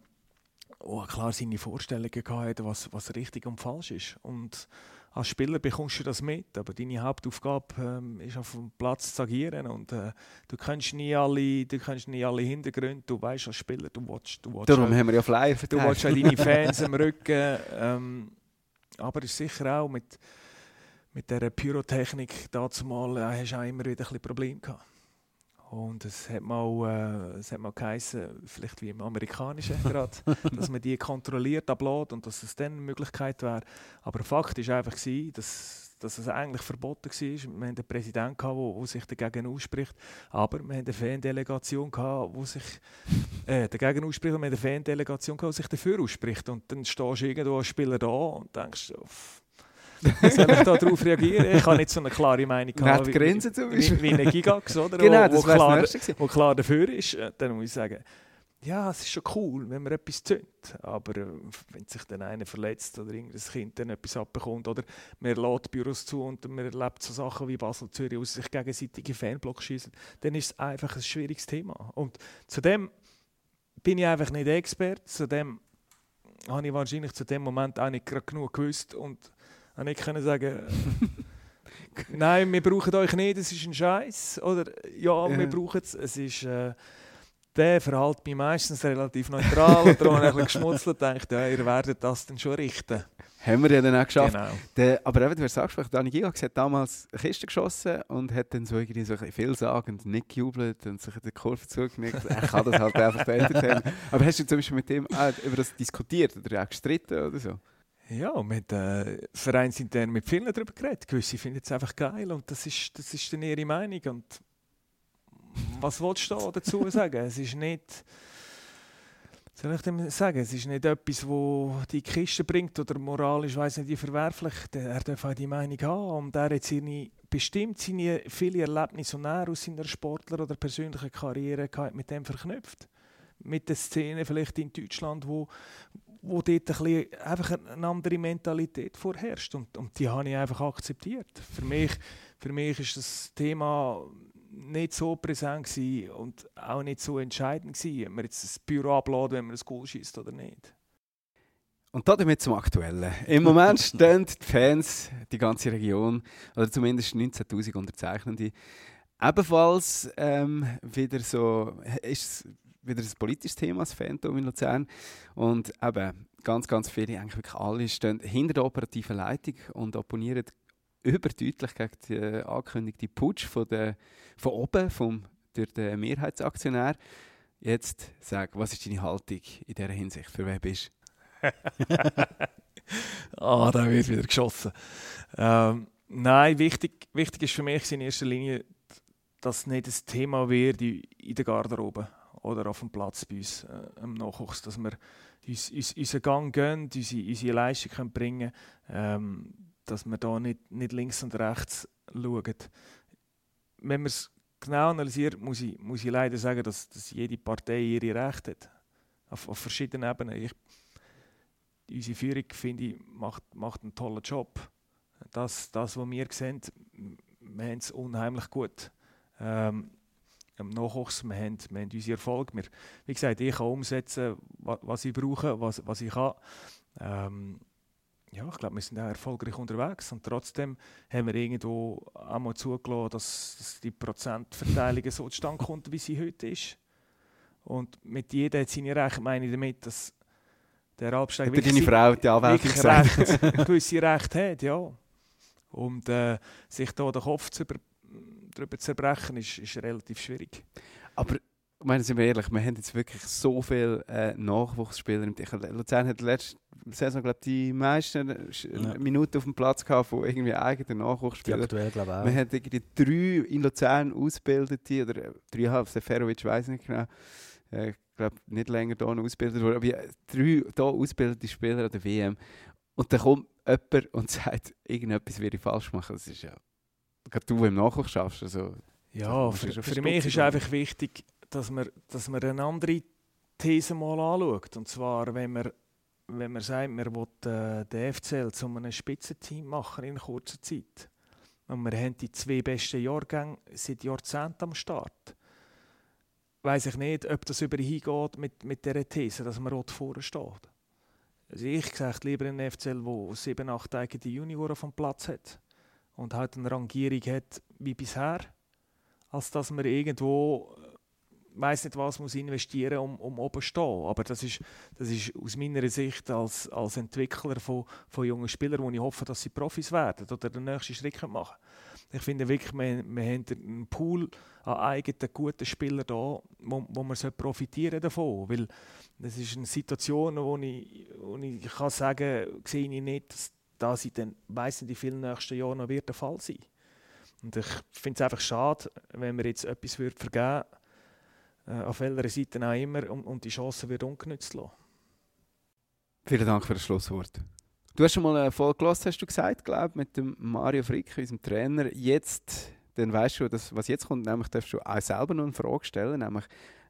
oh, klar seine Vorstellungen gehabt, was, was richtig und falsch ist. Und als Spieler bekommst du das mit, aber deine Hauptaufgabe ähm, ist auf dem Platz zu agieren und äh, du kennst nie alle, du kennst nie alle Hintergründe, du weißt als Spieler, du willst, du willst Darum haben wir ja Flyer Du willst deine Fans am Rücken, ähm, aber ist sicher auch mit, mit dieser Pyrotechnik dazu mal, äh, hast du auch immer wieder ein bisschen Probleme gehabt. Und es hat mal, äh, es hat mal geheißen, vielleicht wie im Amerikanischen gerade, dass man die kontrolliert ablädt und dass es dann eine Möglichkeit wäre. Aber Fakt war einfach, gewesen, dass, dass es eigentlich verboten war. Wir hatten einen Präsidenten, der sich dagegen ausspricht, aber wir hatten eine Fandelegation, die sich äh, dagegen ausspricht und wir hatten eine Fandelegation, die sich dafür ausspricht. Und dann stehst du irgendwo als Spieler da und denkst, wie soll ich darauf reagieren? Ich habe nicht so eine klare Meinung gehabt, wie, Grenzen zum wie, wie ein Gigax, oder? genau, wo, wo, klar, wo klar dafür ist. Äh, dann muss ich sagen, ja, es ist schon cool, wenn man etwas zündet. Aber äh, wenn sich dann einer verletzt oder irgendein Kind dann etwas abbekommt oder man lädt Büros zu und man erlebt so Sachen wie Basel, Zürich, wo sich gegenseitige Fanblocks schießen, dann ist es einfach ein schwieriges Thema. Und zudem bin ich einfach nicht Experte, zudem habe ich wahrscheinlich zu dem Moment auch nicht genug gewusst und und ich können sagen, nein, wir brauchen euch nicht, es ist ein Scheiß. Oder ja, wir brauchen es. Es ist, äh, der verhält mich meistens relativ neutral und darum habe ein bisschen geschmutzelt und gedacht, ja, ihr werdet das dann schon richten. Haben wir ja dann auch geschafft. Genau. Der, aber eben, du hast angesprochen, Dani Gigax hat damals eine Kiste geschossen und hat dann so irgendwie so ein vielsagend nicht gejubelt und sich in der Kurve zugenickt. er kann das halt einfach entertainen. Aber hast du zum Beispiel mit dem auch über das diskutiert oder auch gestritten oder so? Ja, mit äh, vereinsintern mit vielen darüber geredet. Gewisse finden es einfach geil und das ist, das ist dann ihre Meinung. Und was willst du da dazu sagen? es ist nicht, soll ich dem sagen, es ist nicht etwas, wo die Kiste bringt oder moralisch, weiß nicht, wie verwerflich. Er darf auch die Meinung haben und er hat seine, bestimmt seine viele Erlebnisse und er aus seiner Sportler- oder persönlichen Karriere mit dem verknüpft mit der Szene vielleicht in Deutschland, wo, wo dort ein bisschen einfach eine andere Mentalität vorherrscht. Und, und die habe ich einfach akzeptiert. Für mich, für mich ist das Thema nicht so präsent und auch nicht so entscheidend gewesen, ob man jetzt das Büro ablädt, wenn man ein Goal schießt oder nicht. Und damit zum Aktuellen. Im Moment stehen die Fans, die ganze Region, oder zumindest 19.000 Unterzeichnende, ebenfalls ähm, wieder so, ist wieder ein politisches Thema, das Phantom in Luzern. Und eben, ganz, ganz viele, eigentlich wirklich alle, stehen hinter der operativen Leitung und opponieren überdeutlich gegen die äh, angekündigte Putsch von, der, von oben vom, durch den Mehrheitsaktionär. Jetzt sag, was ist deine Haltung in dieser Hinsicht? Für wen bist du? ah, da wird wieder geschossen. Ähm, nein, wichtig, wichtig ist für mich in erster Linie, dass es nicht ein Thema wird in der Garderobe oder auf dem Platz bei uns äh, im Nachwuchs, dass wir uns, uns, unseren Gang gehen, unsere, unsere Leistung können bringen ähm, dass wir da nicht, nicht links und rechts schauen. Wenn man es genau analysiert, muss ich, muss ich leider sagen, dass, dass jede Partei ihre Rechte hat. Auf, auf verschiedenen Ebenen. Ich, unsere Führung, finde ich, macht, macht einen tollen Job. Das, das was wir sehen, wir haben es unheimlich gut. Ähm, im Nachwuchs, wir haben, wir haben unsere Erfolge. Wir, wie gesagt, ich kann umsetzen, was, ich brauche, was, was ich kann. Ähm, ja, ich glaube, wir sind auch erfolgreich unterwegs und trotzdem haben wir irgendwo einmal zugelassen, dass, dass die Prozentverteilung so zustande kommt, wie sie heute ist. Und mit jedem hat seine Rechte, meine ich damit, dass der Absteiger wirklich, deine Frau die wirklich Recht, gewisse Rechte hat, ja. Und äh, sich da den Kopf zu über darüber zu zerbrechen, ist, ist relativ schwierig. Aber meine, sind wir ehrlich, wir haben jetzt wirklich so viele äh, Nachwuchsspieler. Luzern hat letzte Saison, glaube die meisten ja. Minuten auf dem Platz gehabt von irgendwie eigenen Nachwuchsspielern. Aktuell, glaube ich, auch. Wir haben irgendwie drei in Luzern ausgebildete, oder dreieinhalb, Seferovic weiß nicht genau. Äh, ich glaube, nicht länger hier ausgebildet wurde, aber drei hier ausgebildete Spieler an der WM. Und dann kommt jemand und sagt, irgendetwas würde ich falsch machen. Das ist ja gerade du, im Nachwuchs schaffst. Also, ja, für, für mich ist einfach wichtig, dass man, dass man eine andere These mal anschaut. Und zwar, wenn man, wenn man sagt, man will äh, den FCL zu einem Spitzenteam machen in kurzer Zeit. Und wir haben die zwei besten Jahrgänge seit Jahrzehnten am Start. Weiß ich nicht, ob das über hingeht mit, mit dieser These, dass man rot vorne steht. Also ich sehe lieber einen FCL, der sieben, acht eigene Junioren vom Platz hat und halt eine Rangierung hat wie bisher, als dass man irgendwo weiß nicht was muss investieren um, um oben zu stehen. Aber das ist, das ist aus meiner Sicht als, als Entwickler von, von jungen Spielern, wo ich hoffe, dass sie Profis werden oder den nächsten Schritt machen Ich finde wirklich, wir, wir haben einen Pool an eigenen guten Spielern da, wo, wo man profitieren davon. Weil das ist eine Situation, wo ich, wo ich kann sagen sehe ich nicht, dass das in den weiss nicht, in vielen nächsten Jahren noch wird der Fall sein. Und ich finde es einfach schade, wenn wir jetzt etwas vergeben würden, äh, auf welcher Seite auch immer, und, und die Chance wird ungenützt lassen. Vielen Dank für das Schlusswort. Du hast schon mal eine Folge gehört, hast du gesagt, glaube mit dem Mario Frick, unserem Trainer. Jetzt, dann weißt du, dass, was jetzt kommt, nämlich darfst du auch selber noch eine Frage stellen, nämlich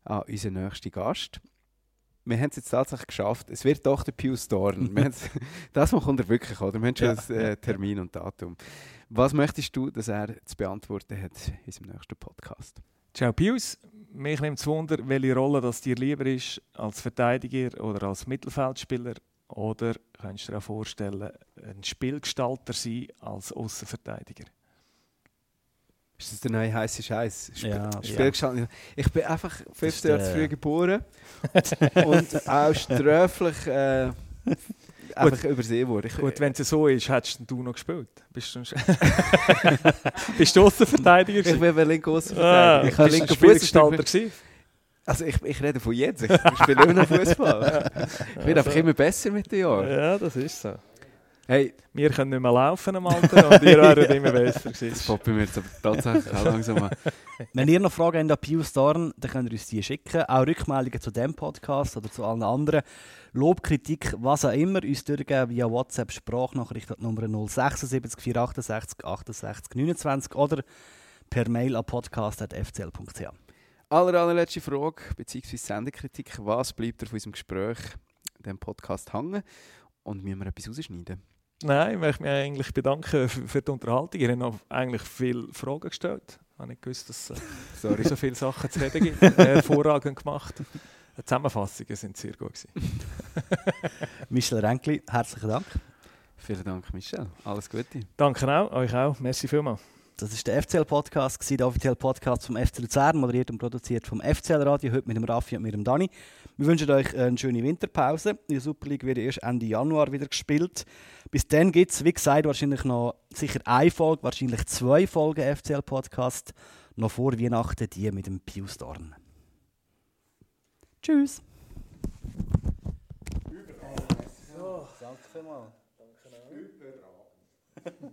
an unseren nächsten Gast. Wir haben es jetzt tatsächlich geschafft. Es wird doch der Pius Dorn. das kommt er wirklich, oder? Wir haben schon ja. einen äh, Termin und Datum. Was möchtest du, dass er zu beantworten hat in unserem nächsten Podcast? Ciao Pius, mich nimmt es Wunder, welche Rolle das dir lieber ist, als Verteidiger oder als Mittelfeldspieler. Oder könntest du dir auch vorstellen, ein Spielgestalter sein als Außenverteidiger? Ist das der neue heiße Scheiß? Sp ja. Ja. Ich bin einfach 15 Jahre zu früh geboren und auch sträflich äh, einfach übersehen wurde. Ich, Gut, wenn es so ist, hättest du noch gespielt. Bist du, bist du Außenverteidiger? Ich bin linker Außenverteidiger. Ah, ich war linker Fußgestalter. Also ich, ich rede von jetzt, ich, spiele immer noch Fußball. ich werde einfach immer besser mit den Jahren. Ja, das ist so. Hey. Wir können nicht mehr laufen am Alter und ihr werdet immer besser. Das poppt mir jetzt aber tatsächlich auch langsam an. Wenn ihr noch Fragen habt an Pius Dorn, dann könnt ihr uns die schicken. Auch Rückmeldungen zu diesem Podcast oder zu allen anderen. Lob, Kritik, was auch immer, uns durchgeben via WhatsApp Sprachnachricht Nummer 076 468 68 29 oder per Mail an podcast.fcl.ch. Aller, allerletzte Frage bzw. Sendekritik. Was bleibt von unserem Gespräch, dem Podcast hängen? Und müssen wir etwas rausschneiden? Nein, ich möchte mich eigentlich bedanken für die Unterhaltung. Ihr habt eigentlich viele Fragen gestellt. Ich habe nicht gewusst, dass es äh, so viele Sachen zu reden gibt. Hervorragend gemacht. Die Zusammenfassungen sind sehr gut. Michel Renkli, herzlichen Dank. Vielen Dank, Michel. Alles Gute. Danke auch, euch auch. Merci vielmals. Das ist der FCL-Podcast, der offizielle Podcast vom FC Luzern, moderiert und produziert vom FCL-Radio, heute mit dem Raffi und mit dem Dani. Wir wünschen euch eine schöne Winterpause. Die Super League wird erst Ende Januar wieder gespielt. Bis dann gibt es, wie gesagt, wahrscheinlich noch sicher eine Folge, wahrscheinlich zwei Folgen FCL-Podcast, noch vor Weihnachten, die mit dem Pius Dorn. Tschüss. Danke vielmals. Danke